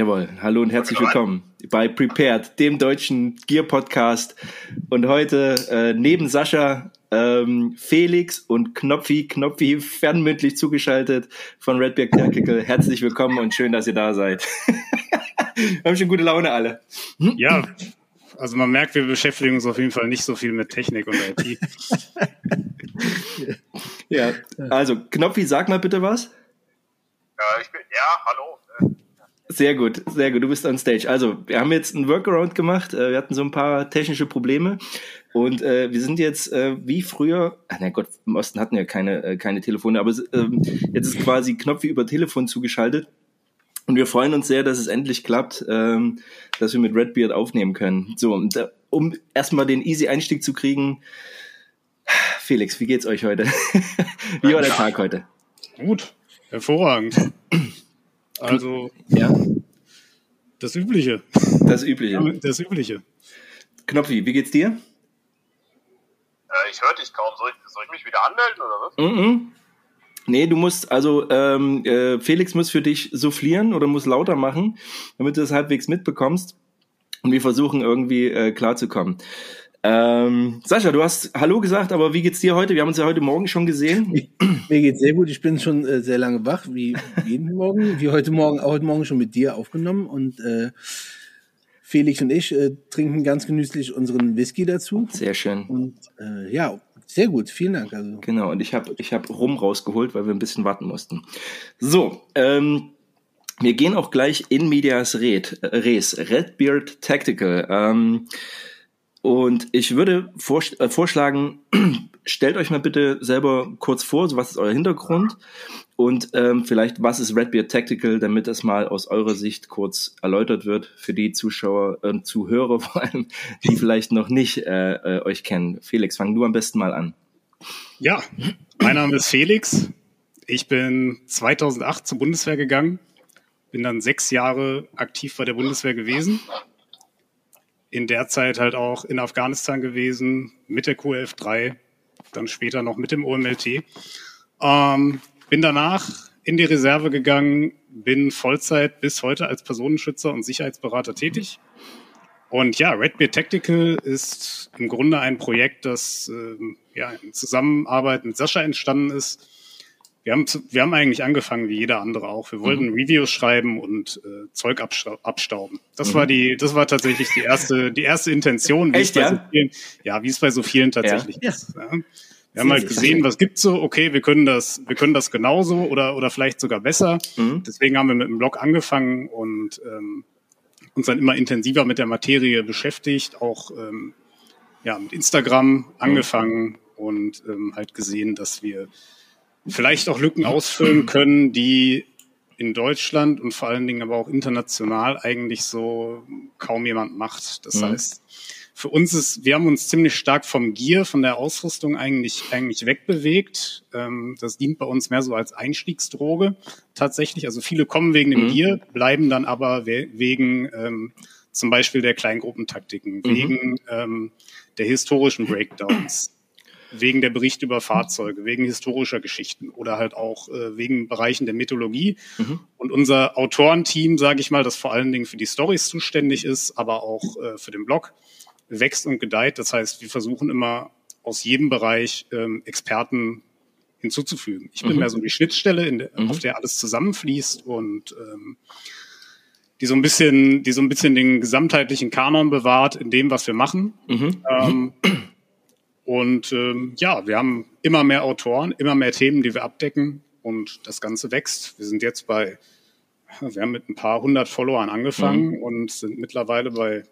Jawohl, hallo und herzlich willkommen bei Prepared, dem deutschen Gear-Podcast. Und heute äh, neben Sascha ähm, Felix und Knopfi, Knopfi fernmündlich zugeschaltet von Redbeard Tactical. Herzlich willkommen und schön, dass ihr da seid. wir haben schon gute Laune alle. Ja, also man merkt, wir beschäftigen uns auf jeden Fall nicht so viel mit Technik und IT. ja, also Knopfi, sag mal bitte was. Ja, ich bin, ja, hallo. Sehr gut, sehr gut. Du bist on stage. Also, wir haben jetzt einen Workaround gemacht. Äh, wir hatten so ein paar technische Probleme. Und äh, wir sind jetzt äh, wie früher, ach na Gott, im Osten hatten wir keine, äh, keine Telefone, aber ähm, jetzt ist quasi Knopf wie über Telefon zugeschaltet. Und wir freuen uns sehr, dass es endlich klappt, ähm, dass wir mit Redbeard aufnehmen können. So, und, äh, um erstmal den easy Einstieg zu kriegen, Felix, wie geht's euch heute? wie war der Tag heute? Gut, hervorragend. Also, ja. Das Übliche. Das Übliche. Das Übliche. Knopfi, wie geht's dir? Äh, ich höre dich kaum. Soll ich, soll ich, mich wieder anmelden oder was? Mm -mm. Nee, du musst, also ähm, äh, Felix muss für dich soufflieren oder muss lauter machen, damit du das halbwegs mitbekommst. Und wir versuchen irgendwie äh, klarzukommen. Ähm, Sascha, du hast Hallo gesagt, aber wie geht's dir heute? Wir haben uns ja heute Morgen schon gesehen. Mir geht's sehr gut. Ich bin schon äh, sehr lange wach, wie jeden Morgen, wie heute Morgen, auch heute Morgen schon mit dir aufgenommen und äh, Felix und ich äh, trinken ganz genüsslich unseren Whisky dazu. Sehr schön. Und äh, ja, sehr gut. Vielen Dank. Also. Genau. Und ich habe ich hab Rum rausgeholt, weil wir ein bisschen warten mussten. So. Ähm, wir gehen auch gleich in Medias Red, Res, Redbeard Tactical. Ähm, und ich würde äh, vorschlagen, stellt euch mal bitte selber kurz vor, so was ist euer Hintergrund und ähm, vielleicht was ist Redbeard Tactical, damit das mal aus eurer Sicht kurz erläutert wird für die Zuschauer äh, Zuhörer vor allem, die vielleicht noch nicht äh, äh, euch kennen. Felix, fang du am besten mal an. Ja, mein Name ist Felix. Ich bin 2008 zur Bundeswehr gegangen, bin dann sechs Jahre aktiv bei der Bundeswehr gewesen in der Zeit halt auch in Afghanistan gewesen, mit der QF 3, dann später noch mit dem OMLT. Ähm, bin danach in die Reserve gegangen, bin Vollzeit bis heute als Personenschützer und Sicherheitsberater tätig. Und ja, Redbeard Tactical ist im Grunde ein Projekt, das äh, ja, in Zusammenarbeit mit Sascha entstanden ist wir haben, wir haben eigentlich angefangen wie jeder andere auch. Wir wollten mhm. Reviews schreiben und äh, Zeug abstauben. Das mhm. war die, das war tatsächlich die erste, die erste Intention, wie Echt, es bei ja? so vielen, ja, wie es bei so vielen tatsächlich ja. ist. Ja. Wir haben halt gesehen, was gibt's so, okay, wir können das, wir können das genauso oder, oder vielleicht sogar besser. Mhm. Deswegen haben wir mit dem Blog angefangen und ähm, uns dann immer intensiver mit der Materie beschäftigt, auch ähm, ja, mit Instagram mhm. angefangen und ähm, halt gesehen, dass wir vielleicht auch Lücken ausfüllen können, die in Deutschland und vor allen Dingen aber auch international eigentlich so kaum jemand macht. Das mhm. heißt, für uns ist, wir haben uns ziemlich stark vom Gear, von der Ausrüstung eigentlich, eigentlich wegbewegt. Ähm, das dient bei uns mehr so als Einstiegsdroge tatsächlich. Also viele kommen wegen dem mhm. Gear, bleiben dann aber we wegen ähm, zum Beispiel der Kleingruppentaktiken, mhm. wegen ähm, der historischen Breakdowns wegen der Berichte über Fahrzeuge, wegen historischer Geschichten oder halt auch äh, wegen Bereichen der Mythologie. Mhm. Und unser Autorenteam, sage ich mal, das vor allen Dingen für die Stories zuständig ist, aber auch äh, für den Blog, wächst und gedeiht. Das heißt, wir versuchen immer aus jedem Bereich ähm, Experten hinzuzufügen. Ich bin mhm. mehr so die Schnittstelle, der, mhm. auf der alles zusammenfließt und ähm, die so ein bisschen, die so ein bisschen den gesamtheitlichen Kanon bewahrt in dem, was wir machen. Mhm. Ähm, und ähm, ja, wir haben immer mehr Autoren, immer mehr Themen, die wir abdecken und das Ganze wächst. Wir sind jetzt bei, wir haben mit ein paar hundert Followern angefangen mhm. und sind mittlerweile bei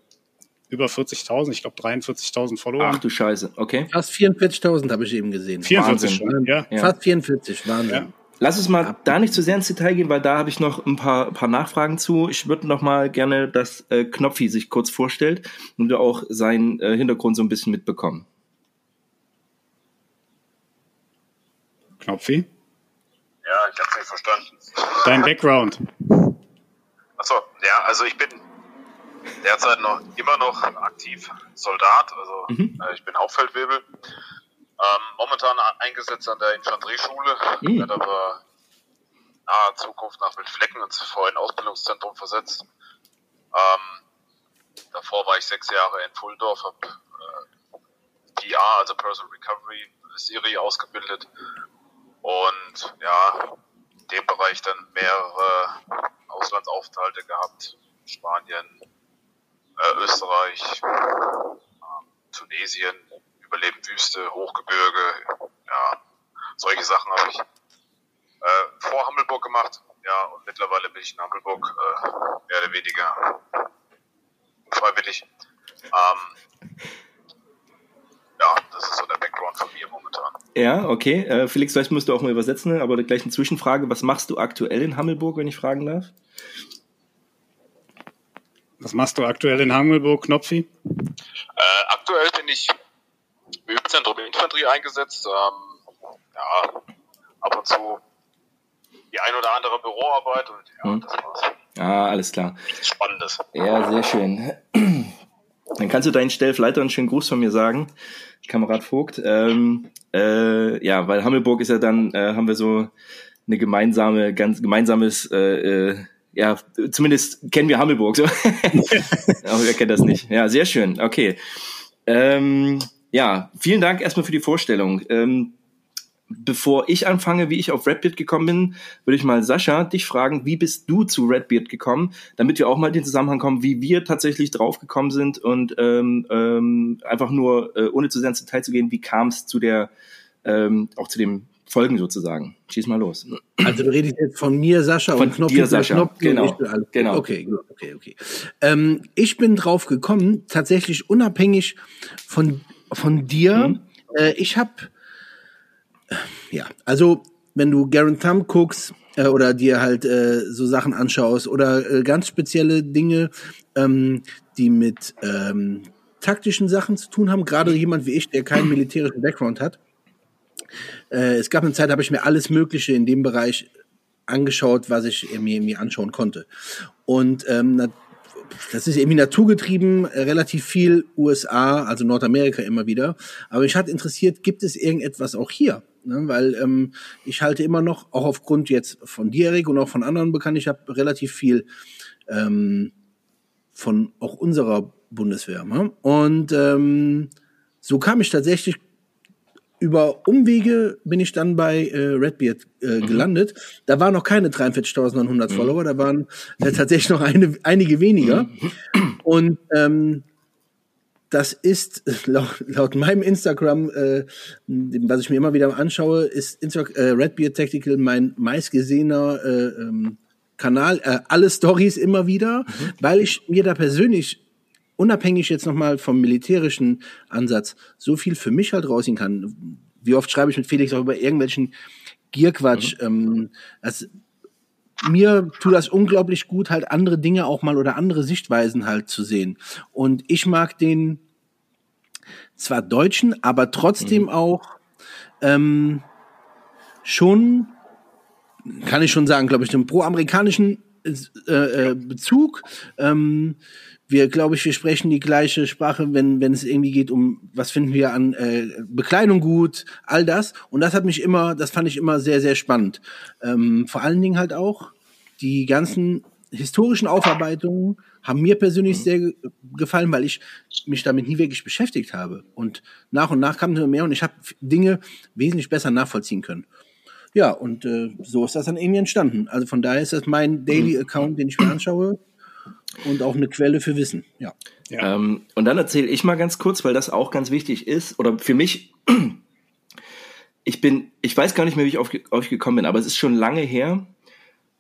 über 40.000, ich glaube 43.000 Follower. Ach du Scheiße, okay. Fast 44.000 habe ich eben gesehen. 44 schon, ja. Fast 44, Wahnsinn. Ja. Lass uns mal da nicht zu sehr ins Detail gehen, weil da habe ich noch ein paar, paar Nachfragen zu. Ich würde noch mal gerne, dass äh, Knopfi sich kurz vorstellt und wir auch seinen äh, Hintergrund so ein bisschen mitbekommen. Knopfi? Ja, ich habe nicht verstanden. Dein Background. Achso, ja, also ich bin derzeit noch immer noch aktiv Soldat, also mhm. äh, ich bin Hauptfeldwebel. Ähm, momentan eingesetzt an der Infanterieschule, mhm. werde aber naher Zukunft nach Wildflecken ins vorhin Ausbildungszentrum versetzt. Ähm, davor war ich sechs Jahre in Fulldorf, habe äh, PR, also Personal Recovery Serie ausgebildet und ja, in dem Bereich dann mehrere Auslandsaufenthalte gehabt. Spanien, äh, Österreich, äh, Tunesien, Überleben Wüste, Hochgebirge, ja, solche Sachen habe ich äh, vor Hammelburg gemacht. Ja, und mittlerweile bin ich in Hammelburg äh, mehr oder weniger freiwillig. Ähm, ja, das ist so der Background von mir momentan. Ja, okay. Äh, Felix, vielleicht musst du auch mal übersetzen, aber gleich eine Zwischenfrage. Was machst du aktuell in Hammelburg, wenn ich fragen darf? Was machst du aktuell in Hammelburg, Knopfi? Äh, aktuell bin ich im Übzentrum Infanterie eingesetzt. Ähm, ja, ab und zu die ein oder andere Büroarbeit und ja, hm. das war's. Ah, alles klar. Nichts Spannendes. Ja, sehr schön. Dann kannst du deinen Stellfleiter einen schönen Gruß von mir sagen, Kamerad Vogt. Ähm, äh, ja, weil Hammelburg ist ja dann, äh, haben wir so eine gemeinsame, ganz gemeinsames, äh, äh, ja, zumindest kennen wir Hammelburg so. Aber wer kennt das nicht? Ja, sehr schön. Okay. Ähm, ja, vielen Dank erstmal für die Vorstellung. Ähm, bevor ich anfange, wie ich auf Redbeard gekommen bin, würde ich mal Sascha dich fragen, wie bist du zu Redbeard gekommen, damit wir auch mal in den Zusammenhang kommen, wie wir tatsächlich draufgekommen sind und ähm, ähm, einfach nur, äh, ohne zu sehr ins Detail zu gehen, wie kam es zu der, ähm, auch zu dem Folgen sozusagen. Schieß mal los. Also du redest jetzt von mir, Sascha, von und Knopf. Dir, Sascha. Knopf genau. genau. Okay, okay, okay. Ähm, ich bin drauf gekommen, tatsächlich unabhängig von, von dir. Mhm. Äh, ich habe ja, also wenn du Garen Thumb guckst äh, oder dir halt äh, so Sachen anschaust oder äh, ganz spezielle Dinge, ähm, die mit ähm, taktischen Sachen zu tun haben, gerade jemand wie ich, der keinen militärischen Background hat. Äh, es gab eine Zeit, habe ich mir alles Mögliche in dem Bereich angeschaut, was ich mir, mir anschauen konnte. Und ähm, das ist irgendwie naturgetrieben, äh, relativ viel USA, also Nordamerika immer wieder. Aber mich hat interessiert, gibt es irgendetwas auch hier? Ne? Weil ähm, ich halte immer noch, auch aufgrund jetzt von dir, Erik, und auch von anderen Bekannten, ich habe relativ viel ähm, von auch unserer Bundeswehr. Ne? Und ähm, so kam ich tatsächlich über Umwege bin ich dann bei äh, Redbeard äh, mhm. gelandet. Da waren noch keine 43.900 mhm. Follower, da waren äh, tatsächlich noch eine, einige weniger. Mhm. Und ähm, das ist laut, laut meinem Instagram, äh, was ich mir immer wieder anschaue, ist Insta äh, Redbeard Tactical mein meistgesehener äh, ähm, Kanal. Äh, alle Stories immer wieder, mhm. weil ich mir da persönlich unabhängig jetzt nochmal vom militärischen Ansatz so viel für mich halt rausziehen kann. Wie oft schreibe ich mit Felix auch über irgendwelchen Gierquatsch. Mhm. Ähm, das, mir tut das unglaublich gut, halt andere Dinge auch mal oder andere Sichtweisen halt zu sehen. Und ich mag den zwar Deutschen, aber trotzdem mhm. auch ähm, schon, kann ich schon sagen, glaube ich, den pro-amerikanischen äh, äh, Bezug. Ähm, wir, glaube ich, wir sprechen die gleiche Sprache, wenn, wenn es irgendwie geht um, was finden wir an äh, Bekleidung gut, all das. Und das hat mich immer, das fand ich immer sehr, sehr spannend. Ähm, vor allen Dingen halt auch die ganzen historischen Aufarbeitungen haben mir persönlich sehr gefallen, weil ich mich damit nie wirklich beschäftigt habe. Und nach und nach kam es mehr und ich habe Dinge wesentlich besser nachvollziehen können. Ja, und äh, so ist das dann irgendwie entstanden. Also von daher ist das mein Daily Account, den ich mir anschaue und auch eine Quelle für Wissen. Ja. ja. Ähm, und dann erzähle ich mal ganz kurz, weil das auch ganz wichtig ist, oder für mich, ich bin, ich weiß gar nicht mehr, wie ich auf euch gekommen bin, aber es ist schon lange her.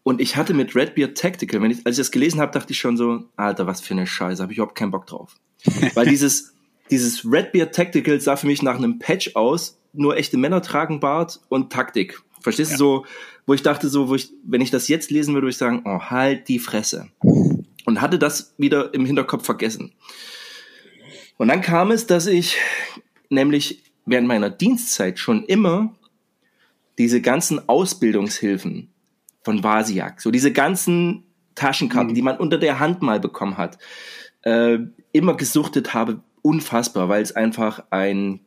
Und ich hatte mit Redbeard Tactical, wenn ich, als ich das gelesen habe, dachte ich schon so, Alter, was für eine Scheiße, habe ich überhaupt keinen Bock drauf. weil dieses, dieses Redbeard Tactical sah für mich nach einem Patch aus, nur echte Männer tragen Bart und Taktik. Verstehst ja. du so, wo ich dachte so, wo ich, wenn ich das jetzt lesen würde, würde ich sagen, oh, halt die Fresse und hatte das wieder im Hinterkopf vergessen. Und dann kam es, dass ich nämlich während meiner Dienstzeit schon immer diese ganzen Ausbildungshilfen von Vasiak, so diese ganzen Taschenkarten, mhm. die man unter der Hand mal bekommen hat, äh, immer gesuchtet habe, unfassbar, weil es einfach ein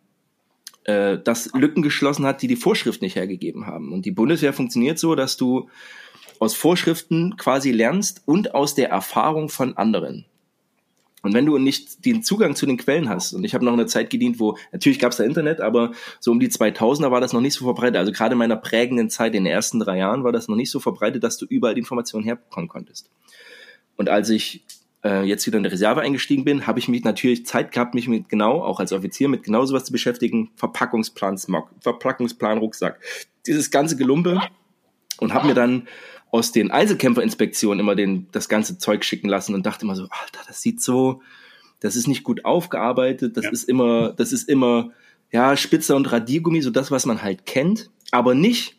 äh, das Lücken geschlossen hat, die die Vorschrift nicht hergegeben haben. Und die Bundeswehr funktioniert so, dass du aus Vorschriften quasi lernst und aus der Erfahrung von anderen. Und wenn du nicht den Zugang zu den Quellen hast, und ich habe noch eine Zeit gedient, wo natürlich gab es da Internet, aber so um die 2000er war das noch nicht so verbreitet. Also gerade in meiner prägenden Zeit, in den ersten drei Jahren, war das noch nicht so verbreitet, dass du überall die Informationen herbekommen konntest. Und als ich äh, jetzt wieder in der Reserve eingestiegen bin, habe ich mich natürlich Zeit gehabt, mich mit genau, auch als Offizier, mit genau sowas zu beschäftigen. Verpackungsplan Smog, Verpackungsplan Rucksack. Dieses ganze Gelumpe. Und habe mir dann aus den Einzelkämpferinspektionen immer den, das ganze Zeug schicken lassen und dachte immer so, Alter, das sieht so, das ist nicht gut aufgearbeitet, das ja. ist immer, das ist immer, ja, Spitzer und Radiergummi, so das, was man halt kennt, aber nicht,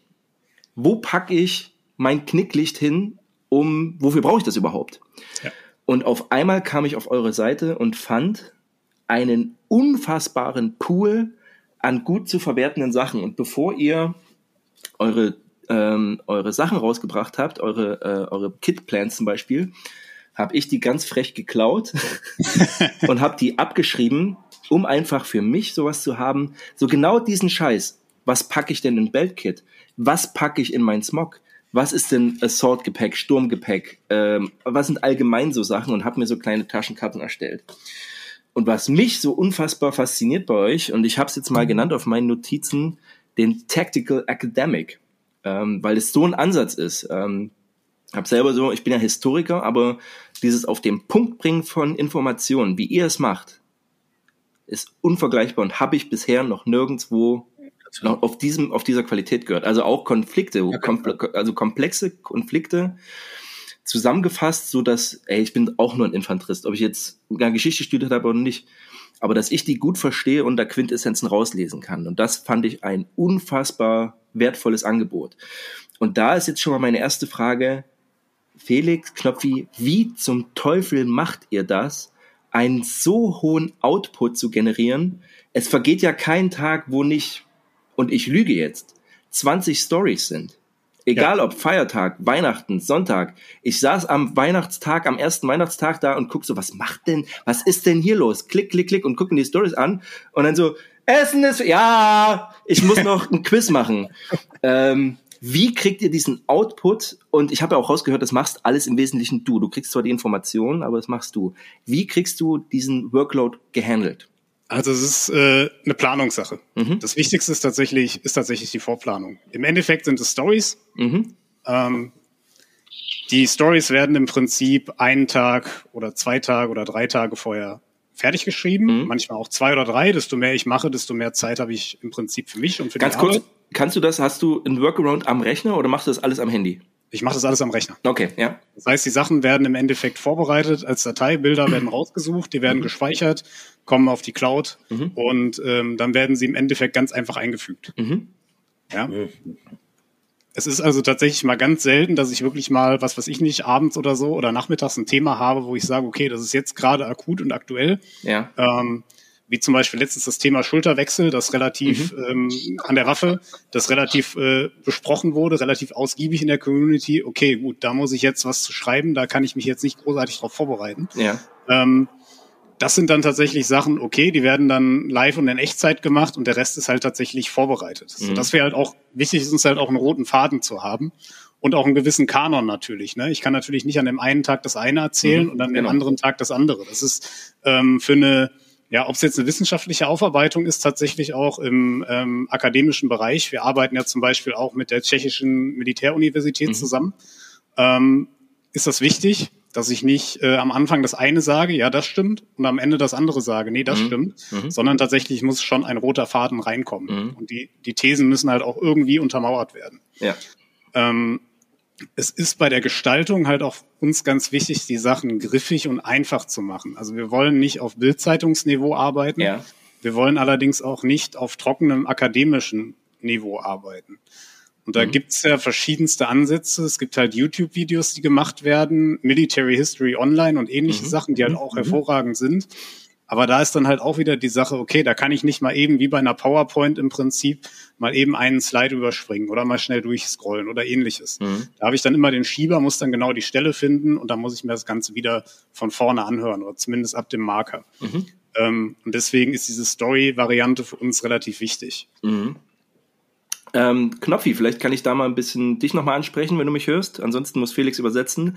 wo packe ich mein Knicklicht hin, um, wofür brauche ich das überhaupt? Ja. Und auf einmal kam ich auf eure Seite und fand einen unfassbaren Pool an gut zu verwertenden Sachen. Und bevor ihr eure ähm, eure Sachen rausgebracht habt, eure, äh, eure Kit-Plans zum Beispiel, habe ich die ganz frech geklaut und habe die abgeschrieben, um einfach für mich sowas zu haben. So genau diesen Scheiß. Was packe ich denn in Beltkit? Was packe ich in mein Smog? Was ist denn Assault-Gepäck, Sturmgepäck? Ähm, was sind allgemein so Sachen? Und habe mir so kleine Taschenkarten erstellt. Und was mich so unfassbar fasziniert bei euch, und ich habe es jetzt mal genannt auf meinen Notizen, den Tactical Academic ähm, weil es so ein Ansatz ist. Ähm, hab selber so, ich bin ja Historiker, aber dieses auf den Punkt bringen von Informationen, wie ihr es macht, ist unvergleichbar und habe ich bisher noch nirgendwo noch auf diesem auf dieser Qualität gehört. Also auch Konflikte, ja, komple also komplexe Konflikte zusammengefasst, so dass ey, ich bin auch nur ein Infanterist, ob ich jetzt eine Geschichte studiert habe oder nicht, aber dass ich die gut verstehe und da Quintessenzen rauslesen kann. Und das fand ich ein unfassbar wertvolles Angebot. Und da ist jetzt schon mal meine erste Frage, Felix Knopfi, wie zum Teufel macht ihr das, einen so hohen Output zu generieren? Es vergeht ja kein Tag, wo nicht, und ich lüge jetzt, 20 Stories sind. Egal ja. ob Feiertag, Weihnachten, Sonntag. Ich saß am Weihnachtstag, am ersten Weihnachtstag da und guck so, was macht denn, was ist denn hier los? Klick, klick, klick und gucken die Stories an und dann so, Essen ist, ja, ich muss noch ein Quiz machen. Ähm, wie kriegt ihr diesen Output? Und ich habe ja auch rausgehört, das machst alles im Wesentlichen du. Du kriegst zwar die Informationen, aber das machst du. Wie kriegst du diesen Workload gehandelt? Also es ist äh, eine Planungssache. Mhm. Das Wichtigste ist tatsächlich, ist tatsächlich die Vorplanung. Im Endeffekt sind es Stories. Mhm. Ähm, die Stories werden im Prinzip einen Tag oder zwei Tage oder drei Tage vorher fertig geschrieben, mhm. manchmal auch zwei oder drei. Desto mehr ich mache, desto mehr Zeit habe ich im Prinzip für mich und für Ganz die kurz, Arbeit. kannst du das, hast du ein Workaround am Rechner oder machst du das alles am Handy? Ich mache das alles am Rechner. Okay, ja. Das heißt, die Sachen werden im Endeffekt vorbereitet als Datei, Bilder werden rausgesucht, die werden mhm. gespeichert, kommen auf die Cloud mhm. und ähm, dann werden sie im Endeffekt ganz einfach eingefügt. Mhm. Ja. Es ist also tatsächlich mal ganz selten, dass ich wirklich mal, was weiß ich nicht, abends oder so oder nachmittags ein Thema habe, wo ich sage, okay, das ist jetzt gerade akut und aktuell. Ja. Ähm, wie zum Beispiel letztens das Thema Schulterwechsel, das relativ mhm. ähm, an der Waffe, das relativ äh, besprochen wurde, relativ ausgiebig in der Community. Okay, gut, da muss ich jetzt was zu schreiben, da kann ich mich jetzt nicht großartig drauf vorbereiten. Ja. Ähm, das sind dann tatsächlich Sachen, okay, die werden dann live und in Echtzeit gemacht und der Rest ist halt tatsächlich vorbereitet. Mhm. So, das wäre halt auch wichtig, ist uns halt auch einen roten Faden zu haben und auch einen gewissen Kanon natürlich. Ne? Ich kann natürlich nicht an dem einen Tag das eine erzählen mhm, und an genau. dem anderen Tag das andere. Das ist ähm, für eine, ja, ob es jetzt eine wissenschaftliche Aufarbeitung ist, tatsächlich auch im ähm, akademischen Bereich. Wir arbeiten ja zum Beispiel auch mit der tschechischen Militäruniversität mhm. zusammen. Ähm, ist das wichtig? dass ich nicht äh, am Anfang das eine sage, ja, das stimmt, und am Ende das andere sage, nee, das mhm. stimmt, mhm. sondern tatsächlich muss schon ein roter Faden reinkommen. Mhm. Und die, die Thesen müssen halt auch irgendwie untermauert werden. Ja. Ähm, es ist bei der Gestaltung halt auch uns ganz wichtig, die Sachen griffig und einfach zu machen. Also wir wollen nicht auf Bildzeitungsniveau arbeiten. Ja. Wir wollen allerdings auch nicht auf trockenem akademischen Niveau arbeiten. Und da mhm. gibt's ja verschiedenste Ansätze. Es gibt halt YouTube-Videos, die gemacht werden, Military History Online und ähnliche mhm. Sachen, die halt mhm. auch mhm. hervorragend sind. Aber da ist dann halt auch wieder die Sache, okay, da kann ich nicht mal eben wie bei einer PowerPoint im Prinzip mal eben einen Slide überspringen oder mal schnell durchscrollen oder ähnliches. Mhm. Da habe ich dann immer den Schieber, muss dann genau die Stelle finden und dann muss ich mir das Ganze wieder von vorne anhören oder zumindest ab dem Marker. Mhm. Ähm, und deswegen ist diese Story-Variante für uns relativ wichtig. Mhm. Ähm, Knopfi, vielleicht kann ich da mal ein bisschen dich nochmal ansprechen, wenn du mich hörst. Ansonsten muss Felix übersetzen.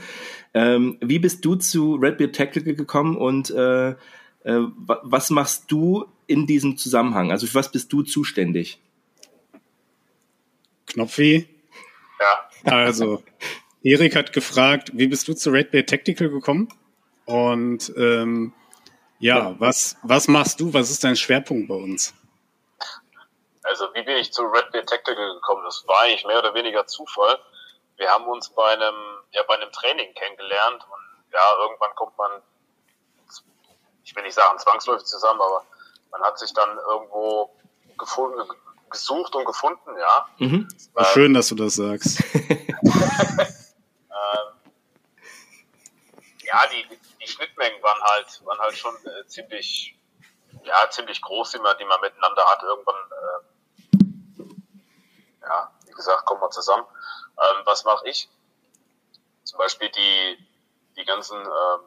Ähm, wie bist du zu Redbeard Tactical gekommen und äh, äh, was machst du in diesem Zusammenhang? Also für was bist du zuständig? Knopfi? Ja. Also, Erik hat gefragt, wie bist du zu Redbeard Tactical gekommen? Und ähm, ja, was, was machst du? Was ist dein Schwerpunkt bei uns? Also wie bin ich zu Red Beard Tactical gekommen? Das war eigentlich mehr oder weniger Zufall. Wir haben uns bei einem, ja, bei einem Training kennengelernt und ja, irgendwann kommt man, ich will nicht sagen zwangsläufig zusammen, aber man hat sich dann irgendwo gefunden, gesucht und gefunden, ja. Mhm. Ähm, schön, dass du das sagst. ähm, ja, die, die Schnittmengen waren halt, waren halt schon äh, ziemlich, ja, ziemlich groß, die man, die man miteinander hat. Irgendwann, äh, ja, wie gesagt, kommen wir zusammen. Ähm, was mache ich? Zum Beispiel die, die ganzen ähm,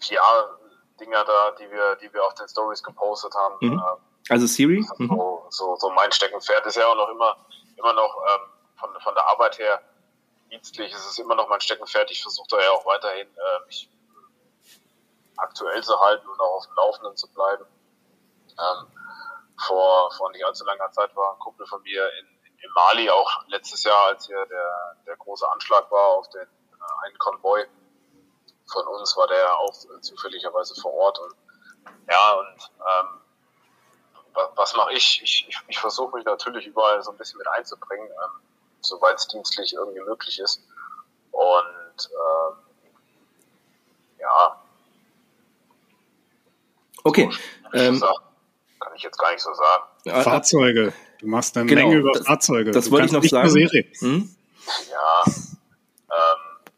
PR-Dinger da, die wir, die wir auf den Stories gepostet haben. Mhm. Ähm, also Siri? Mhm. So, so mein Steckenpferd ist ja auch noch immer, immer noch ähm, von, von der Arbeit her dienstlich ist es immer noch mein Steckenpferd. Ich versuche da ja auch weiterhin äh, mich aktuell zu halten und auch auf dem Laufenden zu bleiben. Ähm, vor, vor nicht allzu langer Zeit war ein Kumpel von mir in, in, in Mali, auch letztes Jahr, als hier der, der große Anschlag war auf den äh, einen Konvoi von uns, war der auch zufälligerweise vor Ort. Und ja, und ähm, was, mache ich? Ich, ich, ich versuche mich natürlich überall so ein bisschen mit einzubringen, ähm, soweit es dienstlich irgendwie möglich ist. Und ähm, ja, Okay. Ähm, kann ich jetzt gar nicht so sagen. Fahrzeuge. Du machst eine genau, Menge über das, Fahrzeuge. Das du wollte ich noch sagen. Hm? Ja. Ähm,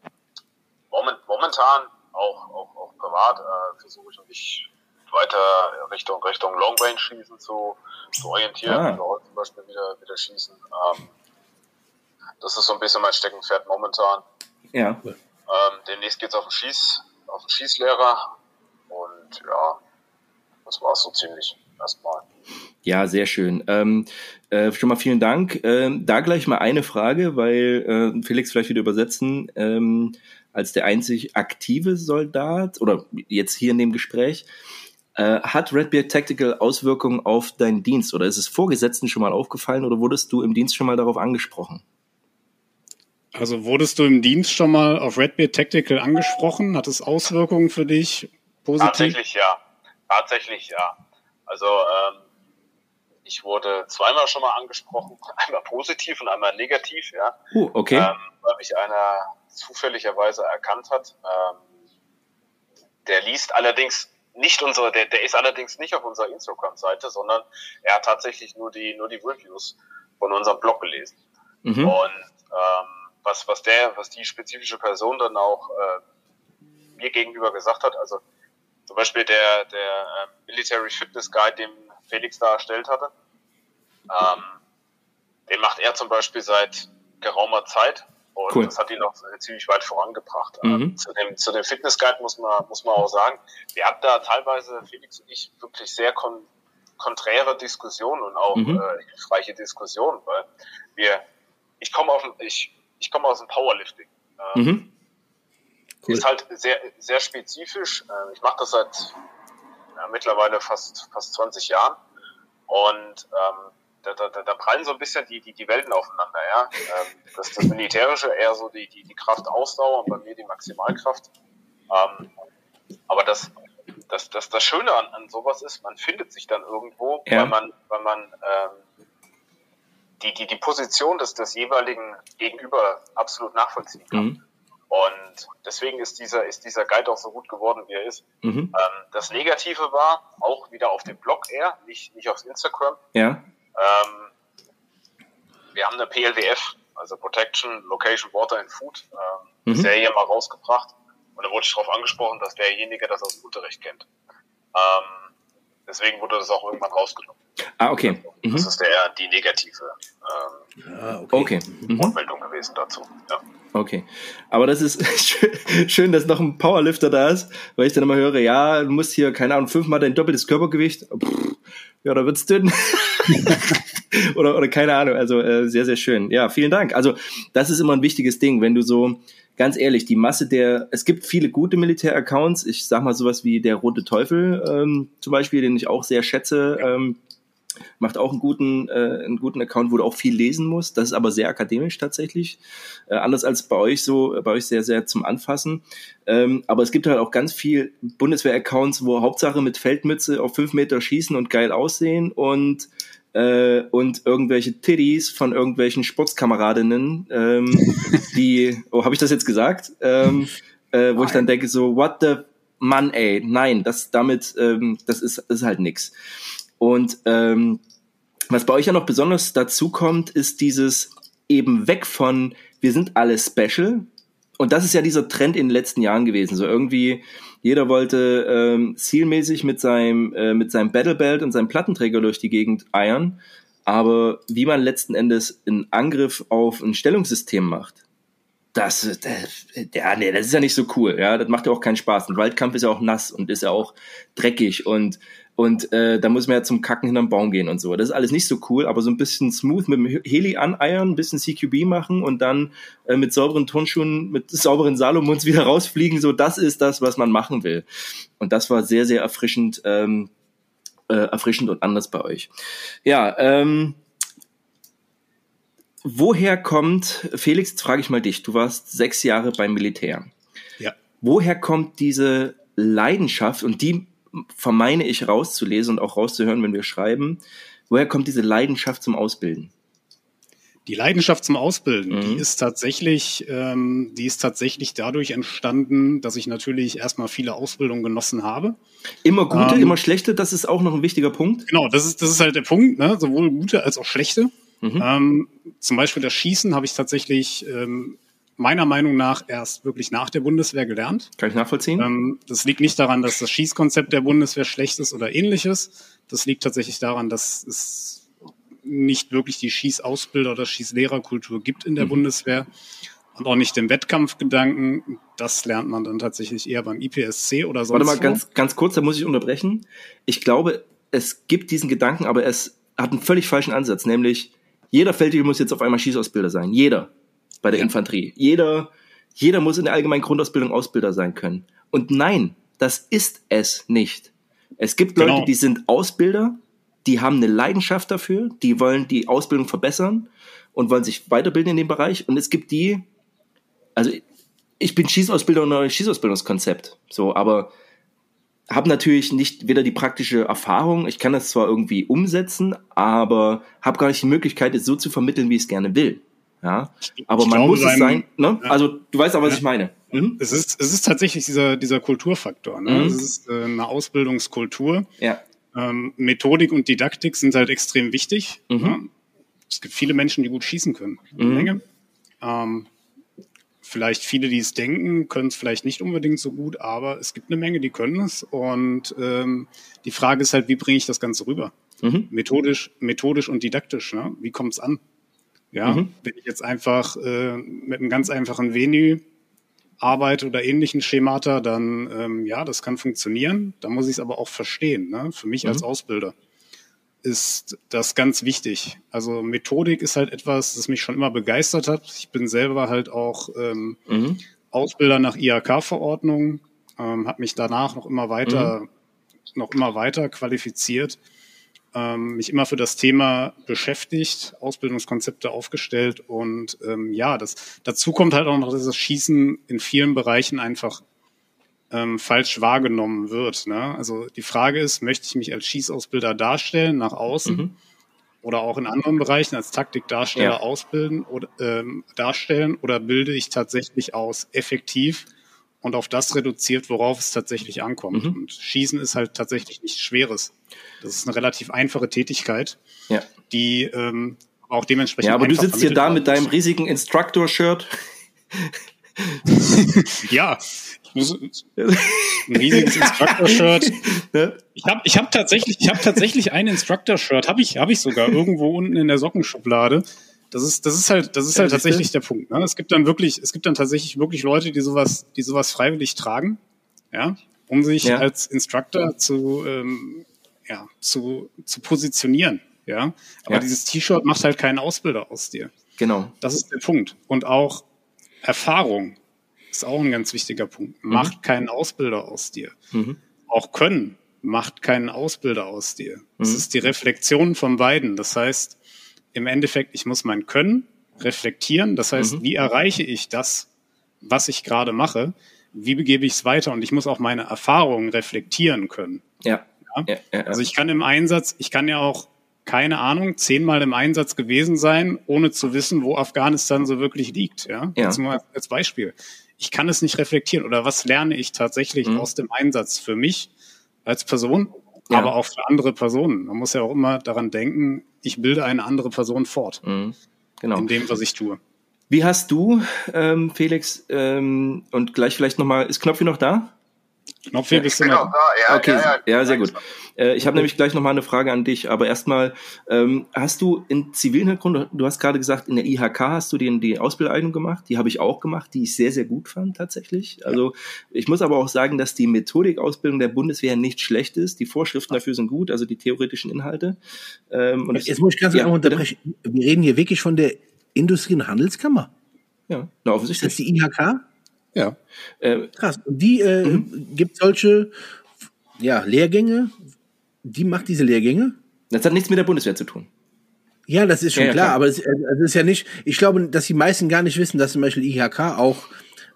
moment, momentan auch, auch, auch privat äh, versuche ich mich weiter Richtung Richtung Long Range Schießen zu, zu orientieren. Ah. Also zum Beispiel wieder wieder schießen. Ähm, das ist so ein bisschen mein Steckenpferd momentan. Ja. Ähm, demnächst geht's auf den Schieß auf den Schießlehrer und ja, das war so ziemlich erstmal. Ja, sehr schön. Ähm, äh, schon mal vielen Dank. Ähm, da gleich mal eine Frage, weil äh, Felix vielleicht wieder übersetzen. Ähm, als der einzig aktive Soldat oder jetzt hier in dem Gespräch, äh, hat Redbeard Tactical Auswirkungen auf deinen Dienst oder ist es Vorgesetzten schon mal aufgefallen oder wurdest du im Dienst schon mal darauf angesprochen? Also wurdest du im Dienst schon mal auf Redbeard Tactical angesprochen? Hat es Auswirkungen für dich? Positiv? Tatsächlich ja. Tatsächlich, ja. Also ähm, ich wurde zweimal schon mal angesprochen, einmal positiv und einmal negativ, ja. Uh, okay. Ähm, weil mich einer zufälligerweise erkannt hat. Ähm, der liest allerdings nicht unsere, der, der ist allerdings nicht auf unserer Instagram-Seite, sondern er hat tatsächlich nur die, nur die Reviews von unserem Blog gelesen. Mhm. Und ähm, was, was der, was die spezifische Person dann auch äh, mir gegenüber gesagt hat, also zum Beispiel der, der äh, Military Fitness Guide, den Felix da erstellt hatte. Ähm, den macht er zum Beispiel seit geraumer Zeit und cool. das hat ihn auch ziemlich weit vorangebracht. Mhm. Ähm, zu, dem, zu dem Fitness Guide muss man, muss man auch sagen, wir hatten da teilweise, Felix und ich, wirklich sehr kon konträre Diskussionen und auch mhm. äh, hilfreiche Diskussionen, weil wir, ich komme auf, ich, ich komme aus dem Powerlifting. Äh, mhm. Cool. Ist halt sehr, sehr spezifisch. Ähm, ich mache das seit ja, mittlerweile fast, fast 20 Jahren. Und ähm, da, da, da prallen so ein bisschen die, die, die Welten aufeinander. Ja? Ähm, das, das Militärische eher so die, die, die Kraft Ausdauer und bei mir die Maximalkraft. Ähm, aber das, das, das, das Schöne an, an sowas ist, man findet sich dann irgendwo, ja. weil man, weil man ähm, die, die, die Position des, des jeweiligen Gegenüber absolut nachvollziehen kann. Mhm. Und deswegen ist dieser, ist dieser Guide auch so gut geworden, wie er ist. Mhm. Ähm, das Negative war, auch wieder auf dem Blog eher, nicht, nicht aufs Instagram. Ja. Ähm, wir haben eine PLWF, also Protection, Location, Water and Food, ähm, mhm. Serie mal rausgebracht. Und da wurde ich darauf angesprochen, dass derjenige das aus dem Unterricht kennt. Ähm, deswegen wurde das auch irgendwann rausgenommen. Ah, okay. Mhm. Das ist der, die negative ähm, ah, okay. okay. Mhm. Wortmeldung gewesen dazu. Ja. Okay. Aber das ist schön, dass noch ein Powerlifter da ist, weil ich dann immer höre, ja, du musst hier, keine Ahnung, fünfmal dein doppeltes Körpergewicht. Pff, ja, da wird's dünn. oder, oder keine Ahnung. Also äh, sehr, sehr schön. Ja, vielen Dank. Also das ist immer ein wichtiges Ding, wenn du so, ganz ehrlich, die Masse der, es gibt viele gute Militär-Accounts. Ich sag mal sowas wie der Rote Teufel ähm, zum Beispiel, den ich auch sehr schätze. Ähm, macht auch einen guten, äh, einen guten Account, wo du auch viel lesen musst. Das ist aber sehr akademisch tatsächlich. Äh, anders als bei euch so, bei euch sehr, sehr zum Anfassen. Ähm, aber es gibt halt auch ganz viel Bundeswehr-Accounts, wo Hauptsache mit Feldmütze auf fünf Meter schießen und geil aussehen und äh, und irgendwelche Titties von irgendwelchen Sportskameradinnen, ähm, die, oh, habe ich das jetzt gesagt? Ähm, äh, wo Nein. ich dann denke so, what the Mann, ey, nein, das damit, ähm, das ist, das ist halt nix. Und ähm, was bei euch ja noch besonders dazu kommt, ist dieses eben weg von wir sind alle special. Und das ist ja dieser Trend in den letzten Jahren gewesen. So irgendwie, jeder wollte ähm, zielmäßig mit seinem, äh, mit seinem Battlebelt und seinem Plattenträger durch die Gegend eiern. Aber wie man letzten Endes einen Angriff auf ein Stellungssystem macht, das, das, ja, nee, das ist ja nicht so cool. Ja, das macht ja auch keinen Spaß. Ein Waldkampf ist ja auch nass und ist ja auch dreckig und und äh, da muss man ja zum Kacken hinterm Baum gehen und so. Das ist alles nicht so cool, aber so ein bisschen smooth mit dem Heli aneiern, ein bisschen CQB machen und dann äh, mit sauberen Turnschuhen, mit sauberen Salomons wieder rausfliegen, so das ist das, was man machen will. Und das war sehr, sehr erfrischend, ähm, äh, erfrischend und anders bei euch. Ja, ähm, woher kommt, Felix, jetzt frage ich mal dich, du warst sechs Jahre beim Militär. Ja. Woher kommt diese Leidenschaft und die vermeine ich rauszulesen und auch rauszuhören, wenn wir schreiben. Woher kommt diese Leidenschaft zum Ausbilden? Die Leidenschaft zum Ausbilden, mhm. die ist tatsächlich, ähm, die ist tatsächlich dadurch entstanden, dass ich natürlich erstmal viele Ausbildungen genossen habe. Immer gute, ähm, immer schlechte, das ist auch noch ein wichtiger Punkt. Genau, das ist, das ist halt der Punkt, ne? sowohl gute als auch schlechte. Mhm. Ähm, zum Beispiel das Schießen habe ich tatsächlich ähm, meiner Meinung nach erst wirklich nach der Bundeswehr gelernt. Kann ich nachvollziehen? Ähm, das liegt nicht daran, dass das Schießkonzept der Bundeswehr schlecht ist oder ähnliches. Das liegt tatsächlich daran, dass es nicht wirklich die Schießausbilder- oder Schießlehrerkultur gibt in der mhm. Bundeswehr und auch nicht den Wettkampfgedanken. Das lernt man dann tatsächlich eher beim IPSC oder sonst Warte mal, ganz, ganz kurz, da muss ich unterbrechen. Ich glaube, es gibt diesen Gedanken, aber es hat einen völlig falschen Ansatz, nämlich jeder Feldjäger muss jetzt auf einmal Schießausbilder sein. Jeder bei der ja. Infanterie. Jeder, jeder muss in der allgemeinen Grundausbildung Ausbilder sein können. Und nein, das ist es nicht. Es gibt Leute, genau. die sind Ausbilder, die haben eine Leidenschaft dafür, die wollen die Ausbildung verbessern und wollen sich weiterbilden in dem Bereich. Und es gibt die, also ich bin Schießausbilder und ein Schießausbildungskonzept, so, aber habe natürlich nicht weder die praktische Erfahrung, ich kann das zwar irgendwie umsetzen, aber habe gar nicht die Möglichkeit, es so zu vermitteln, wie ich es gerne will. Ja, aber man glaube, muss es sein, ne? Ja. Also du weißt auch, was ja. ich meine. Mhm. Es ist, es ist tatsächlich dieser, dieser Kulturfaktor. Ne? Mhm. Es ist äh, eine Ausbildungskultur. Ja. Ähm, Methodik und Didaktik sind halt extrem wichtig. Mhm. Ne? Es gibt viele Menschen, die gut schießen können. Eine mhm. Menge. Ähm, vielleicht viele, die es denken, können es vielleicht nicht unbedingt so gut, aber es gibt eine Menge, die können es. Und ähm, die Frage ist halt, wie bringe ich das Ganze rüber? Mhm. Methodisch, methodisch und didaktisch. Ne? Wie kommt es an? Ja, mhm. wenn ich jetzt einfach äh, mit einem ganz einfachen Venue arbeite oder ähnlichen Schemata, dann ähm, ja, das kann funktionieren. Da muss ich es aber auch verstehen. Ne? Für mich mhm. als Ausbilder ist das ganz wichtig. Also Methodik ist halt etwas, das mich schon immer begeistert hat. Ich bin selber halt auch ähm, mhm. Ausbilder nach IHK-Verordnung, ähm, habe mich danach noch immer weiter, mhm. noch immer weiter qualifiziert ähm, mich immer für das Thema beschäftigt, Ausbildungskonzepte aufgestellt und ähm, ja, das dazu kommt halt auch noch, dass das Schießen in vielen Bereichen einfach ähm, falsch wahrgenommen wird. Ne? Also die Frage ist, möchte ich mich als Schießausbilder darstellen nach außen mhm. oder auch in anderen Bereichen als Taktikdarsteller ja. ausbilden oder ähm, darstellen oder bilde ich tatsächlich aus effektiv und auf das reduziert, worauf es tatsächlich ankommt. Mhm. Und Schießen ist halt tatsächlich nichts Schweres. Das ist eine relativ einfache Tätigkeit, ja. die ähm, auch dementsprechend. Ja, aber du sitzt hier da mit deinem riesigen Instructor-Shirt. ja, ein riesiges Instructor-Shirt. Ich habe ich hab tatsächlich, ich habe tatsächlich ein Instructor-Shirt, habe ich, habe ich sogar irgendwo unten in der Sockenschublade. Das ist, das ist halt, das ist halt tatsächlich der Punkt. Ne? Es gibt dann wirklich, es gibt dann tatsächlich wirklich Leute, die sowas, die sowas freiwillig tragen, ja, um sich ja. als Instructor zu, ähm, ja, zu, zu positionieren. ja. Aber Ja. dieses T-Shirt macht halt keinen Ausbilder aus dir. Genau. Das ist der Punkt. Und auch Erfahrung ist auch ein ganz wichtiger Punkt. Macht keinen Ausbilder aus dir. Mhm. Auch Können macht keinen Ausbilder aus dir. Es Mhm. ist die Reflexion von beiden. Das heißt, im Endeffekt, ich muss mein Können reflektieren. Das heißt, Mhm. wie erreiche ich das, was ich gerade mache? Wie begebe ich es weiter? Und ich muss auch meine Erfahrungen reflektieren können. Ja. Ja. Ja, ja. Also ich kann im Einsatz, ich kann ja auch, keine Ahnung, zehnmal im Einsatz gewesen sein, ohne zu wissen, wo Afghanistan so wirklich liegt. Ja? Ja. Jetzt mal als Beispiel. Ich kann es nicht reflektieren oder was lerne ich tatsächlich Mhm. aus dem Einsatz für mich als Person, Ja. aber auch für andere Personen. Man muss ja auch immer daran denken, ich bilde eine andere Person fort Mhm. Genau. in dem, was ich tue. Wie hast du, ähm, Felix, ähm, und gleich vielleicht nochmal, ist Knopfi noch da? Knopfweg Ich ist immer, da, ja, okay, ja, ja, sehr gut. Äh, ich habe nämlich gleich nochmal eine Frage an dich, aber erstmal, ähm, hast du in zivilen Hintergrund, du hast gerade gesagt, in der IHK hast du die, die Ausbildung gemacht, die habe ich auch gemacht, die ich sehr, sehr gut fand tatsächlich. Also ich muss aber auch sagen, dass die Methodikausbildung der Bundeswehr nicht schlecht ist, die Vorschriften dafür sind gut, also die theoretischen Inhalte. Ähm, und ich- Jetzt muss ich ganz Ja, bitte. unterbrechen. Wir reden hier wirklich von der Industrie- und Handelskammer. Ja, na, Ist das offensichtlich. die IHK? Ja. Äh, Krass. Und die äh, Mhm. gibt solche ja, Lehrgänge. Die macht diese Lehrgänge. das hat nichts mit der Bundeswehr zu tun. Ja, das ist schon Ja, ja, klar, klar. aber es, äh, es ist ja nicht, ich glaube, dass die meisten gar nicht wissen, dass zum Beispiel IHK auch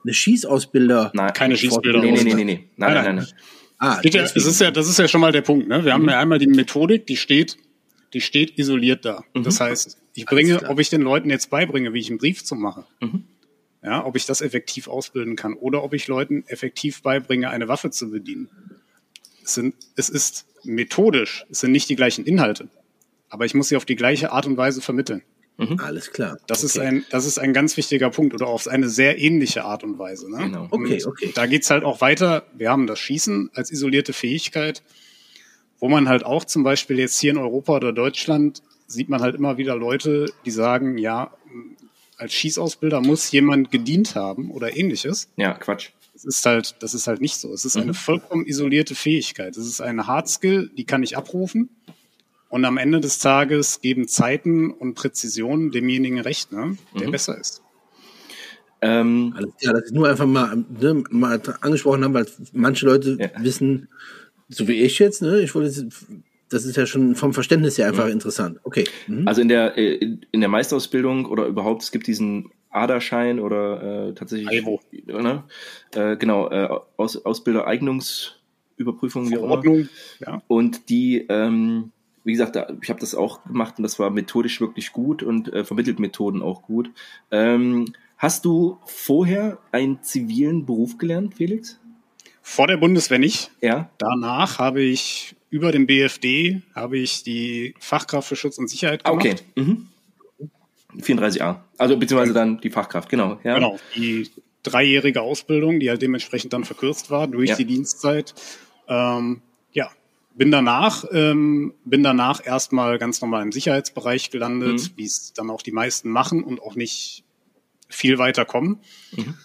eine Schießausbilder. Nein, Keine Schießbilder. Nee, nee, nee, nee, nee. Nein, nein, nein. nein. Ah, ja, es ist ja, das ist ja schon mal der Punkt. Ne? Wir haben ja einmal die Methodik, die steht, die steht isoliert da. Das heißt, ich bringe, ob ich den Leuten jetzt beibringe, wie ich einen Brief zu machen, Mhm. Ja, ob ich das effektiv ausbilden kann oder ob ich Leuten effektiv beibringe, eine Waffe zu bedienen. Es, sind, es ist methodisch, es sind nicht die gleichen Inhalte, aber ich muss sie auf die gleiche Art und Weise vermitteln. Alles klar. Das, ist Okay. ein, das ist ein ganz wichtiger Punkt oder auf eine sehr ähnliche Art und Weise. Ne? Genau. Okay, Und okay. Da geht's halt auch weiter. Wir haben das Schießen als isolierte Fähigkeit, wo man halt auch zum Beispiel jetzt hier in Europa oder Deutschland sieht man halt immer wieder Leute, die sagen, ja, als Schießausbilder muss jemand gedient haben oder ähnliches. Ja, Quatsch. Das ist halt, das ist halt nicht so. Es ist Mhm. eine vollkommen isolierte Fähigkeit. Es ist eine Hardskill, die kann ich abrufen. Und am Ende des Tages geben Zeiten und Präzision demjenigen recht, ne, der Mhm. besser ist. Ähm, Alles klar, das ist nur einfach mal, ne, mal angesprochen haben, weil manche Leute Ja. wissen, so wie ich jetzt, ne, ich wollte, jetzt- das ist ja schon vom Verständnis her einfach interessant. Okay. Mhm. Also in der, äh, in der Meisterausbildung oder überhaupt, es gibt diesen ADA-Schein oder äh, tatsächlich. AIVO. Ne? Äh, genau, äh, Aus, Ausbilder Eignungsüberprüfung, wie auch immer. Ja. Und die, ähm, wie gesagt, da, ich habe das auch gemacht und das war methodisch wirklich gut und äh, vermittelt Methoden auch gut. Ähm, hast du vorher einen zivilen Beruf gelernt, Felix? Vor der Bundeswehr nicht. Ja. Danach habe ich über den BFD habe ich die Fachkraft für Schutz und Sicherheit Ah, gemacht. okay. Mhm. 34a. Also beziehungsweise dann die Fachkraft, genau. Ja. Genau, die dreijährige Ausbildung, die halt dementsprechend dann verkürzt war durch Ja. die Dienstzeit. Ähm, ja, bin danach, ähm, bin danach erstmal ganz normal im Sicherheitsbereich gelandet, Mhm. wie es dann auch die meisten machen und auch nicht viel weiter kommen. Mhm.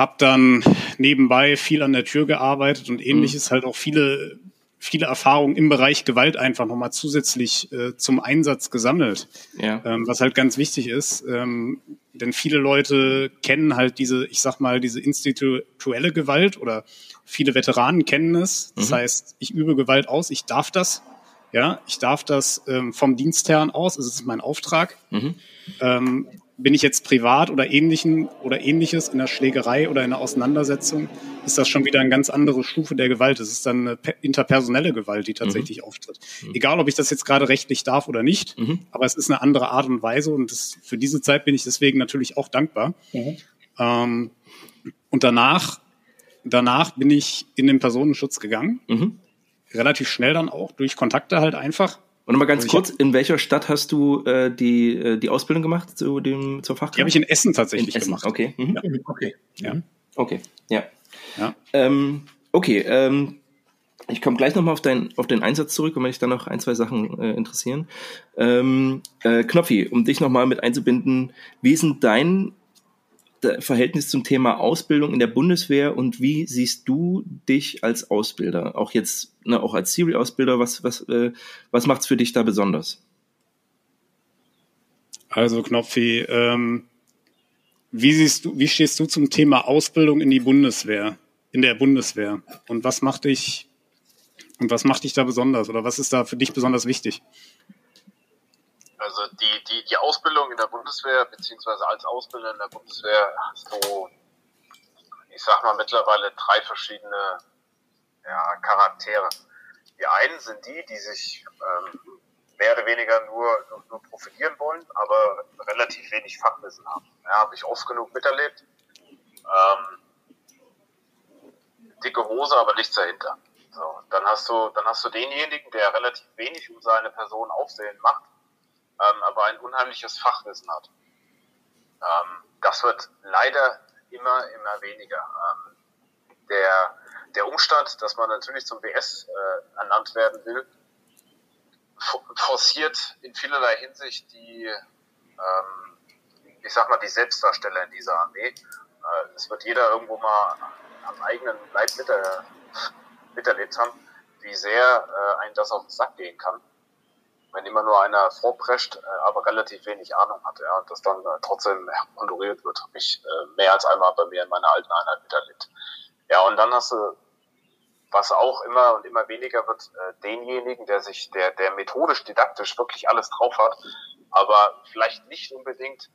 Hab dann nebenbei viel an der Tür gearbeitet und Mhm. ähnliches, halt auch viele, viele Erfahrungen im Bereich Gewalt einfach nochmal zusätzlich äh, zum Einsatz gesammelt Ja. ähm, was halt ganz wichtig ist. Ähm, denn viele Leute kennen halt diese, ich sag mal, diese institutionelle Gewalt oder viele Veteranen kennen es. Das Mhm. heißt, ich übe Gewalt aus, ich darf das. Ja, ich darf das ähm, vom Dienstherrn aus, es ist mein Auftrag. Mhm. Bin ich jetzt privat oder ähnlichen oder ähnliches in der Schlägerei oder in der Auseinandersetzung, ist das schon wieder eine ganz andere Stufe der Gewalt. Es ist dann eine pe- interpersonelle Gewalt, die tatsächlich auftritt. Egal, ob ich das jetzt gerade rechtlich darf oder nicht, Mhm. aber es ist eine andere Art und Weise und das, für diese Zeit bin ich deswegen natürlich auch dankbar. Ähm, und danach, danach bin ich in den Personenschutz gegangen, Mhm. relativ schnell dann auch durch Kontakte halt einfach. Und mal ganz ich kurz, in welcher Stadt hast du äh, die, äh, die Ausbildung gemacht zu dem, zur Fachkraft? Die habe ich in Essen in tatsächlich Essen. gemacht. Okay. Mhm. Okay. Ja. Okay. Ja. Ja. Ähm, okay, ähm, ich komme gleich nochmal auf, dein, auf den Einsatz zurück, und wenn mich da noch ein, zwei Sachen äh, interessieren. Ähm, äh, Knopfi, um dich nochmal mit einzubinden, wie ist denn dein de- Verhältnis zum Thema Ausbildung in der Bundeswehr und wie siehst du dich als Ausbilder? Auch jetzt, ne, auch als Serial-Ausbilder, was, was, äh, was macht's für dich da besonders? Also Knopfi, ähm, wie siehst du, wie stehst du zum Thema Ausbildung in die Bundeswehr, in der Bundeswehr? Und was macht dich, und was macht dich da besonders oder was ist da für dich besonders wichtig? Also die, die, die Ausbildung in der Bundeswehr, beziehungsweise als Ausbilder in der Bundeswehr hast du, ich sag mal, mittlerweile drei verschiedene ja, Charaktere. Die einen sind die, die sich ähm, mehr oder weniger nur, nur, profitieren wollen, aber relativ wenig Fachwissen haben. Ja, habe ich oft genug miterlebt. Ähm, dicke Hose, aber nichts dahinter. So, dann hast du, dann hast du denjenigen, der relativ wenig um seine Person aufsehen macht, ähm, aber ein unheimliches Fachwissen hat. Ähm, das wird leider immer, immer weniger. Ähm, der, der Umstand, dass man natürlich zum BS äh, ernannt werden will, forciert in vielerlei Hinsicht die, ähm, ich sag mal, die Selbstdarsteller in dieser Armee. Äh, es wird jeder irgendwo mal am eigenen Leib miter, miterlebt haben, wie sehr äh, ein das auf den Sack gehen kann. Wenn immer nur einer vorprescht, äh, aber relativ wenig Ahnung hat, ja, und das dann äh, trotzdem honoriert wird, habe ich äh, mehr als einmal bei mir in meiner alten Einheit miterlebt. Ja, und dann hast du was auch immer und immer weniger wird, äh, denjenigen, der sich, der, der methodisch, didaktisch wirklich alles drauf hat, aber vielleicht nicht unbedingt,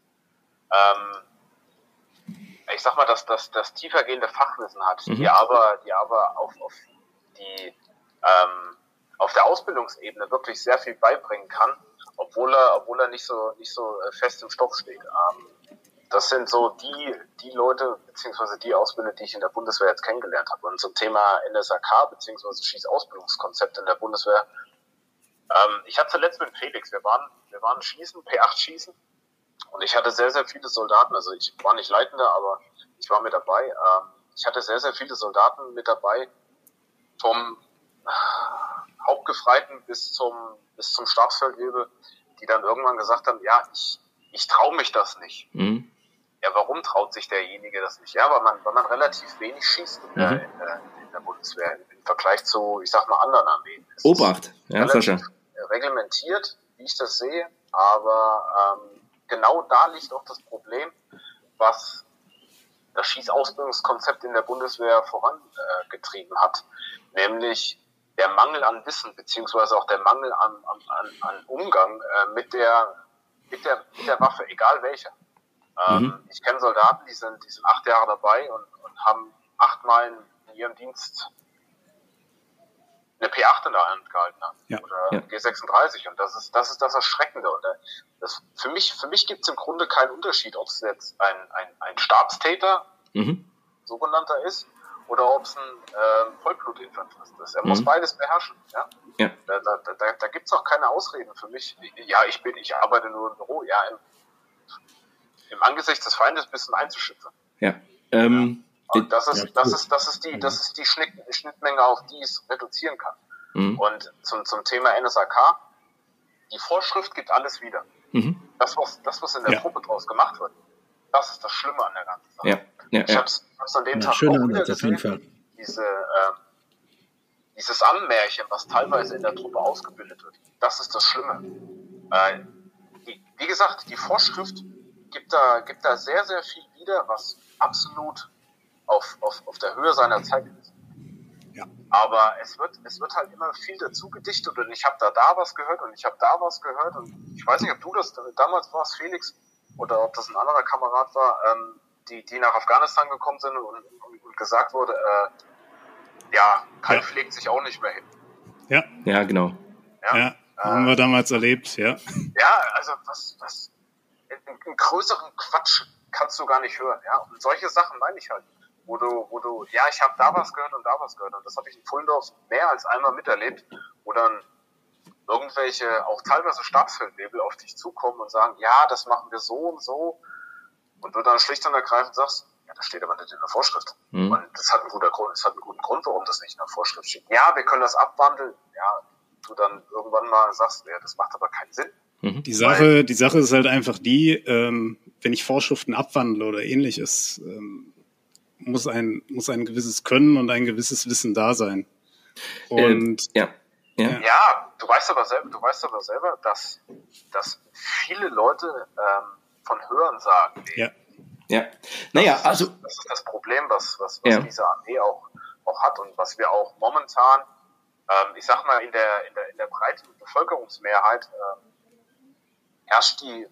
ähm, ich sag mal, dass das, das tiefergehende Fachwissen hat, mhm. die aber, die aber auf, auf die, ähm, auf der Ausbildungsebene wirklich sehr viel beibringen kann, obwohl er, obwohl er nicht so, nicht so äh, fest im Stoff steht. Ähm, das sind so die, die Leute, beziehungsweise die Ausbilder, die ich in der Bundeswehr jetzt kennengelernt habe. Und zum Thema NSAK, beziehungsweise Schießausbildungskonzept in der Bundeswehr. Ähm, ich hatte zuletzt mit Felix, wir waren, wir waren schießen, P8 schießen. Und ich hatte sehr, sehr viele Soldaten. Also ich war nicht Leitender, aber ich war mit dabei. Ähm, ich hatte sehr, sehr viele Soldaten mit dabei. Vom Hauptgefreiten bis zum, bis zum Stabsfeldwebel, die dann irgendwann gesagt haben, ja, ich, ich traue mich das nicht. Mhm. Ja, warum traut sich derjenige das nicht? Ja, weil man, weil man relativ wenig schießt in, der, mhm. in, der, in der Bundeswehr im Vergleich zu, ich sag mal, anderen Armeen. Es Obacht, ja, Sascha. Reglementiert, wie ich das sehe, aber ähm, genau da liegt auch das Problem, was das Schießausbildungskonzept in der Bundeswehr vorangetrieben hat, nämlich der Mangel an Wissen beziehungsweise auch der Mangel an, an, an Umgang äh, mit der mit der mit der Waffe, egal welcher. Ähm, mhm. Ich kenne Soldaten, die sind, die sind acht Jahre dabei und, und haben achtmal in ihrem Dienst eine P8 in der Hand gehalten haben. Ja. Oder ja. G36. Und das ist, das ist das Erschreckende. Und äh, das, für mich, für mich gibt es im Grunde keinen Unterschied, ob es jetzt ein, ein, ein Stabstäter, mhm. sogenannter ist, oder ob es ein äh, Vollblutinfanterist ist. Er mhm. muss beides beherrschen. Ja? Ja. Da, da, da, da gibt es auch keine Ausreden für mich. Ja, ich bin, ich arbeite nur im Büro. Ja, im, im Angesicht des Feindes ein bisschen einzuschützen. Ja. Ähm, ja. Das ist, das ist, das ist die, das ist die Schnitt, Schnittmenge, auf die es reduzieren kann. Mhm. Und zum, zum Thema NSAK, die Vorschrift gibt alles wieder. Mhm. Das, was, das, was in der ja. Truppe draus gemacht wird, das ist das Schlimme an der ganzen Sache. Ja. Ja, ich ja. habe es an dem Tag auch wieder gesehen, diese, äh, dieses Ammärchen, was teilweise in der Truppe ausgebildet wird. Das ist das Schlimme. Äh, die, wie gesagt, die Vorschrift gibt da, gibt da sehr, sehr viel wieder, was absolut auf, auf, auf der Höhe seiner Zeit ist. Ja. Aber es wird, es wird halt immer viel dazu gedichtet und ich habe da da was gehört und ich habe da was gehört und ich weiß nicht, ob du das damals warst, Felix, oder ob das ein anderer Kamerad war, ähm, die, die nach Afghanistan gekommen sind und, und, und gesagt wurde, äh, ja, Kai ja. pflegt sich auch nicht mehr hin. Ja. Ja, genau. Ja, ja haben wir damals erlebt, ja. Ja, also was, was, einen größeren Quatsch kannst du gar nicht hören, ja. Und solche Sachen meine ich halt, wo du, wo du, ja, ich habe da was gehört und da was gehört und das habe ich in Fullendorf mehr als einmal miterlebt, wo dann irgendwelche, auch teilweise Stabsfeldwebel auf dich zukommen und sagen, ja, das machen wir so und so und du dann schlicht und ergreifend sagst, ja, das steht aber nicht in der Vorschrift. Mhm. Und das hat einen guten Grund, das hat einen guten Grund, warum das nicht in der Vorschrift steht. Ja, wir können das abwandeln, ja, du dann irgendwann mal sagst, ja, das macht aber keinen Sinn. Mhm. Die Sache, die Sache ist halt einfach die, ähm, wenn ich Vorschriften abwandle oder ähnliches, ähm, muss ein, muss ein gewisses Können und ein gewisses Wissen da sein. Und äh, ja. Ja. ja, du weißt aber selber, du weißt aber selber, dass, dass viele Leute ähm, von Hören sagen. Ja. Ja. Naja, das also. Das ist das Problem, was, was, was ja. diese Armee auch, auch hat und was wir auch momentan, ähm, ich sag mal, in der, in der, in der breiten Bevölkerungsmehrheit ähm, herrscht die,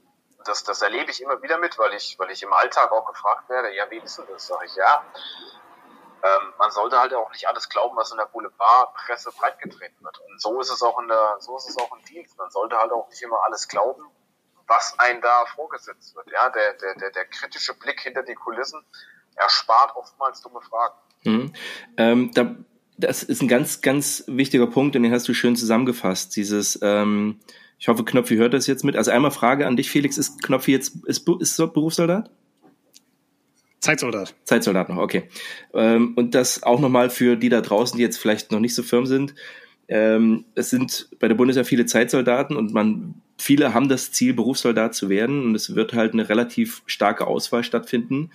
das, das erlebe ich immer wieder mit, weil ich, weil ich im Alltag auch gefragt werde, ja, wie ist denn das? Sag ich, ja, ähm, man sollte halt auch nicht alles glauben, was in der Boulevardpresse breitgetreten wird. Und so ist es auch in der, so ist es auch im Dienst. Man sollte halt auch nicht immer alles glauben, was ein da vorgesetzt wird. Ja, der, der, der, der kritische Blick hinter die Kulissen erspart oftmals dumme Fragen. Mhm. Ähm, da, das ist ein ganz, ganz wichtiger Punkt und den hast du schön zusammengefasst. Dieses, ähm, ich hoffe, Knopfi hört das jetzt mit. Also einmal Frage an dich, Felix, ist Knopfi jetzt, ist, ist Berufssoldat? Zeitsoldat. Zeitsoldat noch, okay. Ähm, und das auch nochmal für die da draußen, die jetzt vielleicht noch nicht so firm sind. Ähm, es sind bei der Bundeswehr viele Zeitsoldaten und man, viele haben das Ziel, Berufssoldat zu werden und es wird halt eine relativ starke Auswahl stattfinden.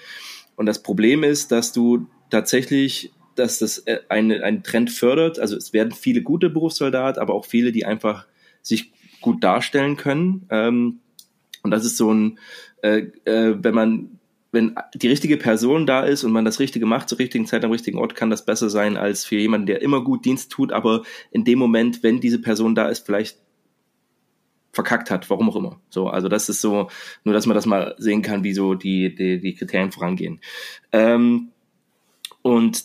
Und das Problem ist, dass du tatsächlich, dass das äh, eine, einen Trend fördert. Also es werden viele gute Berufssoldat, aber auch viele, die einfach sich gut darstellen können. Ähm, und das ist so ein, äh, äh, wenn man wenn die richtige Person da ist und man das Richtige macht zur richtigen Zeit am richtigen Ort, kann das besser sein als für jemanden, der immer gut Dienst tut, aber in dem Moment, wenn diese Person da ist, vielleicht verkackt hat, warum auch immer. So, also das ist so, nur dass man das mal sehen kann, wie so die, die, die Kriterien vorangehen. Ähm, und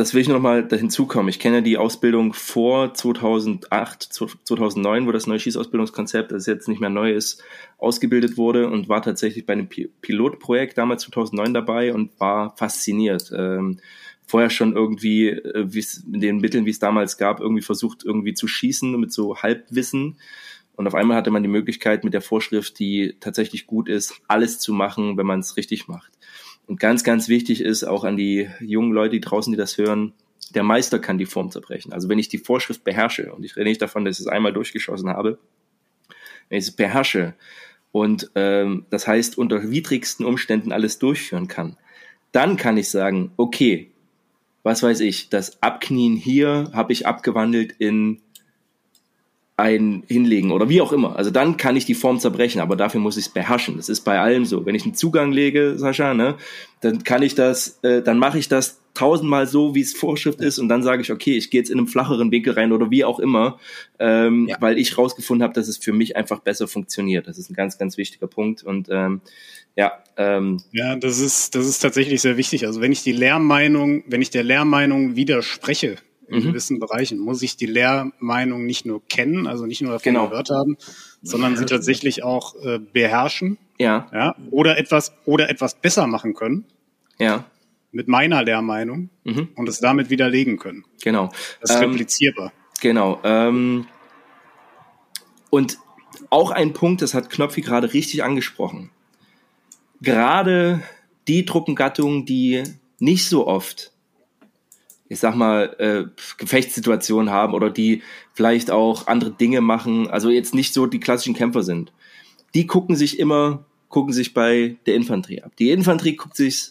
das will ich noch mal hinzukommen. Ich kenne die Ausbildung vor 2008, 2009, wo das neue Schießausbildungskonzept, das jetzt nicht mehr neu ist, ausgebildet wurde und war tatsächlich bei einem Pilotprojekt damals 2009 dabei und war fasziniert. Ähm, vorher schon irgendwie, äh, mit den Mitteln, wie es damals gab, irgendwie versucht, irgendwie zu schießen mit so Halbwissen. Und auf einmal hatte man die Möglichkeit, mit der Vorschrift, die tatsächlich gut ist, alles zu machen, wenn man es richtig macht. Und ganz, ganz wichtig ist auch an die jungen Leute, die draußen, die das hören, der Meister kann die Form zerbrechen. Also wenn ich die Vorschrift beherrsche, und ich rede nicht davon, dass ich es einmal durchgeschossen habe, wenn ich es beherrsche und ähm, das heißt unter widrigsten Umständen alles durchführen kann, dann kann ich sagen, okay, was weiß ich, das Abknien hier habe ich abgewandelt in ein hinlegen oder wie auch immer. Also dann kann ich die Form zerbrechen, aber dafür muss ich es beherrschen. Das ist bei allem so. Wenn ich einen Zugang lege, Sascha, ne, dann kann ich das, äh, dann mache ich das tausendmal so, wie es Vorschrift ist und dann sage ich, okay, ich gehe jetzt in einem flacheren Winkel rein oder wie auch immer, ähm, ja. weil ich rausgefunden habe, dass es für mich einfach besser funktioniert. Das ist ein ganz, ganz wichtiger Punkt und ähm, ja. Ähm, ja, das ist, das ist tatsächlich sehr wichtig. Also wenn ich die Lehrmeinung, wenn ich der Lehrmeinung widerspreche, in mhm. gewissen Bereichen muss ich die Lehrmeinung nicht nur kennen, also nicht nur davon genau. gehört haben, sondern sie tatsächlich auch äh, beherrschen. Ja. ja. Oder etwas, oder etwas besser machen können. Ja. Mit meiner Lehrmeinung mhm. und es damit widerlegen können. Genau. Das ist ähm, replizierbar. Genau. Ähm, und auch ein Punkt, das hat Knopfi gerade richtig angesprochen. Gerade die Truppengattungen, die nicht so oft ich sag mal, äh, Gefechtssituationen haben oder die vielleicht auch andere Dinge machen, also jetzt nicht so die klassischen Kämpfer sind. Die gucken sich immer, gucken sich bei der Infanterie ab. Die Infanterie guckt sich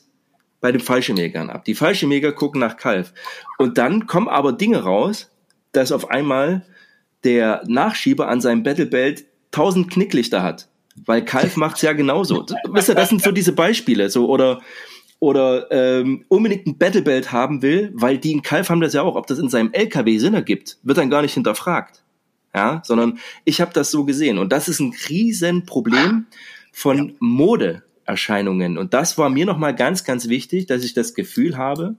bei den Fallschirmjägern ab. Die Fallschirmjäger gucken nach Kalf. Und dann kommen aber Dinge raus, dass auf einmal der Nachschieber an seinem Battlebelt tausend Knicklichter hat. Weil Kalf macht's ja genauso. Wisst ihr, das sind so diese Beispiele. So, oder oder ähm, unbedingt ein Battlebelt haben will, weil die in Kalf haben das ja auch, ob das in seinem LKW Sinn ergibt, wird dann gar nicht hinterfragt. Ja, sondern ich habe das so gesehen. Und das ist ein Riesenproblem von ja. Modeerscheinungen. Und das war mir nochmal ganz, ganz wichtig, dass ich das Gefühl habe,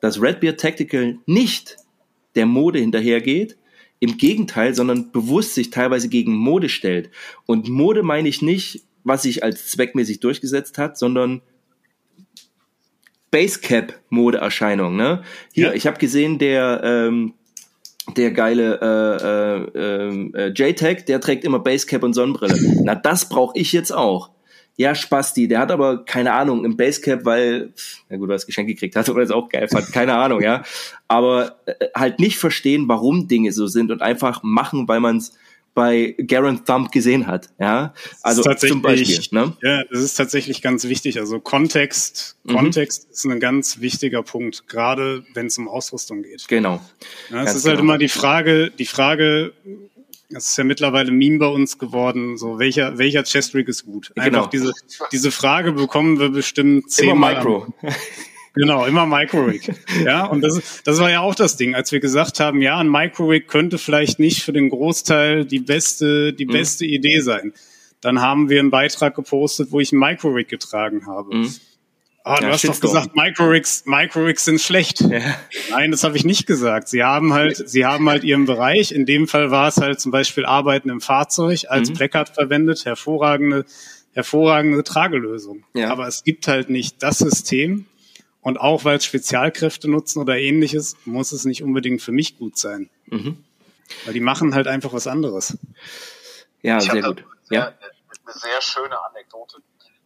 dass Redbeard Tactical nicht der Mode hinterhergeht, im Gegenteil, sondern bewusst sich teilweise gegen Mode stellt. Und Mode meine ich nicht, was sich als zweckmäßig durchgesetzt hat, sondern Basecap-Modeerscheinung. Ne? Hier, ja. ich habe gesehen, der ähm, der geile äh, äh, äh, JTAG, der trägt immer Basecap und Sonnenbrille. Na, das brauche ich jetzt auch. Ja, Spasti, der hat aber keine Ahnung im Basecap, weil, na gut, das Geschenk gekriegt hat oder es auch geil fand, keine Ahnung, ja. Aber äh, halt nicht verstehen, warum Dinge so sind und einfach machen, weil man es bei Garen Thumb gesehen hat. Ja, also zum Beispiel. Ne? Ja, das ist tatsächlich ganz wichtig. Also Kontext, mhm. Kontext ist ein ganz wichtiger Punkt, gerade wenn es um Ausrüstung geht. Genau. Ja, es ist halt genau. halt immer die Frage, die Frage, das ist ja mittlerweile ein Meme bei uns geworden, so welcher, welcher Chess-Rig ist gut? Einfach genau. diese, diese Frage bekommen wir bestimmt zehnmal. Micro. Genau, immer Micro-Rig. Ja, und das, das war ja auch das Ding, als wir gesagt haben, ja, ein Micro-Rig könnte vielleicht nicht für den Großteil die beste, die mhm. beste Idee sein. Dann haben wir einen Beitrag gepostet, wo ich ein Micro-Rig getragen habe. Mhm. Ah, du ja, hast doch gesagt, Micro-Rigs, Micro-Rigs sind schlecht. Ja. Nein, das habe ich nicht gesagt. Sie haben halt, sie haben halt ihren Bereich. In dem Fall war es halt zum Beispiel Arbeiten im Fahrzeug als mhm. Placard verwendet. Hervorragende, hervorragende Tragelösung. Ja. Aber es gibt halt nicht das System, und auch weil es Spezialkräfte nutzen oder ähnliches, muss es nicht unbedingt für mich gut sein. Mhm. Weil die machen halt einfach was anderes. Ja, ich sehr gut. Sehr, ja. Eine sehr schöne Anekdote.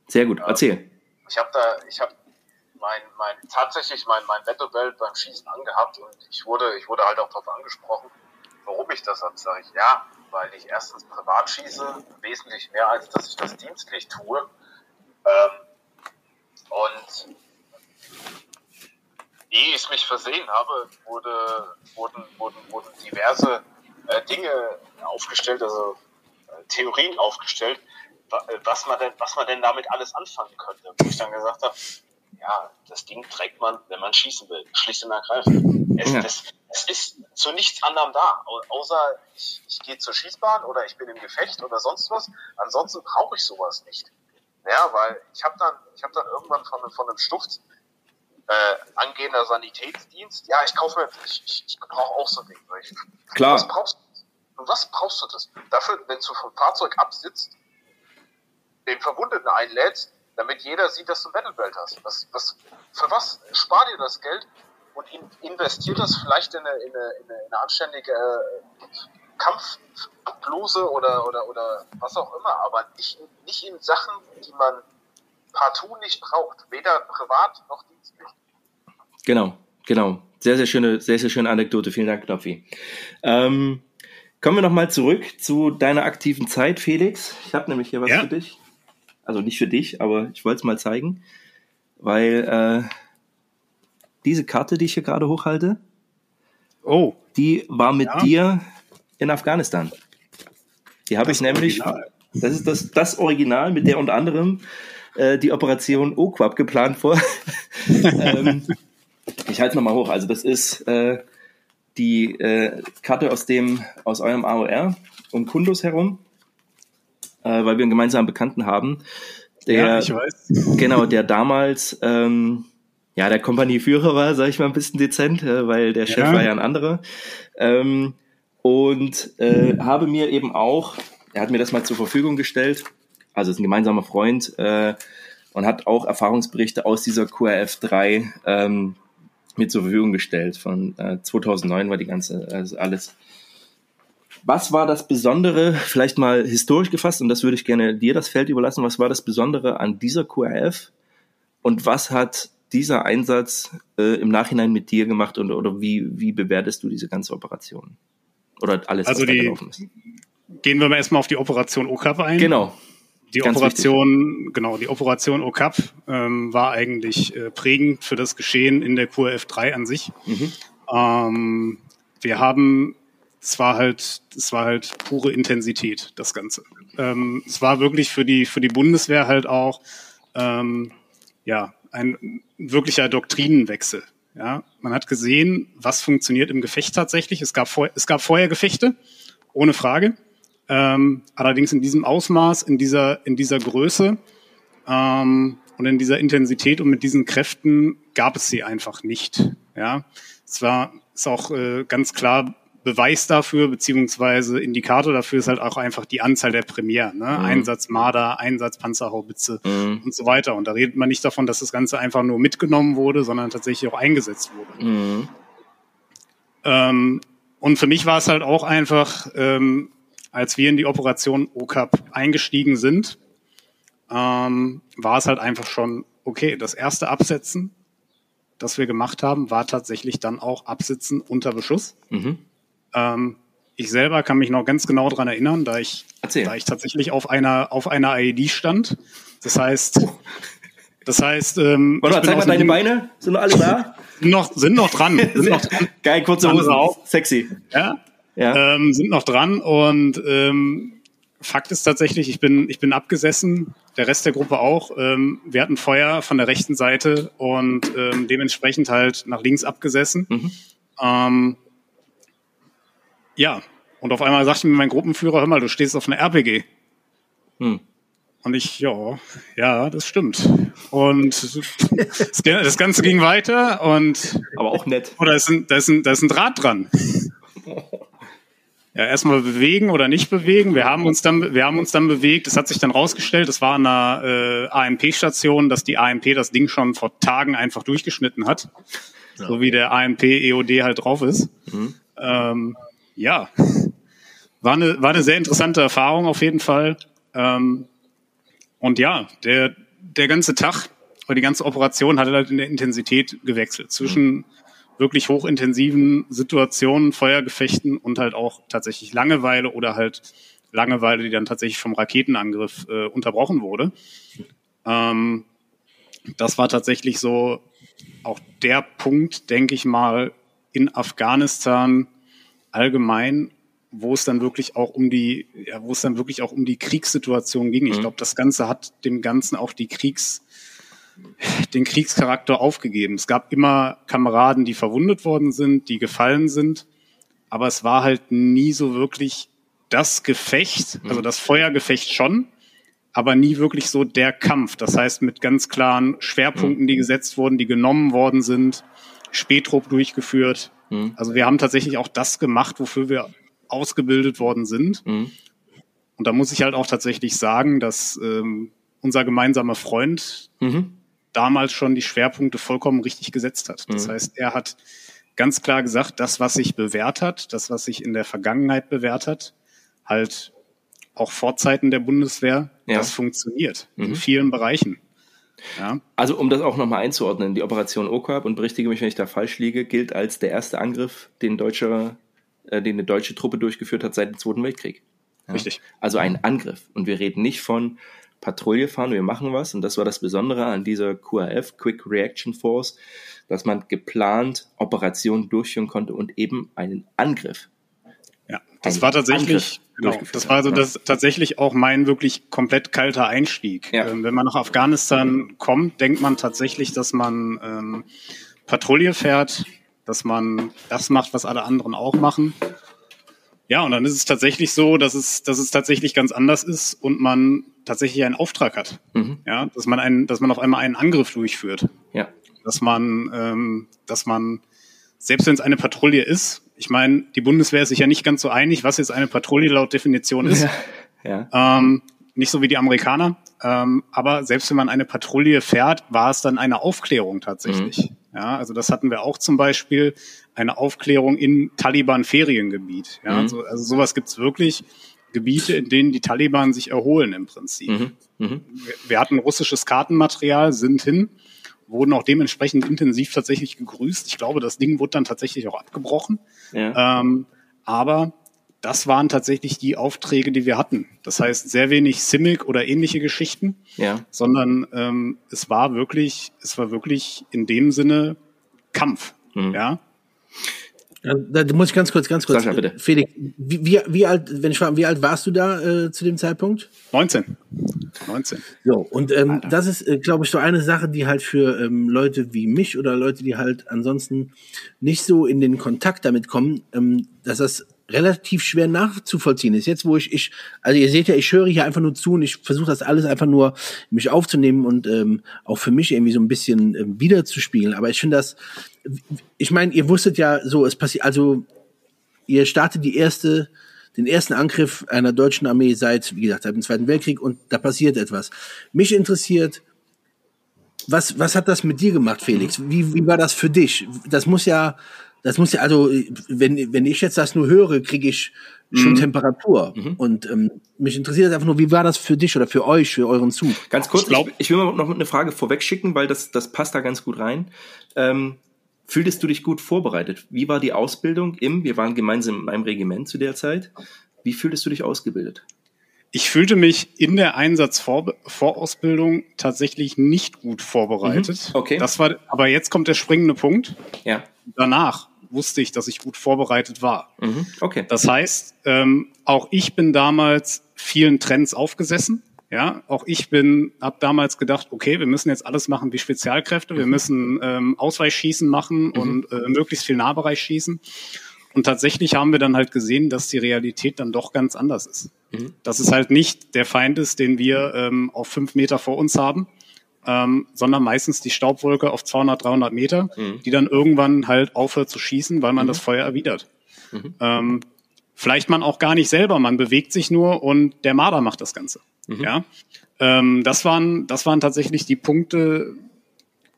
Sehr gut, erzähl. Ähm, ich habe da, ich habe mein, mein, tatsächlich mein, mein Battle Belt beim Schießen angehabt und ich wurde, ich wurde halt auch darauf angesprochen, warum ich das habe. Sage ich, ja, weil ich erstens privat schieße, wesentlich mehr als dass ich das dienstlich tue. Ähm, und ehe ich mich versehen habe, wurde, wurden, wurden, wurden diverse äh, Dinge aufgestellt, also äh, Theorien aufgestellt, äh, was man denn, was man denn damit alles anfangen könnte. Wo ich dann gesagt habe, ja, das Ding trägt man, wenn man schießen will, schlicht und ergreifend. Es, ja. es, es ist zu nichts anderem da, außer ich, ich gehe zur Schießbahn oder ich bin im Gefecht oder sonst was. Ansonsten brauche ich sowas nicht. Ja, weil ich habe dann, ich habe dann irgendwann von, von einem Stuft äh, angehender Sanitätsdienst, ja, ich kaufe mir, ich, ich, ich brauche auch so ein Ding. Ich, Klar. Was brauchst, du? was brauchst du das? Dafür, wenn du vom Fahrzeug absitzt, den Verwundeten einlädst, damit jeder sieht, dass du ein Battlebelt hast. Was, was, für was spar dir das Geld und in, investier das vielleicht in eine, in eine, in eine, in eine anständige äh, Kampfbluse oder, oder, oder was auch immer, aber nicht, nicht in Sachen, die man partout nicht braucht, weder privat noch dienstlich. Genau, genau. Sehr, sehr schöne, sehr, sehr schöne Anekdote. Vielen Dank, Knopfi. Ähm, kommen wir nochmal zurück zu deiner aktiven Zeit, Felix. Ich habe nämlich hier was ja. für dich. Also nicht für dich, aber ich wollte es mal zeigen, weil äh, diese Karte, die ich hier gerade hochhalte, oh. die war mit ja. dir in Afghanistan. Die habe ich nämlich. Original. Das ist das, das Original, mit der unter anderem äh, die Operation OQUAP geplant vor. ähm, ich halte es nochmal hoch. Also das ist äh, die äh, Karte aus dem aus eurem AOR um Kundus herum, äh, weil wir einen gemeinsamen Bekannten haben. Der, ja, ich weiß. Genau, der damals ähm, ja der Kompanieführer war, sage ich mal ein bisschen dezent, äh, weil der Chef ja. war ja ein anderer. Ähm, und äh, habe mir eben auch, er hat mir das mal zur Verfügung gestellt, also ist ein gemeinsamer Freund äh, und hat auch Erfahrungsberichte aus dieser QRF 3 ähm, mir zur Verfügung gestellt. Von äh, 2009 war die ganze, also alles. Was war das Besondere, vielleicht mal historisch gefasst, und das würde ich gerne dir das Feld überlassen, was war das Besondere an dieser QRF und was hat dieser Einsatz äh, im Nachhinein mit dir gemacht und, oder wie, wie bewertest du diese ganze Operation? Oder alles, also was die, da gelaufen ist? Gehen wir mal erstmal auf die Operation OCAP ein. Genau. Die Ganz Operation, wichtig. genau, die Operation OCAP ähm, war eigentlich äh, prägend für das Geschehen in der QRF 3 an sich. Mhm. Ähm, wir haben, es war halt, es war halt pure Intensität, das Ganze. Ähm, es war wirklich für die, für die Bundeswehr halt auch, ähm, ja, ein wirklicher Doktrinenwechsel. Ja, man hat gesehen, was funktioniert im Gefecht tatsächlich. Es gab, vor, es gab vorher Gefechte, ohne Frage. Ähm, allerdings in diesem Ausmaß, in dieser, in dieser Größe ähm, und in dieser Intensität und mit diesen Kräften gab es sie einfach nicht. Ja, es war ist auch äh, ganz klar Beweis dafür, beziehungsweise Indikator dafür ist halt auch einfach die Anzahl der Premieren. Ne? Mhm. Einsatz Marder, Einsatz Panzerhaubitze mhm. und so weiter. Und da redet man nicht davon, dass das Ganze einfach nur mitgenommen wurde, sondern tatsächlich auch eingesetzt wurde. Mhm. Ähm, und für mich war es halt auch einfach ähm, als wir in die Operation OCAP eingestiegen sind, ähm, war es halt einfach schon, okay, das erste Absetzen, das wir gemacht haben, war tatsächlich dann auch Absitzen unter Beschuss. Mhm. Ähm, ich selber kann mich noch ganz genau dran erinnern, da ich, da ich tatsächlich auf einer, auf einer IED stand. Das heißt, oh. das heißt, ähm, Warte mal, zeig mal deine Beine. Sind noch alle da? Sind noch, sind noch dran. Sind noch dran. Geil, kurze Hose. Sexy. Ja. Ja. Ähm, sind noch dran und ähm, Fakt ist tatsächlich, ich bin, ich bin abgesessen, der Rest der Gruppe auch. Ähm, wir hatten Feuer von der rechten Seite und ähm, dementsprechend halt nach links abgesessen. Mhm. Ähm, ja, und auf einmal sagte mir mein Gruppenführer, hör mal, du stehst auf einer RPG. Hm. Und ich, ja, ja, das stimmt. Und das Ganze ging weiter und. Aber auch nett. Oh, ist ein, da, ist ein, da ist ein Draht dran. Ja, erstmal bewegen oder nicht bewegen. Wir haben uns dann, wir haben uns dann bewegt. Es hat sich dann rausgestellt, es war an einer äh, AMP-Station, dass die AMP das Ding schon vor Tagen einfach durchgeschnitten hat. Ja. So wie der AMP EOD halt drauf ist. Mhm. Ähm, ja, war eine, war eine sehr interessante Erfahrung auf jeden Fall. Ähm, und ja, der, der ganze Tag oder die ganze Operation hat halt in der Intensität gewechselt zwischen mhm. Wirklich hochintensiven Situationen, Feuergefechten und halt auch tatsächlich Langeweile oder halt Langeweile, die dann tatsächlich vom Raketenangriff äh, unterbrochen wurde. Ähm, das war tatsächlich so auch der Punkt, denke ich mal, in Afghanistan, allgemein, wo es dann wirklich auch um die, ja, wo es dann wirklich auch um die Kriegssituation ging. Ich mhm. glaube, das Ganze hat dem Ganzen auch die Kriegs, den Kriegscharakter aufgegeben. Es gab immer Kameraden, die verwundet worden sind, die gefallen sind, aber es war halt nie so wirklich das Gefecht, mhm. also das Feuergefecht schon, aber nie wirklich so der Kampf. Das heißt, mit ganz klaren Schwerpunkten, die mhm. gesetzt wurden, die genommen worden sind, Spätrupp durchgeführt. Mhm. Also wir haben tatsächlich auch das gemacht, wofür wir ausgebildet worden sind. Mhm. Und da muss ich halt auch tatsächlich sagen, dass ähm, unser gemeinsamer Freund mhm. Damals schon die Schwerpunkte vollkommen richtig gesetzt hat. Das mhm. heißt, er hat ganz klar gesagt, das, was sich bewährt hat, das, was sich in der Vergangenheit bewährt hat, halt auch vor Zeiten der Bundeswehr, ja. das funktioniert in mhm. vielen Bereichen. Ja. Also um das auch nochmal einzuordnen, die Operation OKAP, und berichtige mich, wenn ich da falsch liege, gilt als der erste Angriff, den, deutsche, äh, den eine deutsche Truppe durchgeführt hat seit dem Zweiten Weltkrieg. Ja. Richtig. Also ein Angriff. Und wir reden nicht von Patrouille fahren, wir machen was. Und das war das Besondere an dieser QRF, Quick Reaction Force, dass man geplant Operationen durchführen konnte und eben einen Angriff das war tatsächlich, genau, das war also das tatsächlich auch mein wirklich komplett kalter Einstieg. Ja. Ähm, wenn man nach Afghanistan kommt, denkt man tatsächlich, dass man ähm, Patrouille fährt, dass man das macht, was alle anderen auch machen. Ja, und dann ist es tatsächlich so, dass es, dass es tatsächlich ganz anders ist und man tatsächlich einen Auftrag hat. Mhm. Ja, dass man einen, dass man auf einmal einen Angriff durchführt. Ja. Dass man, ähm, dass man, selbst wenn es eine Patrouille ist, ich meine, die Bundeswehr ist sich ja nicht ganz so einig, was jetzt eine Patrouille laut Definition ist. Ja. ja. Ähm, nicht so wie die Amerikaner. Ähm, aber selbst wenn man eine Patrouille fährt, war es dann eine Aufklärung tatsächlich. Mhm. Ja, also das hatten wir auch zum Beispiel, eine Aufklärung in Taliban-Feriengebiet. Ja, mhm. also, also sowas gibt's wirklich. Gebiete, in denen die Taliban sich erholen im Prinzip. Mhm. Mhm. Wir, wir hatten russisches Kartenmaterial, sind hin wurden auch dementsprechend intensiv tatsächlich gegrüßt. Ich glaube, das Ding wurde dann tatsächlich auch abgebrochen. Ja. Ähm, aber das waren tatsächlich die Aufträge, die wir hatten. Das heißt, sehr wenig Simic oder ähnliche Geschichten, ja. sondern ähm, es war wirklich, es war wirklich in dem Sinne Kampf. Mhm. Ja. Da muss ich ganz kurz, ganz kurz. Sascha, bitte. Felix, wie, wie, alt, wenn ich frage, wie alt warst du da äh, zu dem Zeitpunkt? 19. 19. So, und ähm, das ist, äh, glaube ich, so eine Sache, die halt für ähm, Leute wie mich oder Leute, die halt ansonsten nicht so in den Kontakt damit kommen, ähm, dass das relativ schwer nachzuvollziehen ist. Jetzt, wo ich, ich, also ihr seht ja, ich höre hier einfach nur zu und ich versuche das alles einfach nur mich aufzunehmen und ähm, auch für mich irgendwie so ein bisschen ähm, wiederzuspiegeln. Aber ich finde das, ich meine, ihr wusstet ja so, es passiert, also ihr startet die erste, den ersten Angriff einer deutschen Armee seit, wie gesagt, seit dem Zweiten Weltkrieg und da passiert etwas. Mich interessiert, was, was hat das mit dir gemacht, Felix? Wie, wie war das für dich? Das muss ja, das muss ja, also, wenn, wenn ich jetzt das nur höre, kriege ich schon mhm. Temperatur. Mhm. Und ähm, mich interessiert einfach nur, wie war das für dich oder für euch, für euren Zug? Ganz kurz, ich, glaub, ich, ich will mal noch eine Frage vorweg schicken, weil das, das passt da ganz gut rein. Ähm, Fühltest du dich gut vorbereitet? Wie war die Ausbildung im, wir waren gemeinsam in einem Regiment zu der Zeit, wie fühltest du dich ausgebildet? Ich fühlte mich in der Einsatzvorausbildung tatsächlich nicht gut vorbereitet. Mhm, okay. Das war, aber jetzt kommt der springende Punkt. Ja. Danach wusste ich, dass ich gut vorbereitet war. Mhm, okay. Das heißt, ähm, auch ich bin damals vielen Trends aufgesessen. Ja, auch ich bin, habe damals gedacht, okay, wir müssen jetzt alles machen wie Spezialkräfte, wir mhm. müssen ähm, Ausweichschießen machen mhm. und äh, möglichst viel Nahbereich schießen. Und tatsächlich haben wir dann halt gesehen, dass die Realität dann doch ganz anders ist. Mhm. Dass es halt nicht der Feind ist, den wir ähm, auf fünf Meter vor uns haben, ähm, sondern meistens die Staubwolke auf 200, 300 Meter, mhm. die dann irgendwann halt aufhört zu schießen, weil man mhm. das Feuer erwidert. Mhm. Ähm, vielleicht man auch gar nicht selber, man bewegt sich nur und der Marder macht das Ganze. Mhm. Ja, ähm, das waren das waren tatsächlich die Punkte,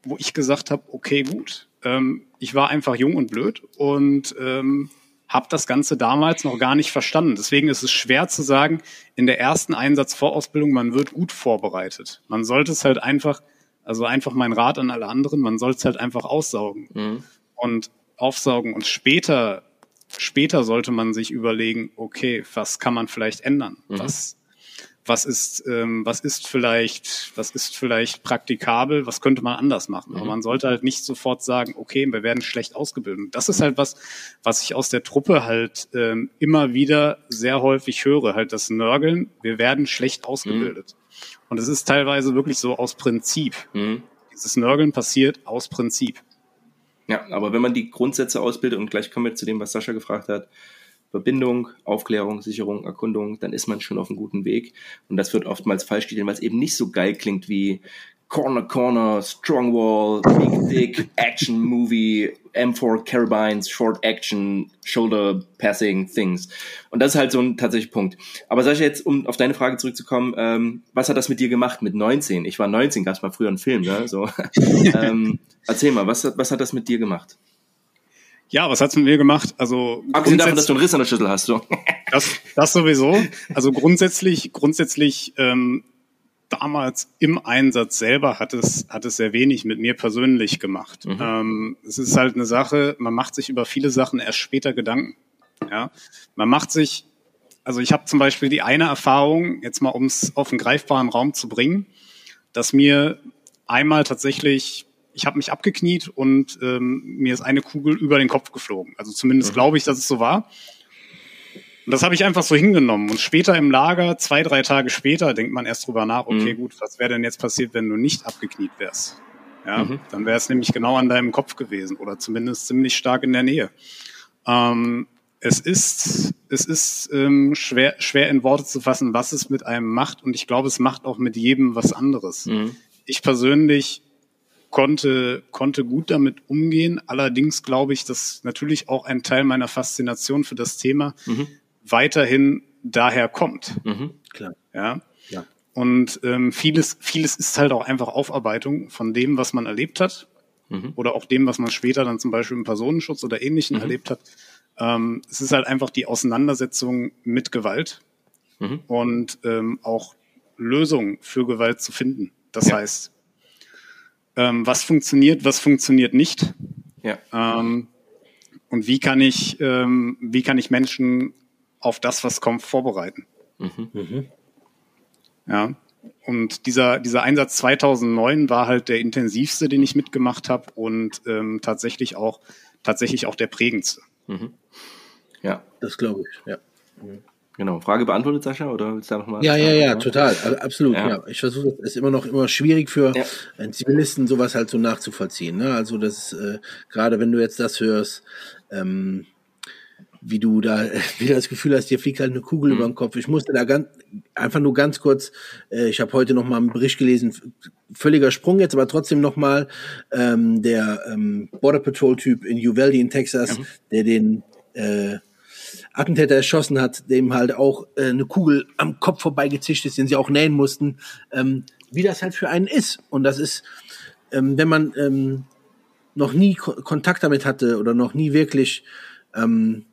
wo ich gesagt habe, okay, gut, ähm, ich war einfach jung und blöd und ähm, habe das Ganze damals noch gar nicht verstanden. Deswegen ist es schwer zu sagen, in der ersten Einsatzvorausbildung, man wird gut vorbereitet. Man sollte es halt einfach, also einfach mein Rat an alle anderen, man soll es halt einfach aussaugen mhm. und aufsaugen und später, später sollte man sich überlegen, okay, was kann man vielleicht ändern? Mhm. Was, was ist, ähm, was ist vielleicht, was ist vielleicht praktikabel, was könnte man anders machen. Aber mhm. man sollte halt nicht sofort sagen, okay, wir werden schlecht ausgebildet. Das ist halt was, was ich aus der Truppe halt ähm, immer wieder sehr häufig höre, halt das Nörgeln, wir werden schlecht ausgebildet. Mhm. Und es ist teilweise wirklich so aus Prinzip. Mhm. Dieses Nörgeln passiert aus Prinzip. Ja, aber wenn man die Grundsätze ausbildet und gleich kommen wir zu dem, was Sascha gefragt hat, Verbindung, Aufklärung, Sicherung, Erkundung, dann ist man schon auf einem guten Weg. Und das wird oftmals falsch gesehen, weil es eben nicht so geil klingt wie Corner Corner, Strong Wall, Big Dick, Action Movie, M4 Carabines, Short Action, Shoulder Passing Things. Und das ist halt so ein tatsächlicher Punkt. Aber Sascha, jetzt, um auf deine Frage zurückzukommen, ähm, was hat das mit dir gemacht mit 19? Ich war 19, gab es mal früher einen Film, ne? So. ähm, erzähl mal, was, was hat das mit dir gemacht? Ja, was hat's mit mir gemacht? Also abgesehen davon, dass du einen Riss an der Schüssel hast, du. Das, das sowieso. Also grundsätzlich, grundsätzlich ähm, damals im Einsatz selber hat es hat es sehr wenig mit mir persönlich gemacht. Mhm. Ähm, es ist halt eine Sache. Man macht sich über viele Sachen erst später Gedanken. Ja, man macht sich. Also ich habe zum Beispiel die eine Erfahrung jetzt mal, um es auf einen greifbaren Raum zu bringen, dass mir einmal tatsächlich ich habe mich abgekniet und ähm, mir ist eine Kugel über den Kopf geflogen. Also zumindest mhm. glaube ich, dass es so war. Und das habe ich einfach so hingenommen. Und später im Lager, zwei, drei Tage später, denkt man erst drüber nach, okay, mhm. gut, was wäre denn jetzt passiert, wenn du nicht abgekniet wärst? Ja, mhm. dann wäre es nämlich genau an deinem Kopf gewesen oder zumindest ziemlich stark in der Nähe. Ähm, es ist, es ist ähm, schwer, schwer in Worte zu fassen, was es mit einem macht. Und ich glaube, es macht auch mit jedem was anderes. Mhm. Ich persönlich konnte, konnte gut damit umgehen. Allerdings glaube ich, dass natürlich auch ein Teil meiner Faszination für das Thema mhm. Weiterhin daher kommt. Mhm. Klar. Ja. ja. Und ähm, vieles, vieles ist halt auch einfach Aufarbeitung von dem, was man erlebt hat. Mhm. Oder auch dem, was man später dann zum Beispiel im Personenschutz oder Ähnlichem mhm. erlebt hat. Ähm, es ist halt einfach die Auseinandersetzung mit Gewalt mhm. und ähm, auch Lösungen für Gewalt zu finden. Das ja. heißt, ähm, was funktioniert, was funktioniert nicht. Ja. Ähm, und wie kann ich, ähm, wie kann ich Menschen auf das, was kommt, vorbereiten? Mhm. Mhm. Ja. Und dieser, dieser Einsatz 2009 war halt der intensivste, den ich mitgemacht habe und ähm, tatsächlich auch tatsächlich auch der prägendste. Mhm. Ja, das glaube ich. Ja. Genau. Frage beantwortet, Sascha, oder willst du da nochmal? Ja, ja, ja, total. Absolut, ja. ja. Ich versuche, es ist immer noch immer schwierig für ja. Zivilisten, sowas halt so nachzuvollziehen. Ne? Also das äh, gerade wenn du jetzt das hörst, ähm, wie du da wieder das Gefühl hast, dir fliegt halt eine Kugel mhm. über den Kopf. Ich musste da ganz einfach nur ganz kurz, äh, ich habe heute noch mal einen Bericht gelesen, völliger Sprung jetzt, aber trotzdem noch mal ähm, der ähm, Border Patrol Typ in Uvalde in Texas, mhm. der den äh, Attentäter erschossen hat, dem halt auch äh, eine Kugel am Kopf vorbeigezischt ist, den sie auch nähen mussten, ähm, wie das halt für einen ist. Und das ist, ähm, wenn man ähm, noch nie Ko Kontakt damit hatte oder noch nie wirklich ähm,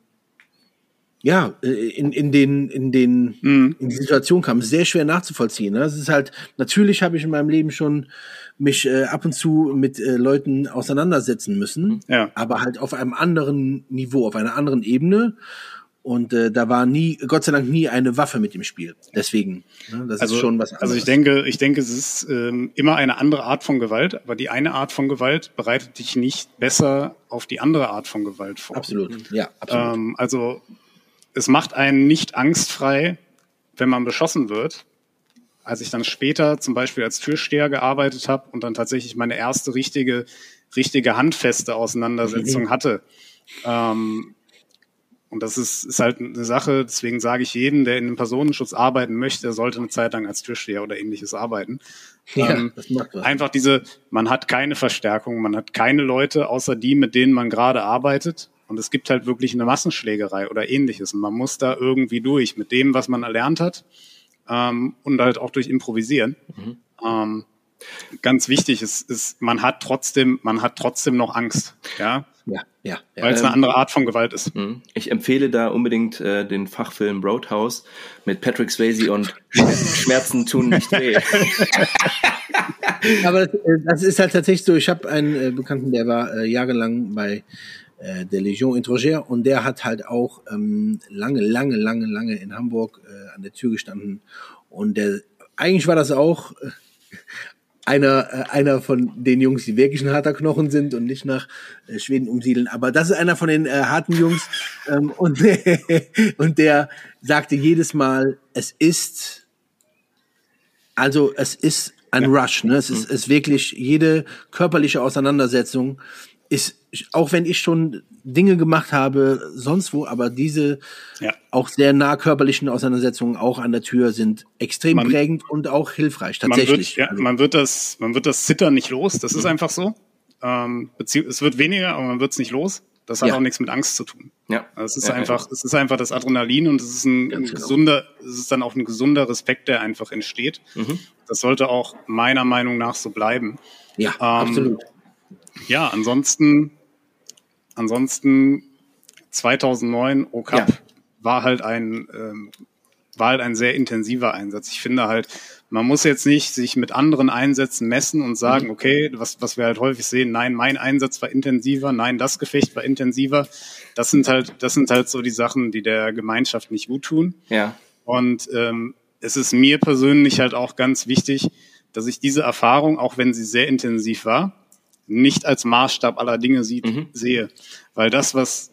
ja, äh, in, in den, in den, mhm. in die Situation kam. Sehr schwer nachzuvollziehen. Ne? Es ist halt, natürlich habe ich in meinem Leben schon mich äh, ab und zu mit äh, Leuten auseinandersetzen müssen, ja. aber halt auf einem anderen Niveau, auf einer anderen Ebene. Und äh, da war nie, Gott sei Dank, nie eine Waffe mit im Spiel. Deswegen, ne, das also, ist schon was anderes. Also ich denke, ich denke, es ist ähm, immer eine andere Art von Gewalt, aber die eine Art von Gewalt bereitet dich nicht besser auf die andere Art von Gewalt vor. Absolut, ja, absolut. Ähm, also es macht einen nicht angstfrei, wenn man beschossen wird. Als ich dann später zum Beispiel als Türsteher gearbeitet habe und dann tatsächlich meine erste richtige, richtige handfeste Auseinandersetzung mhm. hatte. Ähm, und das ist, ist halt eine Sache, deswegen sage ich jedem, der in einem Personenschutz arbeiten möchte, der sollte eine Zeit lang als Türsteher oder ähnliches arbeiten. Ja, ähm. Einfach diese, man hat keine Verstärkung, man hat keine Leute außer die, mit denen man gerade arbeitet. Und es gibt halt wirklich eine Massenschlägerei oder ähnliches. Und man muss da irgendwie durch mit dem, was man erlernt hat ähm, und halt auch durch Improvisieren. Mhm. Ähm, ganz wichtig ist, ist, man hat trotzdem, man hat trotzdem noch Angst. Ja. Ja, ja. Weil es eine andere Art von Gewalt ist. Mhm. Ich empfehle da unbedingt äh, den Fachfilm Roadhouse mit Patrick Swayze und Schmerzen tun nicht weh. Aber das, äh, das, ist halt tatsächlich so. Ich habe einen äh, Bekannten, der war äh, jahrelang bei äh, der Legion Étrangère und der hat halt auch ähm, lange, lange, lange, lange in Hamburg äh, an der Tür gestanden und der eigentlich war das auch äh, einer äh, einer von den Jungs, die wirklich ein harter Knochen sind und nicht nach äh, Schweden umsiedeln, aber das ist einer von den äh, harten Jungs ähm, und und der sagte jedes Mal, es ist also es ist ein ja. Rush, ne? Es ist, ist wirklich jede körperliche Auseinandersetzung ist, auch wenn ich schon Dinge gemacht habe, sonst wo, aber diese ja. auch sehr nah körperlichen Auseinandersetzungen auch an der Tür sind extrem man, prägend und auch hilfreich, tatsächlich. Man wird, ja, also. man wird das, man wird das Zittern nicht los, das ist mhm. einfach so. Ähm, es wird weniger, aber man wird es nicht los. Das hat ja. auch nichts mit Angst zu tun. Ja. Es ist ja, einfach, es ist einfach das Adrenalin und es ist ein, ein genau. gesunder, es ist dann auch ein gesunder Respekt, der einfach entsteht. Mhm. Das sollte auch meiner Meinung nach so bleiben. Ja, ähm, absolut ja, ansonsten, ansonsten 2009 OCAP ja. war halt ein, ähm, war halt ein sehr intensiver Einsatz. Ich finde halt, man muss jetzt nicht sich mit anderen Einsätzen messen und sagen, mhm. okay, was, was wir halt häufig sehen, nein, mein Einsatz war intensiver, nein, das Gefecht war intensiver. Das sind halt, das sind halt so die Sachen, die der Gemeinschaft nicht gut tun. Ja. Und ähm, es ist mir persönlich halt auch ganz wichtig, dass ich diese Erfahrung, auch wenn sie sehr intensiv war, nicht als Maßstab aller Dinge sieht, mhm. sehe. Weil das, was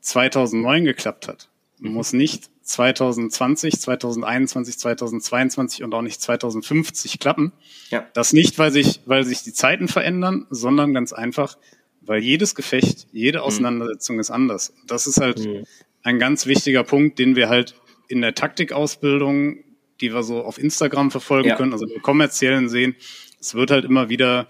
2009 geklappt hat, muss nicht 2020, 2021, 2022 und auch nicht 2050 klappen. Ja. Das nicht, weil sich, weil sich die Zeiten verändern, sondern ganz einfach, weil jedes Gefecht, jede mhm. Auseinandersetzung mhm. ist anders. Das ist halt mhm. ein ganz wichtiger Punkt, den wir halt in der Taktikausbildung, die wir so auf Instagram verfolgen ja. können, also im kommerziellen sehen, es wird halt immer wieder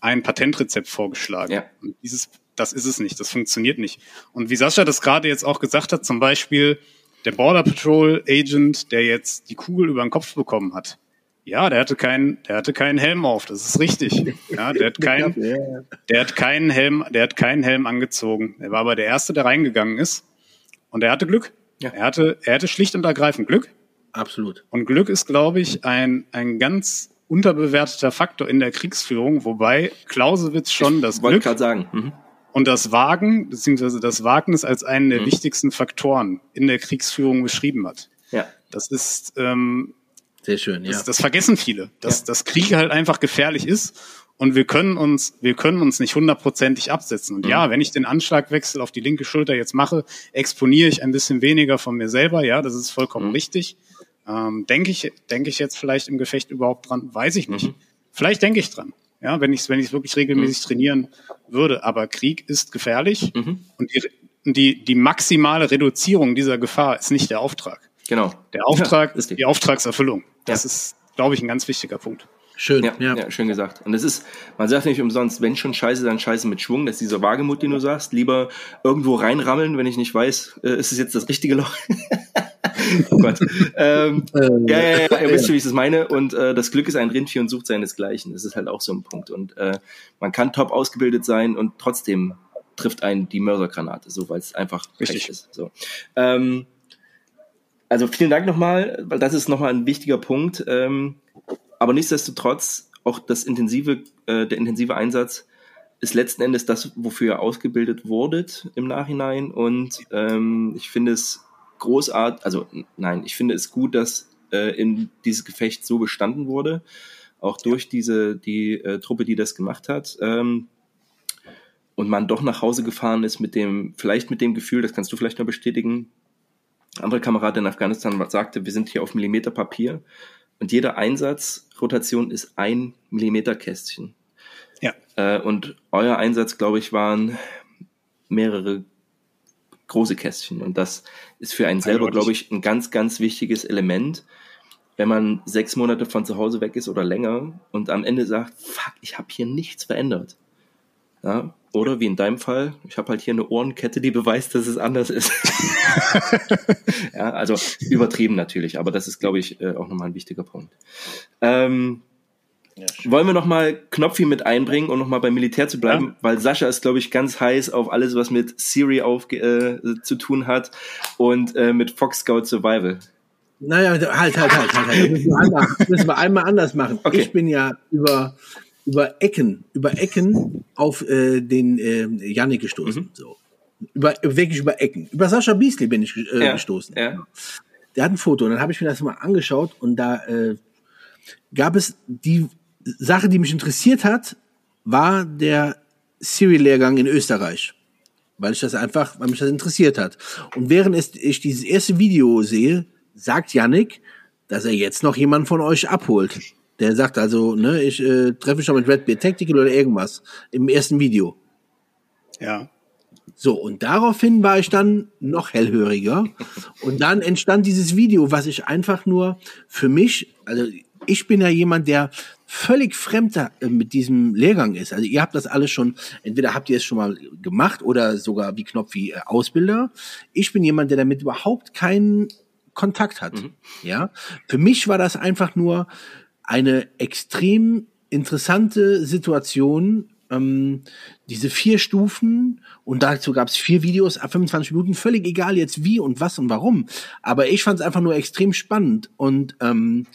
ein Patentrezept vorgeschlagen. Ja. Und dieses, das ist es nicht, das funktioniert nicht. Und wie Sascha das gerade jetzt auch gesagt hat, zum Beispiel der Border Patrol Agent, der jetzt die Kugel über den Kopf bekommen hat. Ja, der hatte keinen, der hatte keinen Helm auf, das ist richtig. Ja, der hat keinen, der hat keinen Helm, der hat keinen Helm angezogen. Er war aber der Erste, der reingegangen ist. Und er hatte Glück. Ja. Er hatte, er hatte schlicht und ergreifend Glück. Absolut. Und Glück ist, glaube ich, ein, ein ganz unterbewerteter Faktor in der Kriegsführung, wobei Clausewitz schon das Glück sagen. Mhm. und das Wagen, beziehungsweise das Wagnis als einen der mhm. wichtigsten Faktoren in der Kriegsführung beschrieben hat. Ja. Das ist ähm, sehr schön, ja. Das, das vergessen viele, dass ja. das Krieg halt einfach gefährlich ist und wir können uns, wir können uns nicht hundertprozentig absetzen. Und mhm. ja, wenn ich den Anschlagwechsel auf die linke Schulter jetzt mache, exponiere ich ein bisschen weniger von mir selber. Ja, das ist vollkommen mhm. richtig. Ähm, denke ich, denke ich jetzt vielleicht im Gefecht überhaupt dran? Weiß ich nicht. Mhm. Vielleicht denke ich dran. Ja, wenn ich es wenn ich's wirklich regelmäßig mhm. trainieren würde. Aber Krieg ist gefährlich mhm. und die, die, die maximale Reduzierung dieser Gefahr ist nicht der Auftrag. Genau. Der Auftrag ja, ist die, die Auftragserfüllung. Das ja. ist, glaube ich, ein ganz wichtiger Punkt. Schön, ja, ja. ja, schön gesagt. Und es ist, man sagt nicht umsonst, wenn schon Scheiße, dann Scheiße mit Schwung. Das ist dieser Wagemut, den du sagst. Lieber irgendwo reinrammeln, wenn ich nicht weiß, äh, ist es jetzt das richtige Loch. oh Gott. Ähm, ja, ja, ja, ihr wisst schon, wie ich das meine. Und äh, das Glück ist ein Rindvieh und sucht seinesgleichen. Das ist halt auch so ein Punkt. Und äh, man kann top ausgebildet sein und trotzdem trifft einen die Mörsergranate, so weil es einfach Richtig. ist. So. Ähm, also vielen Dank nochmal, weil das ist nochmal ein wichtiger Punkt. Ähm, aber nichtsdestotrotz, auch das intensive, äh, der intensive Einsatz ist letzten Endes das, wofür ihr ausgebildet wurdet im Nachhinein. Und ähm, ich finde es großartig, also nein, ich finde es gut, dass äh, in dieses Gefecht so bestanden wurde, auch durch diese die äh, Truppe, die das gemacht hat. Ähm, und man doch nach Hause gefahren ist mit dem, vielleicht mit dem Gefühl, das kannst du vielleicht noch bestätigen, andere Kamerad in Afghanistan sagte, wir sind hier auf Millimeter Papier und jeder Einsatzrotation ist ein Millimeter Kästchen. Ja. Äh, und euer Einsatz, glaube ich, waren mehrere große Kästchen. Und das ist für einen selber, glaube ich, ein ganz, ganz wichtiges Element, wenn man sechs Monate von zu Hause weg ist oder länger und am Ende sagt, fuck, ich habe hier nichts verändert. Ja, oder wie in deinem Fall, ich habe halt hier eine Ohrenkette, die beweist, dass es anders ist. ja, also übertrieben natürlich, aber das ist, glaube ich, äh, auch nochmal ein wichtiger Punkt. Ähm, wollen wir nochmal Knopfi mit einbringen und nochmal beim Militär zu bleiben, Ja. weil Sascha ist, glaube ich, ganz heiß auf alles, was mit Siri auf, äh, zu tun hat und äh, mit Fox Scout Survival. Naja, halt, halt, halt, halt. halt. Das müssen wir müssen wir einmal anders machen. Okay. Ich bin ja über, über Ecken, über Ecken auf äh, den äh, Yannick gestoßen. Mhm. So. Über, wirklich über Ecken. Über Sascha Beasley bin ich äh, Ja, gestoßen. ja. Der hat ein Foto und dann habe ich mir das mal angeschaut und da äh, gab es die Sache, die mich interessiert hat, war der Siri-Lehrgang in Österreich. Weil ich das einfach, weil mich das interessiert hat. Und während ich dieses erste Video sehe, sagt Yannick, dass er jetzt noch jemanden von euch abholt. Der sagt also, ne, ich äh, treffe mich schon mit Red Beard Tactical oder irgendwas im ersten Video. Ja. So, und daraufhin war ich dann noch hellhöriger. Und dann entstand dieses Video, was ich einfach nur für mich, also ich bin ja jemand, der völlig fremder äh, mit diesem Lehrgang ist. Also ihr habt das alles schon, entweder habt ihr es schon mal gemacht oder sogar wie Knopf wie äh, Ausbilder. Ich bin jemand, der damit überhaupt keinen Kontakt hat. Ja, für mich war das einfach nur eine extrem interessante Situation, ähm, diese vier Stufen und dazu gab es vier Videos, ab 25 Minuten, völlig egal jetzt wie und was und warum. Aber ich fand es einfach nur extrem spannend und ähm,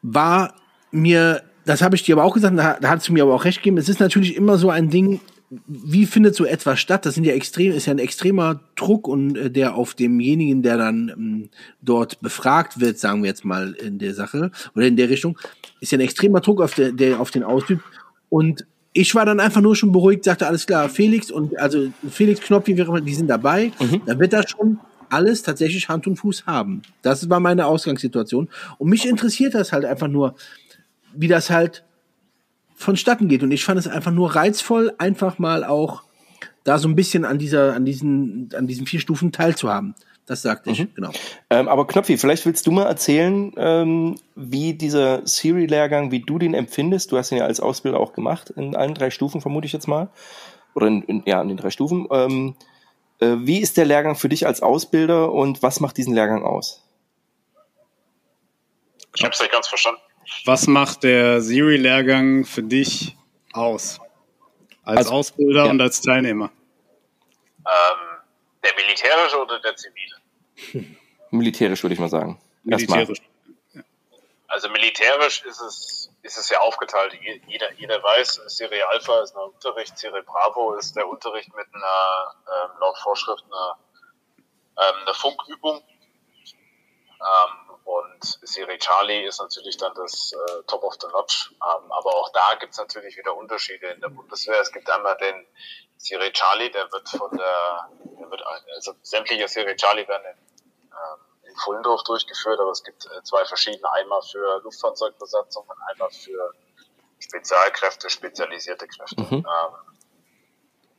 war mir, das habe ich dir aber auch gesagt, da, da hast du mir aber auch recht gegeben, es ist natürlich immer so ein Ding, wie findet so etwas statt? Das sind ja extrem, ist ja ein extremer Druck und äh, der auf demjenigen, der dann ähm, dort befragt wird, sagen wir jetzt mal in der Sache oder in der Richtung, ist ja ein extremer Druck auf der, der auf den ausübt. Und ich war dann einfach nur schon beruhigt, sagte alles klar, Felix und also Felix Knopf, wie wir immer, die sind dabei. Dann wird das schon alles tatsächlich Hand und Fuß haben. Das war meine Ausgangssituation. Und mich interessiert das halt einfach nur, wie das halt vonstatten geht. Und ich fand es einfach nur reizvoll, einfach mal auch da so ein bisschen an dieser, an diesen, an diesen vier Stufen teilzuhaben. Das sagte ich, genau. Ähm, aber Knopfi, vielleicht willst du mal erzählen, ähm, wie dieser Siri-Lehrgang, wie du den empfindest. Du hast ihn ja als Ausbilder auch gemacht, in allen drei Stufen, vermute ich jetzt mal. Oder in, in, ja, in den drei Stufen. Ähm, äh, wie ist der Lehrgang für dich als Ausbilder und was macht diesen Lehrgang aus? Ich habe es nicht ganz verstanden. Was macht der Siri-Lehrgang für dich aus? Als Also, Ausbilder ja. und als Teilnehmer? Ähm, der militärische oder der zivile? Militärisch, würde ich mal sagen. Militärisch. Also militärisch ist es, ist es ja aufgeteilt. Je- Jeder, jeder weiß, Serie Alpha ist ein Unterricht, Serie Bravo ist der Unterricht mit einer, ähm, laut Vorschrift einer, ähm, einer Funkübung. Ähm, und Serie Charlie ist natürlich dann das äh, Top of the Notch. Ähm, aber auch da gibt es natürlich wieder Unterschiede in der Bundeswehr. Es gibt einmal den Serie Charlie, der wird von der, der wird, also sämtliche Serie Charlie werden in, ähm, in Fullendorf durchgeführt, aber es gibt äh, zwei verschiedene, einmal für Luftfahrzeugbesatzung und einmal für Spezialkräfte, spezialisierte Kräfte. Mhm. Ähm,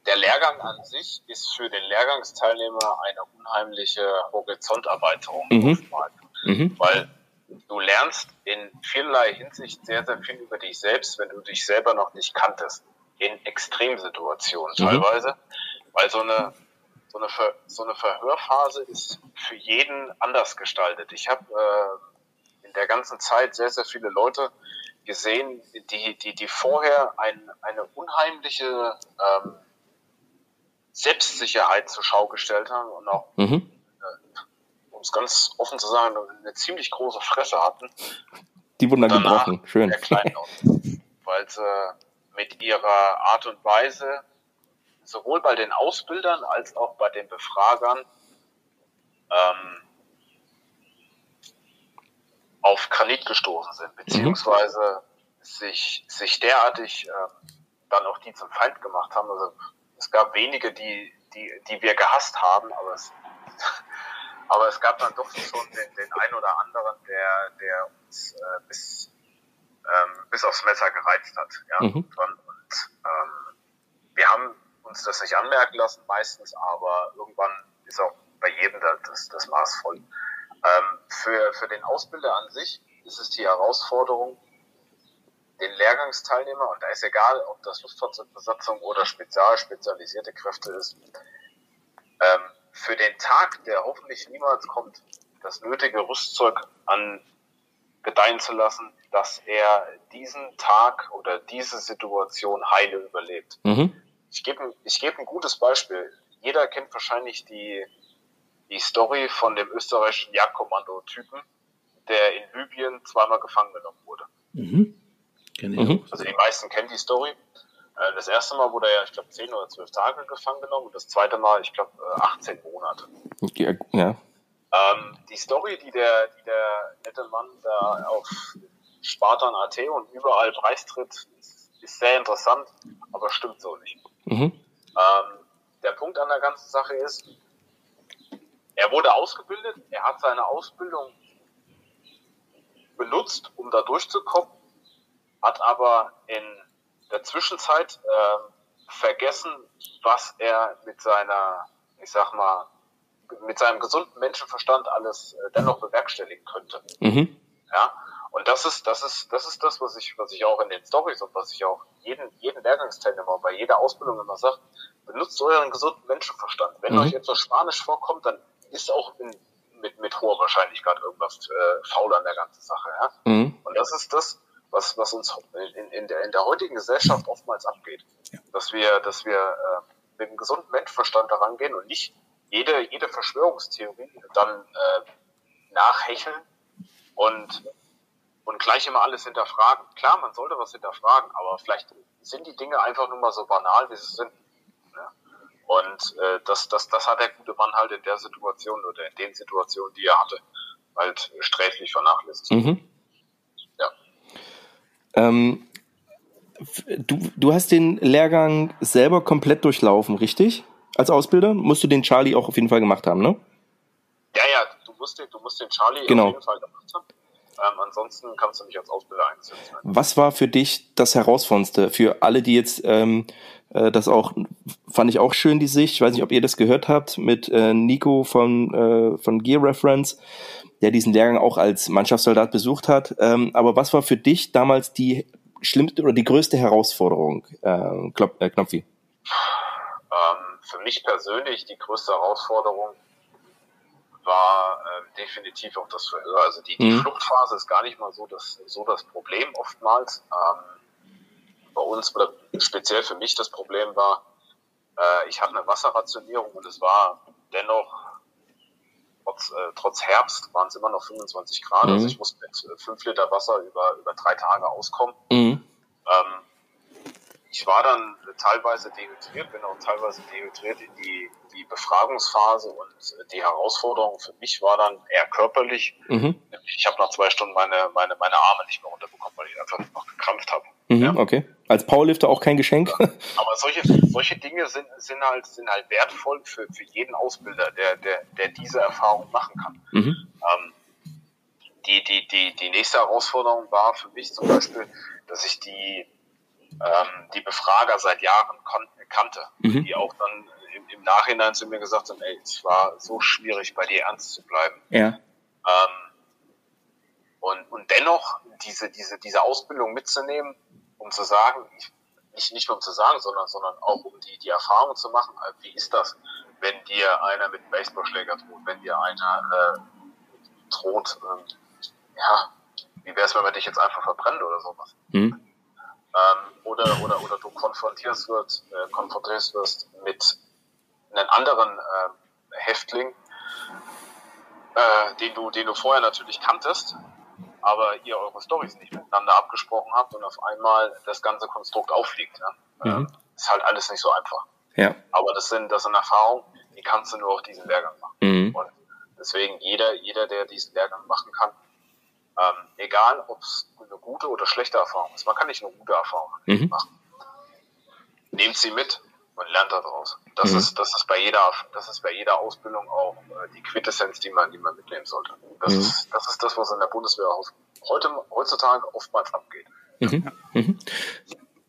der Lehrgang an sich ist für den Lehrgangsteilnehmer eine unheimliche Horizonterweiterung. Mhm. Mhm. Weil du lernst in vielerlei Hinsicht sehr, sehr viel über dich selbst, wenn du dich selber noch nicht kanntest. In Extremsituationen Mhm. teilweise. Weil so eine, so eine, Ver, so eine Verhörphase ist für jeden anders gestaltet. Ich habe äh, in der ganzen Zeit sehr, sehr viele Leute gesehen, die, die, die vorher ein, eine unheimliche ähm, Selbstsicherheit zur Schau gestellt haben und auch, mhm. Um es ganz offen zu sagen, eine ziemlich große Fresse hatten. Die wurden dann gebrochen, schön. weil sie mit ihrer Art und Weise sowohl bei den Ausbildern als auch bei den Befragern ähm, auf Granit gestoßen sind, mhm. beziehungsweise mhm. sich, sich derartig äh, dann auch die zum Feind gemacht haben. Also es gab wenige, die, die, die wir gehasst haben, aber es, aber es gab dann doch schon den, den einen oder anderen, der, der uns äh, bis, ähm, bis aufs Messer gereizt hat. Ja? Mhm. Und, ähm, wir haben uns das nicht anmerken lassen meistens, aber irgendwann ist auch bei jedem das, das Maß voll. Ähm, für, für den Ausbilder an sich ist es die Herausforderung, den Lehrgangsteilnehmer, und da ist egal, ob das Luftfahrzeugbesatzung oder spezial spezialisierte Kräfte ist, ähm, für den Tag, der hoffentlich niemals kommt, das nötige Rüstzeug an gedeihen zu lassen, dass er diesen Tag oder diese Situation heile überlebt. Mhm. Ich gebe ich geb ein gutes Beispiel. Jeder kennt wahrscheinlich die, die Story von dem österreichischen Jagdkommando-Typen, der in Libyen zweimal gefangen genommen wurde. Mhm. Mhm. Also die meisten kennen die Story. Äh, das erste Mal wurde er, ich glaube, 10 oder 12 Tage gefangen genommen und das zweite Mal, ich glaube, 18 Monate. Ja. ja. Ähm, die Story, die der, die der nette Mann da auf Spartan.at und überall preistritt, ist, ist sehr interessant, aber stimmt so nicht. Mhm. Ähm, der Punkt an der ganzen Sache ist, er wurde ausgebildet, er hat seine Ausbildung benutzt, um da durchzukommen, hat aber in der Zwischenzeit äh, vergessen, was er mit seiner, ich sag mal, mit seinem gesunden Menschenverstand alles äh, dennoch bewerkstelligen könnte. Mhm. Ja, und das ist, das ist, das ist das, was ich, was ich auch in den Stories und was ich auch jeden, jeden Lehrgangsteilnehmer bei jeder Ausbildung immer sage, benutzt euren gesunden Menschenverstand. Wenn mhm. euch etwas Spanisch vorkommt, dann ist auch in, mit, mit hoher Wahrscheinlichkeit irgendwas äh, faul an der ganzen Sache. Ja? Mhm. Und das ist das, was, was uns in, in, der, in der heutigen Gesellschaft oftmals abgeht. Ja. Dass wir, dass wir äh, mit einem gesunden Menschenverstand daran gehen und nicht jede, jede Verschwörungstheorie dann äh, nachhecheln und, und gleich immer alles hinterfragen. Klar, man sollte was hinterfragen, aber vielleicht sind die Dinge einfach nur mal so banal, wie sie sind. Ja? Und äh, das, das, das hat der gute Mann halt in der Situation oder in den Situationen, die er hatte, halt sträflich vernachlässigt. Mhm. Ähm, du, du hast den Lehrgang selber komplett durchlaufen, richtig? Als Ausbilder? Musst du den Charlie auch auf jeden Fall gemacht haben, ne? Ja, ja, du musst den, du musst den Charlie genau. auf jeden Fall gemacht haben. Ähm, ansonsten kannst du nicht als Ausbilder eingesetzt werden. Was war für dich das Herausforderndste? Für alle, die jetzt ähm, äh, das auch, fand ich auch schön, die Sicht. Ich weiß nicht, ob ihr das gehört habt mit äh, Nico von, äh, von Gear Reference, der diesen Lehrgang auch als Mannschaftssoldat besucht hat. Ähm, aber was war für dich damals die schlimmste oder die größte Herausforderung, äh, Klop, äh, Knopfi? Ähm, für mich persönlich die größte Herausforderung war äh, definitiv auch das Verhör. Also die, die mhm. Fluchtphase ist gar nicht mal so das, so das Problem oftmals. Ähm, bei uns oder speziell für mich das Problem war, äh, ich hatte eine Wasserrationierung und es war dennoch trotz, äh, trotz Herbst waren es immer noch 25 Grad. Also mhm. Also ich musste mit 5 äh, Liter Wasser über, über drei Tage auskommen. Mhm. Ähm, ich war dann teilweise dehydriert, bin auch teilweise dehydriert in die, die Befragungsphase und die Herausforderung für mich war dann eher körperlich. Mhm. Ich habe nach zwei Stunden meine, meine, meine Arme nicht mehr runterbekommen, weil ich einfach noch gekrampft habe. Mhm, ja. Okay. Als Powerlifter auch kein Geschenk. Aber solche, solche Dinge sind, sind, halt, sind halt wertvoll für, für jeden Ausbilder, der, der, der diese Erfahrung machen kann. Mhm. Ähm, die, die, die, die nächste Herausforderung war für mich zum Beispiel, dass ich die ähm, die Befrager seit Jahren kannte, mhm. die auch dann im, im, Nachhinein zu mir gesagt haben, ey, es war so schwierig, bei dir ernst zu bleiben. Ja. Ähm, und, und dennoch diese, diese, diese Ausbildung mitzunehmen, um zu sagen, ich, nicht, nicht nur um zu sagen, sondern, sondern auch um die, die Erfahrung zu machen, äh, wie ist das, wenn dir einer mit Baseballschläger droht, wenn dir einer äh, droht, ähm, ja, wie wäre es, wenn man dich jetzt einfach verbrennt oder sowas? Mhm. Ähm, oder, oder, oder du konfrontierst, wird, äh, konfrontierst wirst mit einem anderen äh, Häftling, äh, den, du, den du vorher natürlich kanntest, aber ihr eure Stories nicht miteinander abgesprochen habt und auf einmal das ganze Konstrukt auffliegt. Ne? Mhm. Ist halt alles nicht so einfach. Ja. Aber das sind, das sind Erfahrungen, die kannst du nur auf diesen Lehrgang machen. Mhm. Und deswegen jeder, jeder, der diesen Lehrgang machen kann, ähm, egal ob es eine gute oder schlechte Erfahrung ist, man kann nicht nur gute Erfahrungen mhm. machen. Nehmt sie mit und lernt daraus. Das mhm. ist, das ist bei jeder, das ist bei jeder Ausbildung auch äh, die Quintessenz, die man, die man mitnehmen sollte. Das mhm. ist, das ist das, was in der Bundeswehr heute, heutzutage oftmals abgeht. Mhm. Mhm.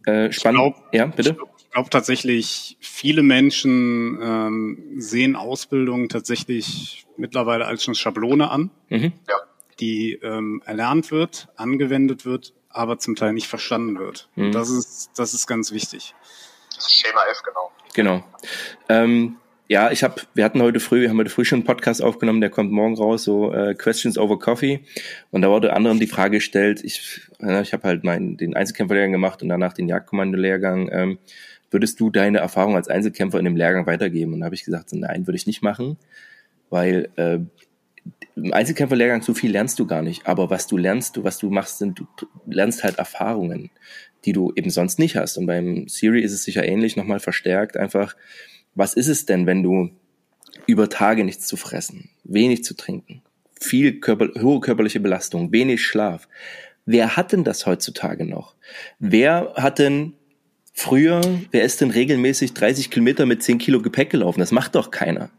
Äh, spannend. Ich glaub, ja, bitte. Ich glaube tatsächlich, viele Menschen ähm, sehen Ausbildung tatsächlich mittlerweile als eine Schablone an, mhm. ja. die ähm, erlernt wird, angewendet wird, aber zum Teil nicht verstanden wird. Mhm. Das ist, das ist ganz wichtig. Ist Schema F, genau. Genau. Ähm, ja, ich habe, wir hatten heute früh, wir haben heute früh schon einen Podcast aufgenommen, der kommt morgen raus, so äh, Questions over Coffee. Und da wurde anderem die Frage gestellt, ich, äh, ich habe halt meinen den Einzelkämpferlehrgang gemacht und danach den Jagdkommando-Lehrgang. Ähm, würdest du deine Erfahrung als Einzelkämpfer in dem Lehrgang weitergeben? Und da habe ich gesagt, nein, würde ich nicht machen, weil äh, im Einzelkämpferlehrgang so viel lernst du gar nicht. Aber was du lernst, du, was du machst, sind, du lernst halt Erfahrungen, die du eben sonst nicht hast. Und beim Siri ist es sicher ähnlich, nochmal verstärkt einfach was ist es denn, wenn du über Tage nichts zu fressen, wenig zu trinken, viel körper, hohe körperliche Belastung, wenig Schlaf. Wer hat denn das heutzutage noch? Wer hat denn früher, wer ist denn regelmäßig 30 Kilometer mit 10 Kilo Gepäck gelaufen? Das macht doch keiner.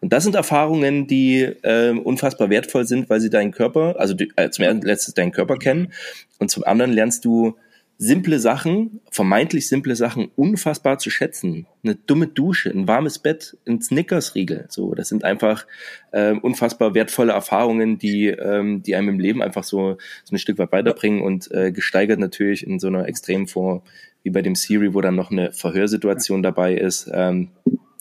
Und das sind Erfahrungen, die äh, unfassbar wertvoll sind, weil sie deinen Körper, also die, äh, zum ersten letztes deinen Körper kennen und zum anderen lernst du simple Sachen, vermeintlich simple Sachen unfassbar zu schätzen. Eine dumme Dusche, ein warmes Bett, ein Snickers-Riegel. So, das sind einfach äh, unfassbar wertvolle Erfahrungen, die, ähm, die einem im Leben einfach so, so ein Stück weit weiterbringen und äh, gesteigert natürlich in so einer Extremform wie bei dem Siri, wo dann noch eine Verhörsituation dabei ist, ähm,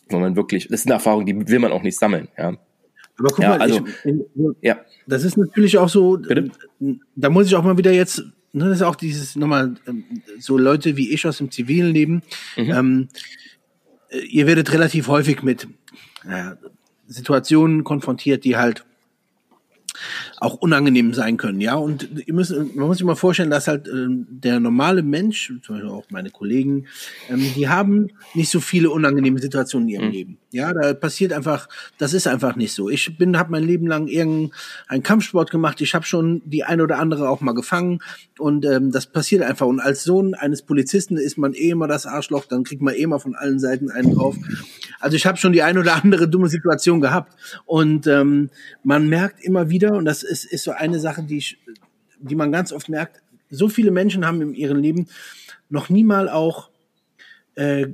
wo man wirklich, das ist eine Erfahrung, die will man auch nicht sammeln, ja. Aber guck ja, mal, also, ich, ja. das ist natürlich auch so, Bitte? da muss ich auch mal wieder jetzt das ist auch dieses nochmal ähm, so Leute wie ich aus dem zivilen Leben. Mhm. Ähm, äh, ihr werdet relativ häufig mit äh, Situationen konfrontiert, die halt auch unangenehm sein können, ja. Und ihr müsst, man muss sich mal vorstellen, dass halt äh, der normale Mensch, zum Beispiel auch meine Kollegen, ähm, die haben nicht so viele unangenehme Situationen in ihrem mhm. Leben. Ja, da passiert einfach, das ist einfach nicht so. Ich bin, habe mein Leben lang irgendeinen Kampfsport gemacht. Ich habe schon die eine oder andere auch mal gefangen und ähm, das passiert einfach. Und als Sohn eines Polizisten ist man eh immer das Arschloch, dann kriegt man eh immer von allen Seiten einen drauf. Also ich habe schon die eine oder andere dumme Situation gehabt und ähm, man merkt immer wieder und das ist, ist so eine Sache, die ich, die man ganz oft merkt. So viele Menschen haben in ihrem Leben noch niemals auch äh,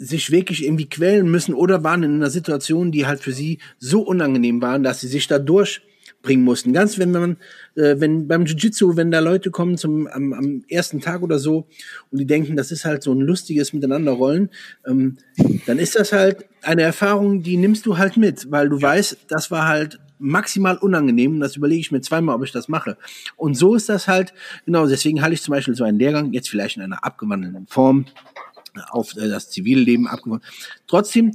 sich wirklich irgendwie quälen müssen oder waren in einer Situation, die halt für sie so unangenehm waren, dass sie sich da durchbringen mussten. Ganz wenn man, äh, wenn beim Jiu-Jitsu, wenn da Leute kommen zum am, am ersten Tag oder so und die denken, das ist halt so ein lustiges Miteinanderrollen, ähm, dann ist das halt eine Erfahrung, die nimmst du halt mit, weil du weißt, das war halt maximal unangenehm und das überlege ich mir zweimal, ob ich das mache. Und so ist das halt, genau, deswegen halte ich zum Beispiel so einen Lehrgang, jetzt vielleicht in einer abgewandelten Form, auf äh, das Zivilleben abgewandelt. Trotzdem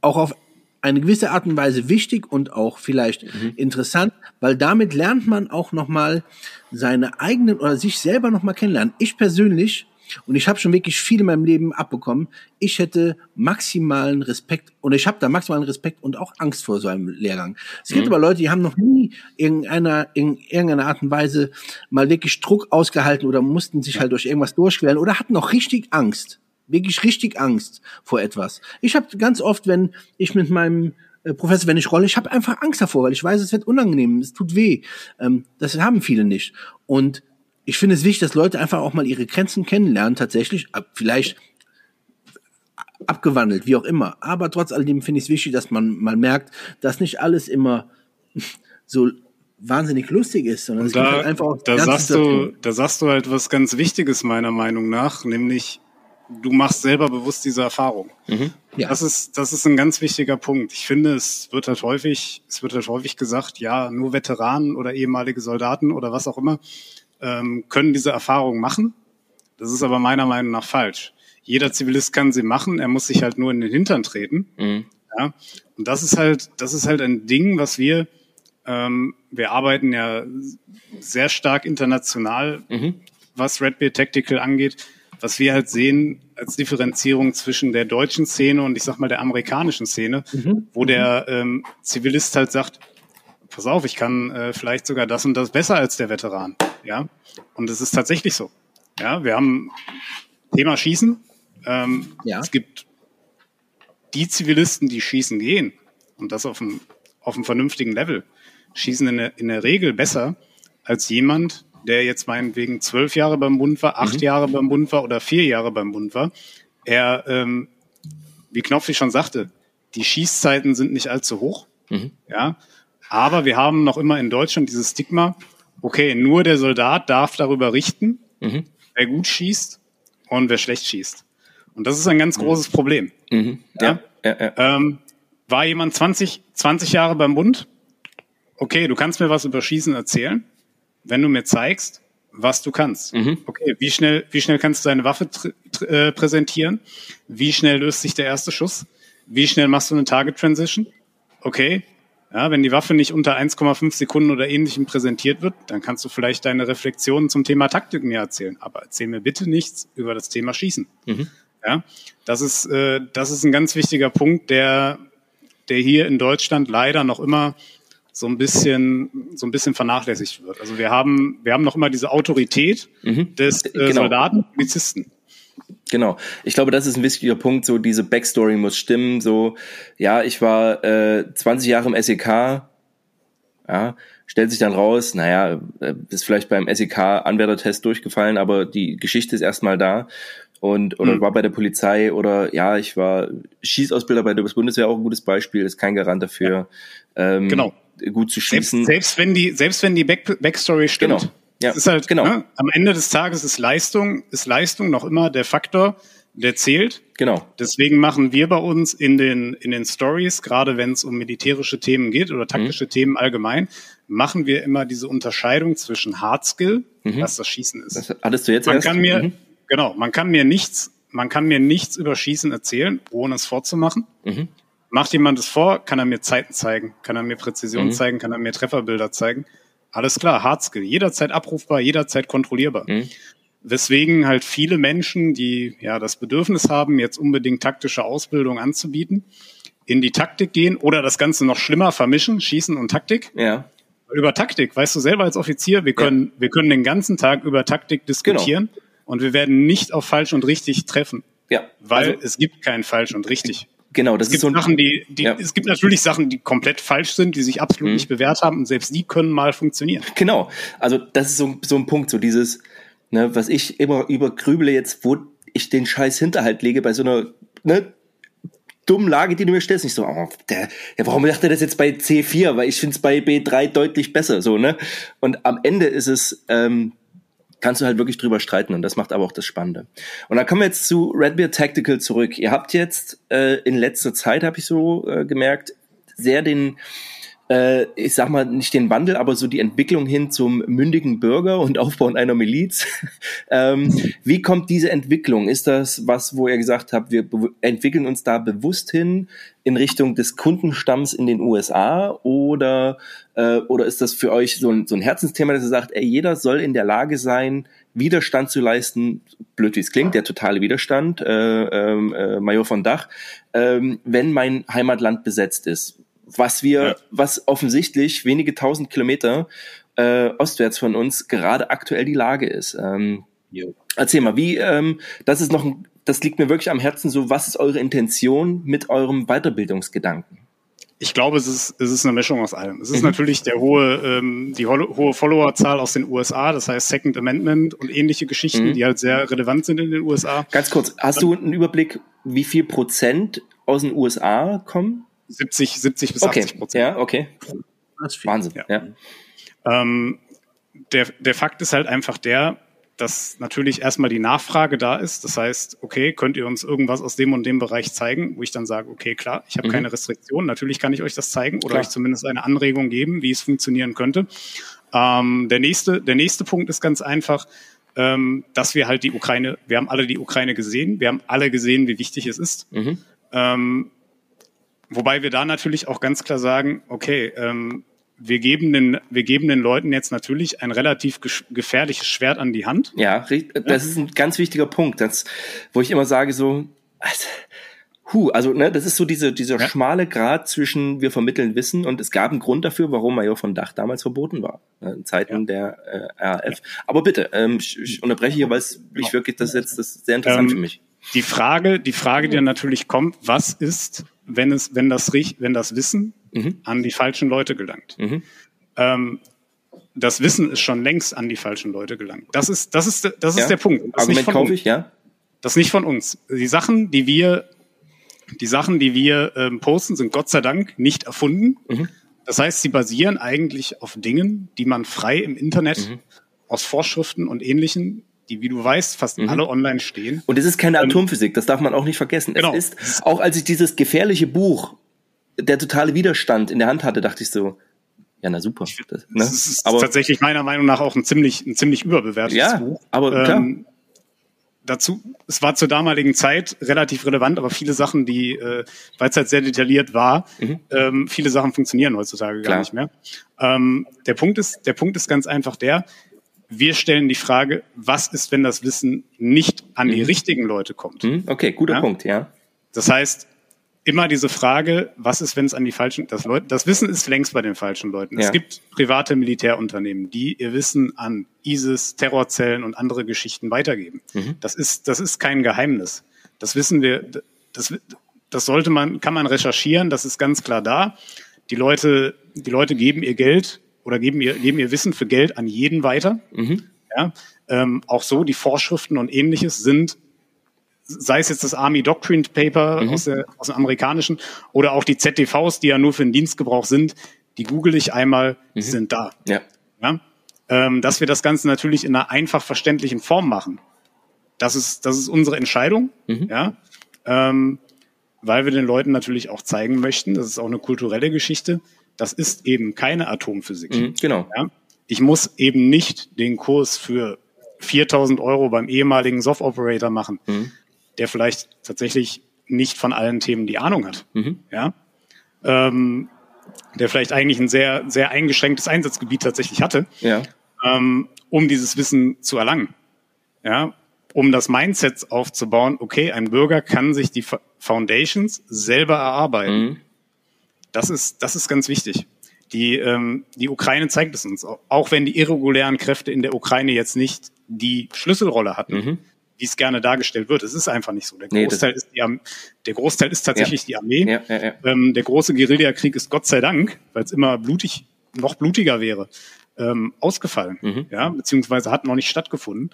auch auf eine gewisse Art und Weise wichtig und auch vielleicht mhm. interessant, weil damit lernt man auch nochmal seine eigenen oder sich selber nochmal kennenlernen. Ich persönlich und ich habe schon wirklich viel in meinem Leben abbekommen. Ich hätte maximalen Respekt und ich habe da maximalen Respekt und auch Angst vor so einem Lehrgang. Es gibt mhm. aber Leute, die haben noch nie irgendeiner, in irgendeiner Art und Weise mal wirklich Druck ausgehalten oder mussten sich halt durch irgendwas durchquälen oder hatten noch richtig Angst. Wirklich richtig Angst vor etwas. Ich habe ganz oft, wenn ich mit meinem äh, Professor, wenn ich rolle, ich habe einfach Angst davor, weil ich weiß, es wird unangenehm, es tut weh. Ähm, das haben viele nicht. Und ich finde es wichtig, dass Leute einfach auch mal ihre Grenzen kennenlernen, tatsächlich, vielleicht abgewandelt, wie auch immer. Aber trotz alledem finde ich es wichtig, dass man mal merkt, dass nicht alles immer so wahnsinnig lustig ist, sondern Und es da, halt einfach auch da sagst du, da sagst du halt was ganz Wichtiges meiner Meinung nach, nämlich du machst selber bewusst diese Erfahrung. Mhm. Ja. Das ist, das ist ein ganz wichtiger Punkt. Ich finde, es wird halt häufig, es wird halt häufig gesagt, ja, nur Veteranen oder ehemalige Soldaten oder was auch immer ähm, können diese Erfahrung machen. Das ist aber meiner Meinung nach falsch. Jeder Zivilist kann sie machen, er muss sich halt nur in den Hintern treten. Mhm. Ja, und das ist halt, das ist halt ein Ding, was wir, ähm, wir arbeiten ja sehr stark international, mhm. was Red Beard Tactical angeht, was wir halt sehen als Differenzierung zwischen der deutschen Szene und ich sag mal der amerikanischen Szene, mhm. wo der ähm, Zivilist halt sagt, pass auf, ich kann äh, vielleicht sogar das und das besser als der Veteran. Ja, und es ist tatsächlich so. Ja, wir haben Thema Schießen. Ähm, ja. Es gibt die Zivilisten, die schießen gehen und das auf einem, auf einem vernünftigen Level, schießen in der, in der Regel besser als jemand, der jetzt meinetwegen zwölf Jahre beim Bund war, acht mhm. Jahre beim Bund war oder vier Jahre beim Bund war. Er, ähm, wie Knopfi schon sagte, die Schießzeiten sind nicht allzu hoch. Mhm. Ja, aber wir haben noch immer in Deutschland dieses Stigma, okay, nur der Soldat darf darüber richten, mhm. wer gut schießt und wer schlecht schießt. Und das ist ein ganz mhm. großes Problem. Mhm. Ja? Ja, ja, ähm, war jemand 20, 20 Jahre beim Bund? Okay, du kannst mir was über Schießen erzählen, wenn du mir zeigst, was du kannst. Mhm. Okay, wie schnell, wie schnell kannst du deine Waffe äh, präsentieren? Wie schnell löst sich der erste Schuss? Wie schnell machst du eine Target Transition? Okay, ja, wenn die Waffe nicht unter 1,5 Sekunden oder ähnlichem präsentiert wird, dann kannst du vielleicht deine Reflexionen zum Thema Taktik mir erzählen. Aber erzähl mir bitte nichts über das Thema Schießen. Mhm. Ja, das ist, äh, das ist ein ganz wichtiger Punkt, der, der hier in Deutschland leider noch immer so ein bisschen, so ein bisschen vernachlässigt wird. Also wir haben, wir haben noch immer diese Autorität mhm. des äh, genau. Soldaten, Polizisten. Genau. Ich glaube, das ist ein wichtiger Punkt. So diese Backstory muss stimmen. So, ja, ich war äh, 20 Jahre im SEK. Ja, stellt sich dann raus, naja, äh, ist vielleicht beim SEK Anwärtertest durchgefallen, aber die Geschichte ist erstmal da. Und oder mhm. war bei der Polizei oder ja, ich war Schießausbilder bei der Bundeswehr auch ein gutes Beispiel, ist kein Garant dafür, ähm, genau. gut zu schießen. Selbst, selbst wenn die, selbst wenn die Back Backstory stimmt. Genau ja, es ist halt, genau. Ne, am Ende des Tages ist Leistung, ist Leistung noch immer der Faktor, der zählt. Genau. Deswegen machen wir bei uns in den, in den Stories, gerade wenn es um militärische Themen geht oder taktische mhm. Themen allgemein, machen wir immer diese Unterscheidung zwischen Hard Skill, mhm. was das Schießen ist. Das hattest du jetzt man erst? kann mir, mhm. genau, man kann mir nichts, man kann mir nichts über Schießen erzählen, ohne es vorzumachen. Mhm. Macht jemand es vor, kann er mir Zeiten zeigen, kann er mir Präzision mhm. zeigen, kann er mir Trefferbilder zeigen. Alles klar, Hardskill, jederzeit abrufbar, jederzeit kontrollierbar. Mhm. Weswegen halt viele Menschen, die ja das Bedürfnis haben, jetzt unbedingt taktische Ausbildung anzubieten, in die Taktik gehen oder das Ganze noch schlimmer vermischen, Schießen und Taktik. Ja. Über Taktik, weißt du selber als Offizier, wir können, ja. wir können den ganzen Tag über Taktik diskutieren genau. und wir werden nicht auf falsch und richtig treffen. Ja. Weil also, es gibt kein falsch und richtig. Genau, das es gibt ist so ein, Sachen, die, die ja. es gibt natürlich Sachen, die komplett falsch sind, die sich absolut mhm. nicht bewährt haben und selbst die können mal funktionieren. Genau, also das ist so, so ein Punkt, so dieses, ne, was ich immer übergrübele jetzt, wo ich den Scheiß Hinterhalt lege bei so einer ne, dummen Lage, die du mir stellst, nicht so, oh, der, ja, warum macht er das jetzt bei C4? Weil ich finde es bei B3 deutlich besser, so ne. Und am Ende ist es ähm, kannst du halt wirklich drüber streiten und das macht aber auch das Spannende. Und dann kommen wir jetzt zu Redbeard Tactical zurück. Ihr habt jetzt äh, in letzter Zeit, habe ich so äh, gemerkt, sehr den äh, ich sag mal, nicht den Wandel, aber so die Entwicklung hin zum mündigen Bürger und Aufbauen einer Miliz. ähm, wie kommt diese Entwicklung? Ist das was, wo ihr gesagt habt, wir entwickeln uns da bewusst hin in Richtung des Kundenstamms in den USA oder, äh, oder ist das für euch so ein, so ein Herzensthema, dass ihr sagt, ey, jeder soll in der Lage sein, Widerstand zu leisten, blöd wie es klingt, der totale Widerstand, äh, ähm, äh, Major von Dach, äh, wenn mein Heimatland besetzt ist was wir, ja. was offensichtlich wenige tausend Kilometer äh, ostwärts von uns gerade aktuell die Lage ist. Ähm, erzähl mal, wie, ähm, das ist noch, ein, das liegt mir wirklich am Herzen. So, was ist eure Intention mit eurem Weiterbildungsgedanken? Ich glaube, es ist, es ist eine Mischung aus allem. Es ist mhm. natürlich der hohe, ähm, die hohe Followerzahl aus den USA, das heißt Second Amendment und ähnliche Geschichten, mhm. die halt sehr relevant sind in den USA. Ganz kurz, hast du einen Überblick, wie viel Prozent aus den USA kommen? 70, 70 bis okay. 80 Prozent. Ja, okay. Wahnsinn. Ja. ja. Ähm, der, der Fakt ist halt einfach der, dass natürlich erstmal die Nachfrage da ist. Das heißt, okay, könnt ihr uns irgendwas aus dem und dem Bereich zeigen, wo ich dann sage, okay, klar, ich habe mhm. keine Restriktion, natürlich kann ich euch das zeigen oder klar. euch zumindest eine Anregung geben, wie es funktionieren könnte. Ähm, der nächste, der nächste Punkt ist ganz einfach, ähm, dass wir halt die Ukraine, wir haben alle die Ukraine gesehen, wir haben alle gesehen, wie wichtig es ist. Mhm. Ähm, wobei wir da natürlich auch ganz klar sagen, okay, ähm, wir geben den, wir geben den Leuten jetzt natürlich ein relativ gefährliches Schwert an die Hand. Ja, das ist ein ganz wichtiger Punkt, das, wo ich immer sage so, also, hu, also ne, das ist so diese dieser ja. schmale Grad zwischen wir vermitteln Wissen und es gab einen Grund dafür, warum Major von Dach damals verboten war ne, in Zeiten ja. der äh, RAF. Aber bitte, ähm, ich, ich unterbreche hier, weil es ich wirklich das jetzt das ist sehr interessant ähm, für mich. Die Frage, die Frage, die dann natürlich kommt, was ist, wenn es, wenn das wenn das Wissen mhm. an die falschen Leute gelangt. Mhm. Ähm, das Wissen ist schon längst an die falschen Leute gelangt. Das ist, das ist, das ist ja. der Punkt. Das Argument kaufe ich, ja. Das ist nicht von uns. Die Sachen, die wir, die Sachen, die wir ähm, posten, sind Gott sei Dank nicht erfunden. Mhm. Das heißt, sie basieren eigentlich auf Dingen, die man frei im Internet mhm. aus Vorschriften und Ähnlichen die, wie du weißt, fast mhm. alle online stehen. Und es ist keine Atomphysik, das darf man auch nicht vergessen. Genau. Es ist, auch als ich dieses gefährliche Buch der totale Widerstand in der Hand hatte, dachte ich so, ja, na super. Das, ne? das ist aber, tatsächlich meiner Meinung nach auch ein ziemlich, ein ziemlich überbewertetes ja, Buch. Aber klar. Ähm, dazu, es war zur damaligen Zeit relativ relevant, aber viele Sachen, die, äh, weil es halt sehr detailliert war, mhm. ähm, viele Sachen funktionieren heutzutage klar. gar nicht mehr. Ähm, der Punkt ist, der Punkt ist ganz einfach der, wir stellen die Frage, was ist, wenn das Wissen nicht an die mhm. richtigen Leute kommt? Mhm. Okay, guter ja? Punkt, ja. Das heißt, immer diese Frage, was ist, wenn es an die falschen, das Leute, das Wissen ist längst bei den falschen Leuten. Ja. Es gibt private Militärunternehmen, die ihr Wissen an ISIS, Terrorzellen und andere Geschichten weitergeben. Mhm. Das ist, das ist kein Geheimnis. Das wissen wir, das, das sollte man, kann man recherchieren, das ist ganz klar da. Die Leute, die Leute geben ihr Geld oder geben ihr, geben ihr Wissen für Geld an jeden weiter. Mhm. Ja, ähm, auch so, die Vorschriften und ähnliches sind sei es jetzt das Army Doctrine Paper mhm. aus, der, aus dem amerikanischen oder auch die ZDVs, die ja nur für den Dienstgebrauch sind, die google ich einmal, mhm. die sind da. Ja. ja? Ähm, dass wir das Ganze natürlich in einer einfach verständlichen Form machen. Das ist, das ist unsere Entscheidung, mhm. ja. Ähm, weil wir den Leuten natürlich auch zeigen möchten, das ist auch eine kulturelle Geschichte, das ist eben keine Atomphysik. Mhm, genau. Ja? Ich muss eben nicht den Kurs für 4000 Euro beim ehemaligen Soft-Operator machen. Mhm der vielleicht tatsächlich nicht von allen Themen die Ahnung hat. Mhm. Ja. Ähm, der vielleicht eigentlich ein sehr, sehr eingeschränktes Einsatzgebiet tatsächlich hatte, ja. ähm, um dieses Wissen zu erlangen. Ja, um das Mindset aufzubauen, okay, ein Bürger kann sich die Foundations selber erarbeiten. Mhm. Das ist, das ist ganz wichtig. Die, ähm, die Ukraine zeigt es uns, auch wenn die irregulären Kräfte in der Ukraine jetzt nicht die Schlüsselrolle hatten. Mhm wie es gerne dargestellt wird. Es ist einfach nicht so. Der Großteil, nee, ist, die der Großteil ist tatsächlich ja. die Armee. Ja, ja, ähm, der große Guerillakrieg ist Gott sei Dank, weil es immer blutig, noch blutiger wäre, ähm, ausgefallen. Mhm. Ja, beziehungsweise hat noch nicht stattgefunden.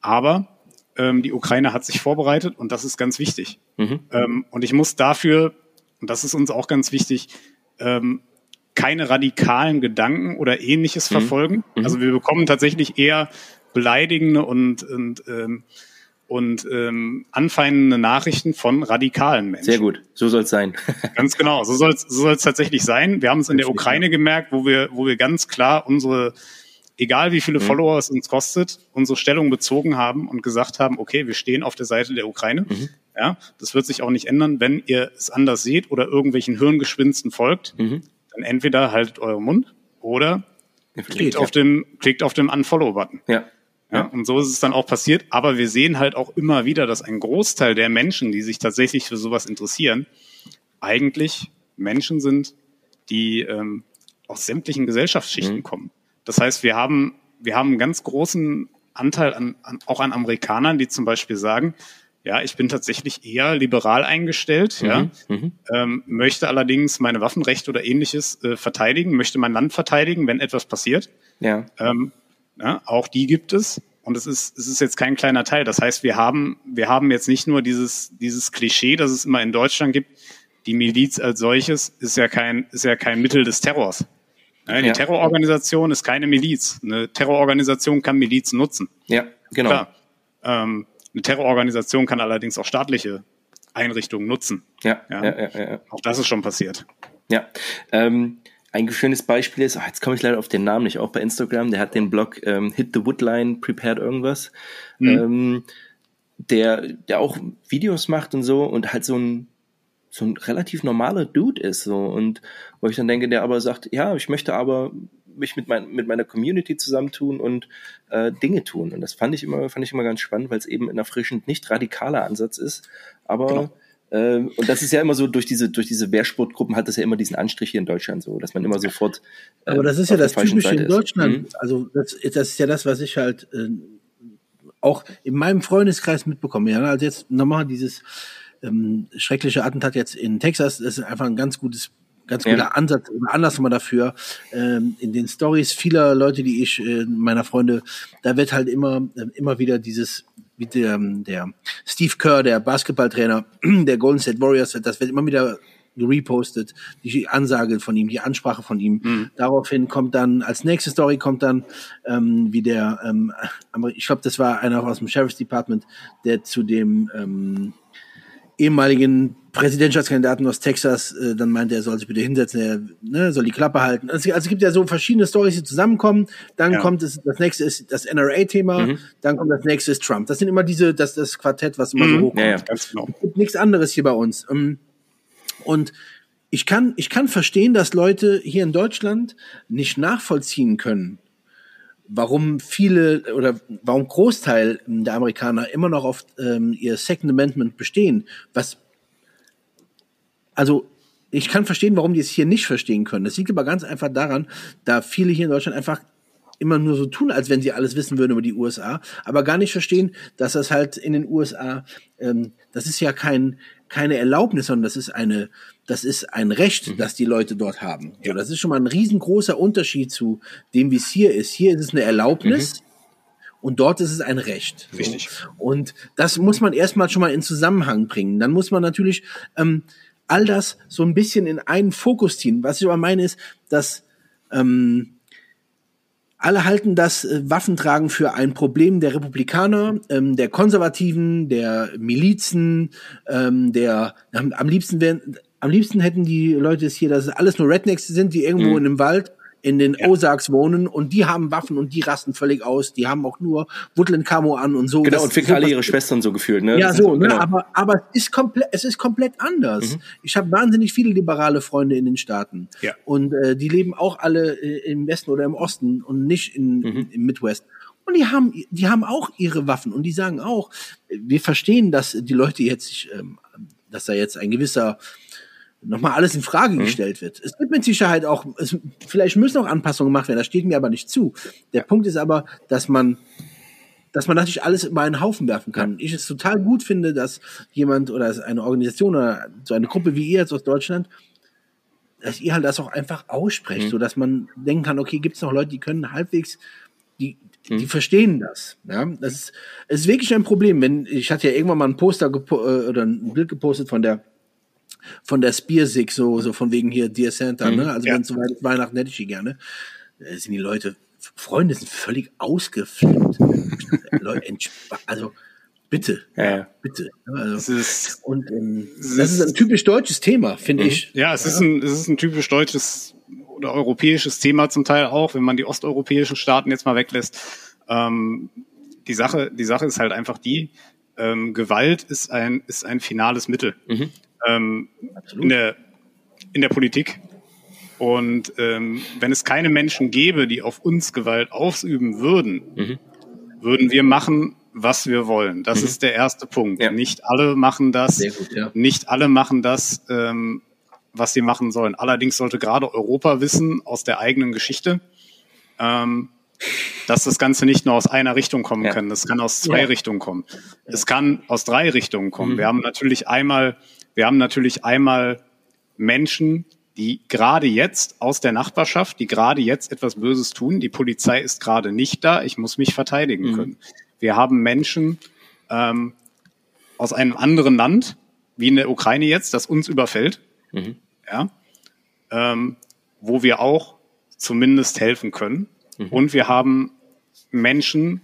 Aber ähm, die Ukraine hat sich vorbereitet und das ist ganz wichtig. Mhm. Ähm, und ich muss dafür, und das ist uns auch ganz wichtig, ähm, keine radikalen Gedanken oder ähnliches mhm. verfolgen. Mhm. Also wir bekommen tatsächlich eher beleidigende und, und ähm, und ähm, anfeindende Nachrichten von radikalen Menschen. Sehr gut, so soll es sein. ganz genau, so soll es so soll's tatsächlich sein. Wir haben es in der Ukraine gemerkt, wo wir, wo wir ganz klar unsere, egal wie viele mhm. Follower es uns kostet, unsere Stellung bezogen haben und gesagt haben, okay, wir stehen auf der Seite der Ukraine. Mhm. Ja, das wird sich auch nicht ändern, wenn ihr es anders seht oder irgendwelchen Hirngespinsten folgt. Mhm. Dann entweder haltet euren Mund oder klickt, ja. auf dem, klickt auf dem Unfollow-Button. Ja. Ja, und so ist es dann auch passiert. Aber wir sehen halt auch immer wieder, dass ein Großteil der Menschen, die sich tatsächlich für sowas interessieren, eigentlich Menschen sind, die ähm, aus sämtlichen Gesellschaftsschichten mhm. kommen. Das heißt, wir haben, wir haben einen ganz großen Anteil an, an, auch an Amerikanern, die zum Beispiel sagen, ja, ich bin tatsächlich eher liberal eingestellt, mhm, ja, mhm. ähm, möchte allerdings meine Waffenrechte oder ähnliches äh, verteidigen, möchte mein Land verteidigen, wenn etwas passiert. Ja. Ähm, ja, auch die gibt es. Und es ist, es ist jetzt kein kleiner Teil. Das heißt, wir haben, wir haben jetzt nicht nur dieses, dieses Klischee, das es immer in Deutschland gibt. Die Miliz als solches ist ja kein, ist ja kein Mittel des Terrors. Ja, die ja. Terrororganisation ist keine Miliz. Eine Terrororganisation kann Milizen nutzen. Ja. genau. Klar. Ähm, eine Terrororganisation kann allerdings auch staatliche Einrichtungen nutzen. Ja, Ja. ja, ja, ja. ja. Auch das ist schon passiert. Ja, ähm, ein schönes Beispiel ist, ach, jetzt komme ich leider auf den Namen nicht, auch bei Instagram, der hat den Blog ähm, Hit the Woodline, Prepared irgendwas, ähm, der, der auch Videos macht und so und halt so ein, so ein relativ normaler Dude ist so und wo ich dann denke, der aber sagt, ja, ich möchte aber mich mit, mein, mit meiner Community zusammentun und äh, Dinge tun. Und das fand ich immer, fand ich immer ganz spannend, weil es eben ein erfrischend nicht radikaler Ansatz ist, aber Genau. Ähm, und das ist ja immer so durch diese durch diese Wehrsportgruppen hat das ja immer diesen Anstrich hier in Deutschland so, dass man immer sofort. Aber ähm, das ist ja auf der das Typische Seite in. Deutschland. Mhm. Also das, das ist ja das, was ich halt äh, auch in meinem Freundeskreis mitbekomme. Ja, also jetzt nochmal dieses ähm, schreckliche Attentat jetzt in Texas, das ist einfach ein ganz gutes, ganz Ja. guter Ansatz oder Anlass mal dafür. Ähm, in den Stories vieler Leute, die ich, äh, meiner Freunde, da wird halt immer, äh, immer wieder dieses wie der, der Steve Kerr, der Basketballtrainer der Golden State Warriors, das wird immer wieder repostet, die Ansage von ihm, die Ansprache von ihm. Daraufhin kommt dann, als nächste Story kommt dann, ähm, wie der, ähm, ich glaube, das war einer aus dem Sheriff's Department, der zu dem ähm, ehemaligen Präsidentschaftskandidaten aus Texas äh, dann meinte, er soll sich bitte hinsetzen, er ne, soll die Klappe halten. Also, also es gibt ja so verschiedene Stories, die zusammenkommen. Dann Ja. kommt es, das nächste ist das NRA-Thema, Mhm. dann kommt das nächste ist Trump. Das sind immer diese, das, das Quartett, was immer so Mhm. hochkommt Ja, ja. Ganz genau. gibt nichts anderes hier bei uns. Ähm, Und ich kann, ich kann verstehen, dass Leute hier in Deutschland nicht nachvollziehen können, warum viele oder warum Großteil der Amerikaner immer noch auf ähm, ihr Second Amendment bestehen. Was, also ich kann verstehen, warum die es hier nicht verstehen können. Das liegt aber ganz einfach daran, da viele hier in Deutschland einfach immer nur so tun, als wenn sie alles wissen würden über die USA, aber gar nicht verstehen, dass das halt in den USA, ähm, das ist ja kein keine Erlaubnis, sondern das ist eine, das ist ein Recht, das die Leute dort haben. So, das ist schon mal ein riesengroßer Unterschied zu dem, wie es hier ist. Hier ist es eine Erlaubnis und dort ist es ein Recht. So. Richtig. Und das muss man erstmal schon mal in Zusammenhang bringen. Dann muss man natürlich ähm, all das so ein bisschen in einen Fokus ziehen. Was ich aber meine ist, dass ähm, alle halten das äh, Waffentragen für ein Problem der Republikaner, ähm, der Konservativen, der Milizen, ähm, der am, am liebsten wären, am liebsten hätten die Leute es hier, dass es alles nur Rednecks sind, die irgendwo in einem Wald in den Ozarks wohnen und die haben Waffen und die rasten völlig aus. Die haben auch nur Woodland Camo an und so. Genau, Das- und ficken alle ihre Schwestern so gefühlt, ne? ja, so, ist- ne? genau. aber, aber es ist komplett, es ist komplett anders. Ich habe wahnsinnig viele liberale Freunde in den Staaten. Ja. Und äh, die leben auch alle äh, im Westen oder im Osten und nicht in, Mhm. im Midwest. Und die haben, die haben auch ihre Waffen und die sagen auch, äh, wir verstehen, dass die Leute jetzt, sich, ähm, dass da jetzt ein gewisser nochmal alles in Frage gestellt wird. Es gibt mit Sicherheit auch, es, vielleicht müssen auch Anpassungen gemacht werden, das steht mir aber nicht zu. Der Punkt ist aber, dass man dass man natürlich alles über einen Haufen werfen kann. Ich es total gut finde, dass jemand oder eine Organisation oder so eine Gruppe wie ihr jetzt aus Deutschland, dass ihr halt das auch einfach aussprecht, so dass man denken kann, okay, gibt es noch Leute, die können halbwegs, die, die verstehen das. Ja, das ist, es ist wirklich ein Problem. Wenn ich hatte ja irgendwann mal ein Poster äh, oder ein Bild gepostet von der von der Spearsig, so so von wegen hier Dear Santa, ne? Also Ja. wenn es soweit ist, Weihnachten hätte ich die gerne. Da sind die Leute, Freunde sind völlig ausgeflippt. Leute, also bitte, Ja, ja. bitte. Also, Es ist, und ähm, es das ist ein typisch deutsches Thema, finde ich. ja, es ist ein, es ist ein typisch deutsches oder europäisches Thema zum Teil auch, wenn man die osteuropäischen Staaten jetzt mal weglässt. Ähm, die Sache, die Sache ist halt einfach die, ähm, Gewalt ist ein, ist ein finales Mittel. Ähm, in der, in der Politik. Und ähm, wenn es keine Menschen gäbe, die auf uns Gewalt ausüben würden, würden wir machen, was wir wollen. Das ist der erste Punkt. Ja. Nicht alle machen das. Gut, ja. Nicht alle machen das, ähm, was sie machen sollen. Allerdings sollte gerade Europa wissen aus der eigenen Geschichte, ähm, dass das Ganze nicht nur aus einer Richtung kommen Ja. kann. Das kann aus zwei. Richtungen kommen. Es kann aus drei Richtungen kommen. Wir haben natürlich einmal, wir haben natürlich einmal Menschen, die gerade jetzt aus der Nachbarschaft, die gerade jetzt etwas Böses tun. Die Polizei ist gerade nicht da. Ich muss mich verteidigen können. Wir haben Menschen ähm, aus einem anderen Land, wie in der Ukraine jetzt, das uns überfällt, ja, ähm, wo wir auch zumindest helfen können. Und wir haben Menschen,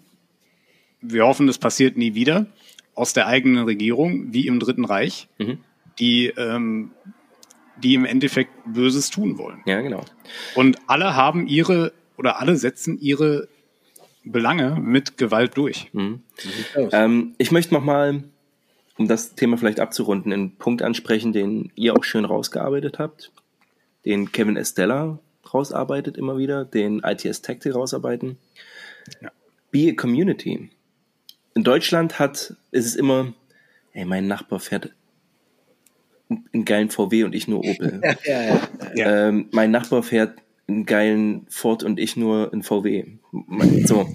wir hoffen, das passiert nie wieder, aus der eigenen Regierung, wie im Dritten Reich, mhm. Die, ähm, die im Endeffekt Böses tun wollen. Ja, genau. Und alle haben ihre oder alle setzen ihre Belange mit Gewalt durch. Mhm. Ähm, ich möchte nochmal, um das Thema vielleicht abzurunden, einen Punkt ansprechen, den ihr auch schön rausgearbeitet habt, den Kevin Estella rausarbeitet immer wieder, den ITS Tactic rausarbeiten. Ja. Be a Community. In Deutschland hat, ist es immer, ey, mein Nachbar fährt einen geilen VW und ich nur Opel. ja, ja, ja. Ähm, mein Nachbar fährt einen geilen Ford und ich nur ein VW. So.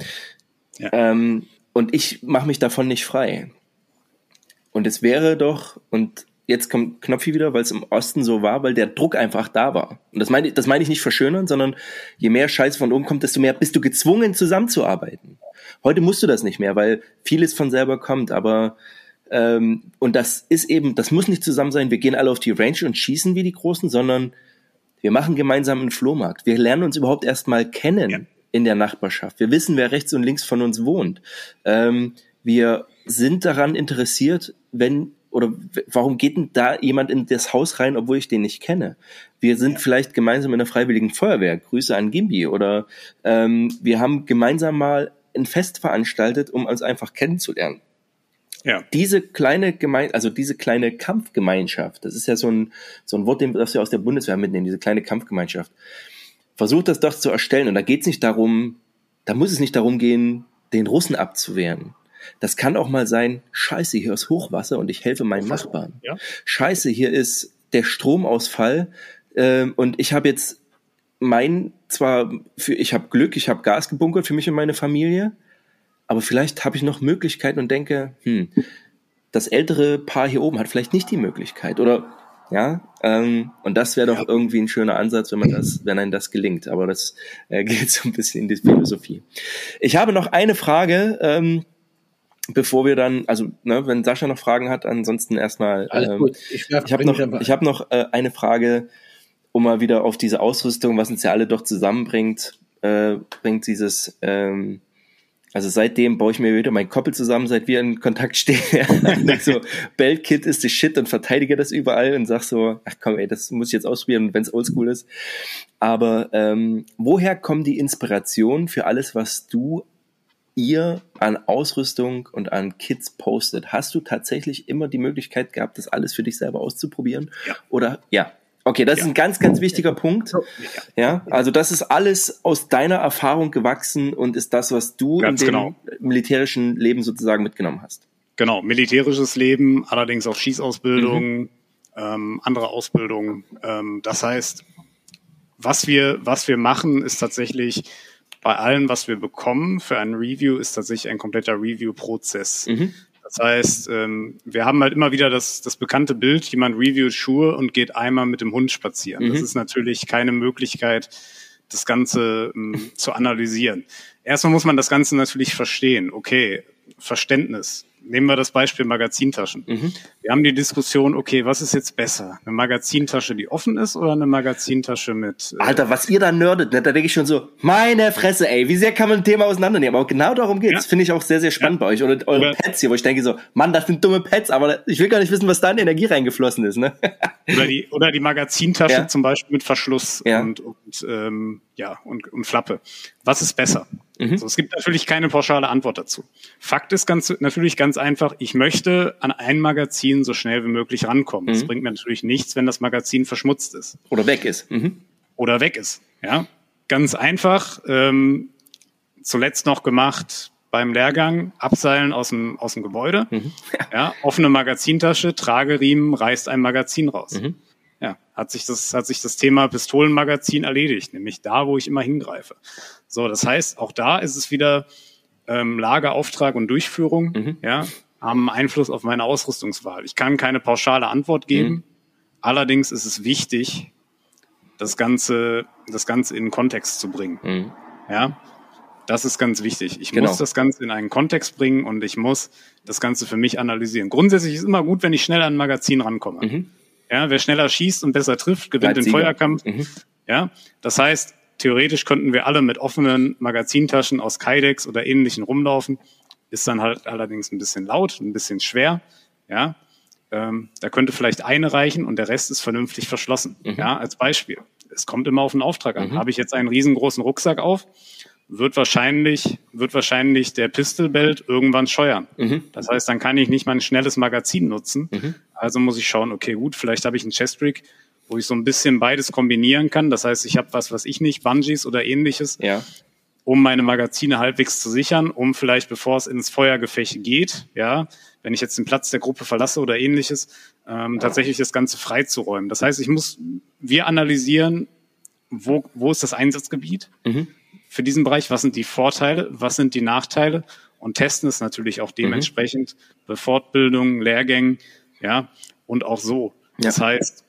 Ja. Ähm, und ich mache mich davon nicht frei. Und es wäre doch, und jetzt kommt Knopfi wieder, weil es im Osten so war, weil der Druck einfach da war. Und das meine ich, das meine ich nicht verschönern, sondern je mehr Scheiß von oben kommt, desto mehr bist du gezwungen zusammenzuarbeiten. Heute musst du das nicht mehr, weil vieles von selber kommt, aber ähm, und das ist eben, das muss nicht zusammen sein, wir gehen alle auf die Range und schießen wie die Großen, sondern wir machen gemeinsam einen Flohmarkt. Wir lernen uns überhaupt erstmal kennen ja. in der Nachbarschaft. Wir wissen, wer rechts und links von uns wohnt. Ähm, wir sind daran interessiert, wenn oder warum geht denn da jemand in das Haus rein, obwohl ich den nicht kenne? Wir sind ja. vielleicht gemeinsam in der Freiwilligen Feuerwehr. Grüße an Gimbi. Oder ähm, wir haben gemeinsam mal ein Fest veranstaltet, um uns einfach kennenzulernen. Ja. Diese kleine Gemein also diese kleine Kampfgemeinschaft, das ist ja so ein, so ein Wort, das wir aus der Bundeswehr mitnehmen, diese kleine Kampfgemeinschaft. Versucht das doch zu erstellen. Und da geht es nicht darum, da muss es nicht darum gehen, den Russen abzuwehren. Das kann auch mal sein, scheiße, hier ist Hochwasser und ich helfe meinem Nachbarn. Ja. Scheiße, hier ist der Stromausfall äh, und ich habe jetzt mein, zwar, für, ich habe Glück, ich habe Gas gebunkert für mich und meine Familie, aber vielleicht habe ich noch Möglichkeiten und denke, hm, das ältere Paar hier oben hat vielleicht nicht die Möglichkeit oder ja, ähm, und das wäre doch ja. irgendwie ein schöner Ansatz, wenn man das, wenn einem das gelingt. Aber das äh, geht so ein bisschen in die Philosophie. Ich habe noch eine Frage, ähm, bevor wir dann, also ne, wenn Sascha noch Fragen hat, ansonsten erstmal. Ähm. Ich, ich habe noch, ich hab noch äh, eine Frage, um mal wieder auf diese Ausrüstung, was uns ja alle doch zusammenbringt, äh, bringt dieses ähm, also seitdem baue ich mir wieder mein Koppel zusammen, seit wir in Kontakt stehen. so, Beltkit ist die Shit und verteidige das überall und sag so, ach komm, ey, das muss ich jetzt ausprobieren, wenn es oldschool ist. Aber ähm, woher kommen die Inspirationen für alles, was du ihr an Ausrüstung und an Kits postet? Hast du tatsächlich immer die Möglichkeit gehabt, das alles für dich selber auszuprobieren? Ja. Oder ja, Okay, das ja. ist ein ganz, ganz wichtiger Punkt. Ja, also das ist alles aus deiner Erfahrung gewachsen und ist das, was du ganz in dem genau. militärischen Leben sozusagen mitgenommen hast. Genau, militärisches Leben, allerdings auch Schießausbildung, mhm. ähm, andere Ausbildung. Ähm, das heißt, was wir, was wir machen, ist tatsächlich bei allem, was wir bekommen für ein Review, ist tatsächlich ein kompletter Review-Prozess. Mhm. Das heißt, ähm, wir haben halt immer wieder das, das bekannte Bild, jemand reviewt Schuhe und geht einmal mit dem Hund spazieren. Mhm. Das ist natürlich keine Möglichkeit, das Ganze ähm, zu analysieren. Erstmal muss man das Ganze natürlich verstehen. Okay, Verständnis nehmen wir das Beispiel Magazintaschen. Mhm. Wir haben die Diskussion, okay, was ist jetzt besser? Eine Magazintasche, die offen ist oder eine Magazintasche mit. Äh Alter, was ihr da nerdet, ne? da denke ich schon so, meine Fresse, ey, wie sehr kann man ein Thema auseinandernehmen? Aber genau darum geht's. Ja. Finde ich auch sehr, sehr spannend ja. bei euch. Oder eure oder Pets hier, wo ich denke so, Mann, das sind dumme Pets, aber ich will gar nicht wissen, was da in Energie reingeflossen ist. Ne? Oder die, oder die Magazintasche ja. zum Beispiel mit Verschluss und, und, ähm, ja, und, und Flappe. Was ist besser? Mhm. Also es gibt natürlich keine pauschale Antwort dazu. Fakt ist ganz, natürlich ganz einfach, ich möchte an ein Magazin so schnell wie möglich rankommen. Mhm. bringt mir natürlich nichts, wenn das Magazin verschmutzt ist. Oder weg ist. Mhm. Oder weg ist. Ja, ganz einfach. Ähm, zuletzt noch gemacht beim Lehrgang, Abseilen aus dem, aus dem Gebäude. Mhm. Ja, offene Magazintasche, Trageriemen, reißt ein Magazin raus. Mhm ja, hat sich das, hat sich das Thema Pistolenmagazin erledigt, nämlich da, wo ich immer hingreife. So, das heißt, auch da ist es wieder ähm, Lagerauftrag und Durchführung, mhm. ja, haben Einfluss auf meine Ausrüstungswahl. Ich kann keine pauschale Antwort geben. Mhm. Allerdings ist es wichtig, das Ganze, das Ganze in den Kontext zu bringen. Mhm. Ja, das ist ganz wichtig. Ich genau. muss das Ganze in einen Kontext bringen und ich muss das Ganze für mich analysieren. Grundsätzlich ist immer gut, wenn ich schnell an ein Magazin rankomme. Mhm. Ja, wer schneller schießt und besser trifft, gewinnt den Feuerkampf. Mhm. Ja, das heißt, theoretisch könnten wir alle mit offenen Magazintaschen aus Kydex oder ähnlichen rumlaufen. ist dann halt allerdings ein bisschen laut, ein bisschen schwer. Ja, ähm, da könnte vielleicht eine reichen und der Rest ist vernünftig verschlossen. Mhm. Ja, als Beispiel. Es kommt immer auf den Auftrag an. Mhm. Habe ich jetzt einen riesengroßen Rucksack auf, wird wahrscheinlich, wird wahrscheinlich der Pistol Belt irgendwann scheuern. Mhm. Das heißt, dann kann ich nicht mal ein schnelles Magazin nutzen. Mhm. Also muss ich schauen, okay, gut, vielleicht habe ich einen Chest Rig, wo ich so ein bisschen beides kombinieren kann. Das heißt, ich habe was, was ich nicht, Bungees oder ähnliches, ja. um meine Magazine halbwegs zu sichern, um vielleicht, bevor es ins Feuergefecht geht, ja, wenn ich jetzt den Platz der Gruppe verlasse oder ähnliches, ähm, tatsächlich das Ganze freizuräumen. Das heißt, ich muss, wir analysieren, wo, wo ist das Einsatzgebiet mhm. für diesen Bereich, was sind die Vorteile, was sind die Nachteile und testen es natürlich auch dementsprechend mhm. bei Fortbildungen, Lehrgängen, ja, und auch so. Ja. Das heißt,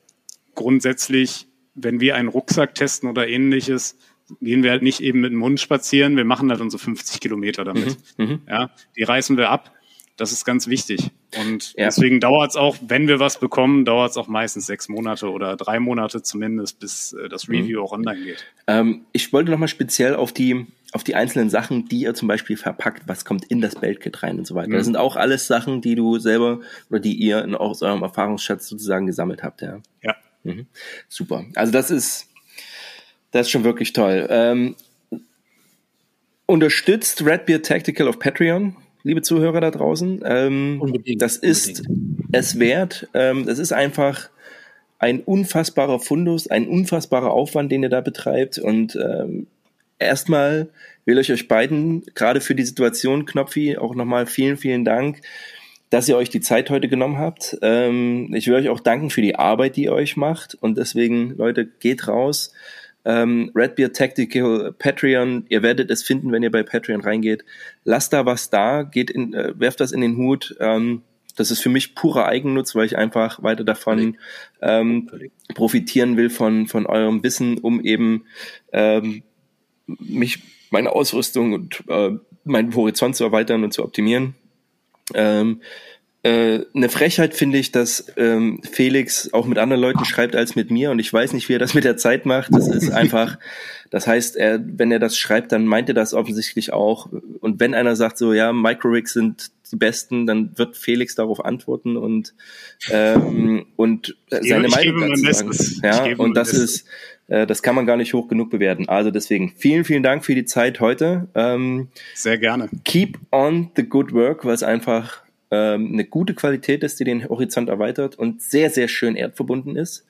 grundsätzlich, wenn wir einen Rucksack testen oder ähnliches, gehen wir halt nicht eben mit dem Hund spazieren, wir machen halt unsere 50 Kilometer damit. Mhm. mhm. Ja, die reißen wir ab das ist ganz wichtig. Und ja. deswegen dauert es auch, wenn wir was bekommen, dauert es auch meistens sechs Monate oder drei Monate zumindest, bis äh, das Review mhm. auch online geht. Ähm, ich wollte nochmal speziell auf die, auf die einzelnen Sachen, die ihr zum Beispiel verpackt, was kommt in das Beltkit rein und so weiter. Mhm. Das sind auch alles Sachen, die du selber oder die ihr in, aus eurem Erfahrungsschatz sozusagen gesammelt habt, ja. Ja. Mhm. Super. Also das ist, das ist schon wirklich toll. Ähm, unterstützt Redbeard Tactical auf Patreon liebe Zuhörer da draußen. Ähm, unbedingt, das ist unbedingt. es wert. Ähm, das ist einfach ein unfassbarer Fundus, ein unfassbarer Aufwand, den ihr da betreibt. Und ähm, erstmal will ich euch beiden gerade für die Situation, Knopfi, auch nochmal vielen, vielen Dank, dass ihr euch die Zeit heute genommen habt. Ähm, ich will euch auch danken für die Arbeit, die ihr euch macht. Und deswegen, Leute, geht raus. Ähm, Redbeard Tactical Patreon, ihr werdet es finden, wenn ihr bei Patreon reingeht. Lasst da was da, geht in, äh, werft das in den Hut. Ähm, das ist für mich purer Eigennutz, weil ich einfach weiter davon ähm, profitieren will von, von eurem Wissen, um eben ähm, mich, meine Ausrüstung und äh, meinen Horizont zu erweitern und zu optimieren. Ähm, äh, eine Frechheit finde ich, dass ähm, Felix auch mit anderen Leuten schreibt als mit mir und ich weiß nicht, wie er das mit der Zeit macht. Das ist einfach, das heißt, er, wenn er das schreibt, dann meint er das offensichtlich auch. Und wenn einer sagt so, ja, Microrigs sind die besten, dann wird Felix darauf antworten und ähm, und seine Meinung dazu sagen. Ja, und das ist das kann man gar nicht hoch genug bewerten. Also deswegen vielen, vielen Dank für die Zeit heute. Ähm, Sehr gerne. Keep on the good work, weil es einfach ähm, eine gute Qualität ist, die den Horizont erweitert und sehr, sehr schön erdverbunden ist.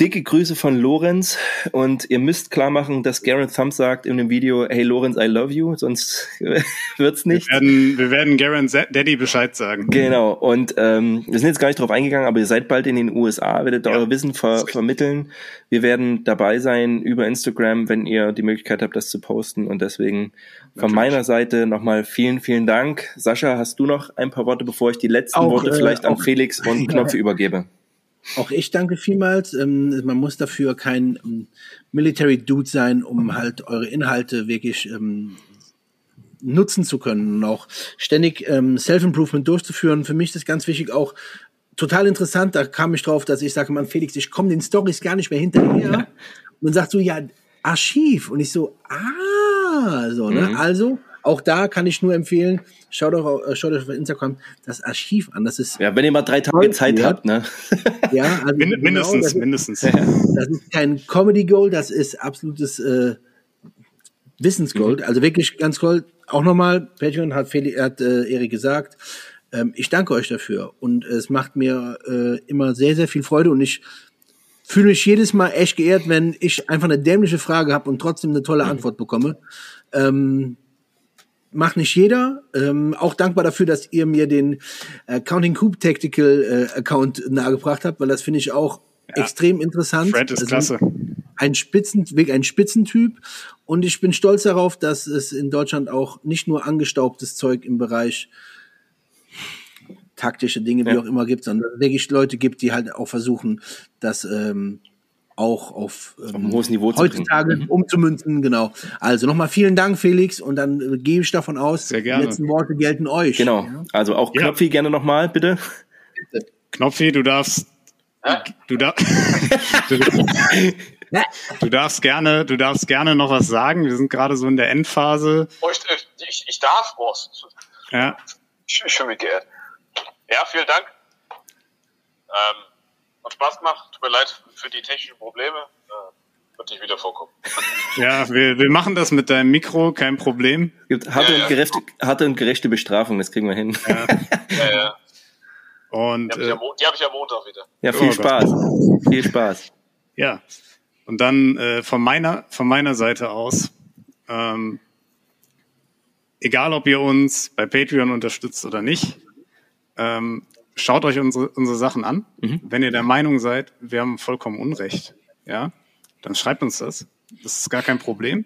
Dicke Grüße von Lorenz und ihr müsst klar machen, dass Garen Thumb sagt in dem Video, hey Lorenz, I love you, sonst wird's nicht. Wir werden, wir werden Garen Daddy Bescheid sagen. Genau und ähm, wir sind jetzt gar nicht drauf eingegangen, aber ihr seid bald in den USA, werdet ja, euer Wissen ver vermitteln. Wir werden dabei sein über Instagram, wenn ihr die Möglichkeit habt, das zu posten und deswegen von meiner Seite nochmal vielen, vielen Dank. Sascha, hast du noch ein paar Worte, bevor ich die letzten auch, Worte vielleicht äh, an Felix und Knopf übergebe? Auch ich danke vielmals. Ähm, man muss dafür kein ähm, Military Dude sein, um halt eure Inhalte wirklich ähm, nutzen zu können und auch ständig ähm, Self-Improvement durchzuführen. Für mich ist das ganz wichtig auch total interessant. Da kam ich drauf, dass ich sage, man Felix, ich komme den Stories gar nicht mehr hinterher. Ja. Und dann sagt so, ja, Archiv. Und ich so, ah, so, ne? Mhm. Also, auch da kann ich nur empfehlen, schaut euch, äh, schaut euch auf Instagram das Archiv an. Das ist ja, wenn ihr mal drei Tage Zeit ja. habt, ne? Ja, also Min mindestens, genau, das mindestens. Ist, das ist kein Comedy Gold, das ist absolutes äh, Wissensgold. Mhm. Also wirklich ganz Gold. Auch nochmal, Patreon hat, Feli, hat äh, Erik gesagt. Ähm, ich danke euch dafür und es macht mir äh, immer sehr, sehr viel Freude und ich fühle mich jedes Mal echt geehrt, wenn ich einfach eine dämliche Frage habe und trotzdem eine tolle mhm. Antwort bekomme. Ähm, macht nicht jeder. Ähm, auch dankbar dafür, dass ihr mir den äh, Counting Coop Tactical äh, Account nahegebracht habt, weil das finde ich auch ja. extrem interessant. Fred ist also klasse. Ein Spitzen, ein Spitzentyp. Und ich bin stolz darauf, dass es in Deutschland auch nicht nur angestaubtes Zeug im Bereich taktische Dinge, wie ja. auch immer gibt, sondern wirklich Leute gibt, die halt auch versuchen, das ähm, auch auf, ähm, auf ein hohes Niveau heutzutage mhm. umzumünzen. Genau. Also nochmal vielen Dank, Felix, und dann äh, gehe ich davon aus, Sehr gerne. die letzten Worte gelten euch. Genau. Ja? Also auch Knopfi ja. gerne nochmal, bitte. Knopfi, du darfst. Du, da du, darfst gerne, du darfst gerne noch was sagen. Wir sind gerade so in der Endphase. Oh, ich, ich, ich darf was. Ja. Ich, ich mich geehrt. Ja, vielen Dank. Ähm, hat Spaß gemacht. Tut mir leid für die technischen Probleme. Äh, wird nicht wieder vorkommen. Ja, wir, wir machen das mit deinem Mikro, kein Problem. Gibt harte, Ja, ja. Und gerechte, harte und gerechte Bestrafung, das kriegen wir hin. Ja, Ja, ja. Und Die habe ich, äh, am Mo- die hab ich am Montag wieder. viel Oh Gott. Spaß. Viel Spaß. Ja, und dann äh, von meiner von meiner Seite aus, ähm, egal ob ihr uns bei Patreon unterstützt oder nicht, ähm, schaut euch unsere unsere Sachen an. Wenn ihr der Meinung seid, wir haben vollkommen Unrecht, ja, dann schreibt uns das. Das ist gar kein Problem,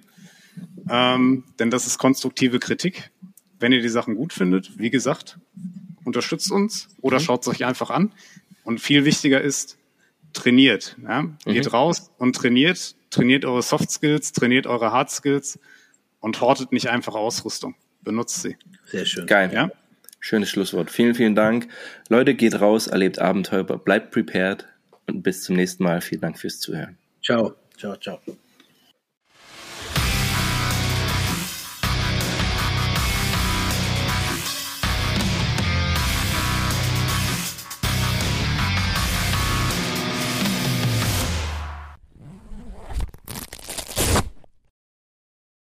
ähm, denn das ist konstruktive Kritik. Wenn ihr die Sachen gut findet, wie gesagt, unterstützt uns oder schaut es euch einfach an. Und viel wichtiger ist, trainiert. Ja? Geht raus und trainiert. Trainiert eure Soft Skills, trainiert eure Hard Skills und hortet nicht einfach Ausrüstung. Benutzt sie. Sehr schön. Geil. Ja? Schönes Schlusswort. Vielen, vielen Dank. Leute, geht raus, erlebt Abenteuer, bleibt prepared und bis zum nächsten Mal. Vielen Dank fürs Zuhören. Ciao. Ciao, ciao.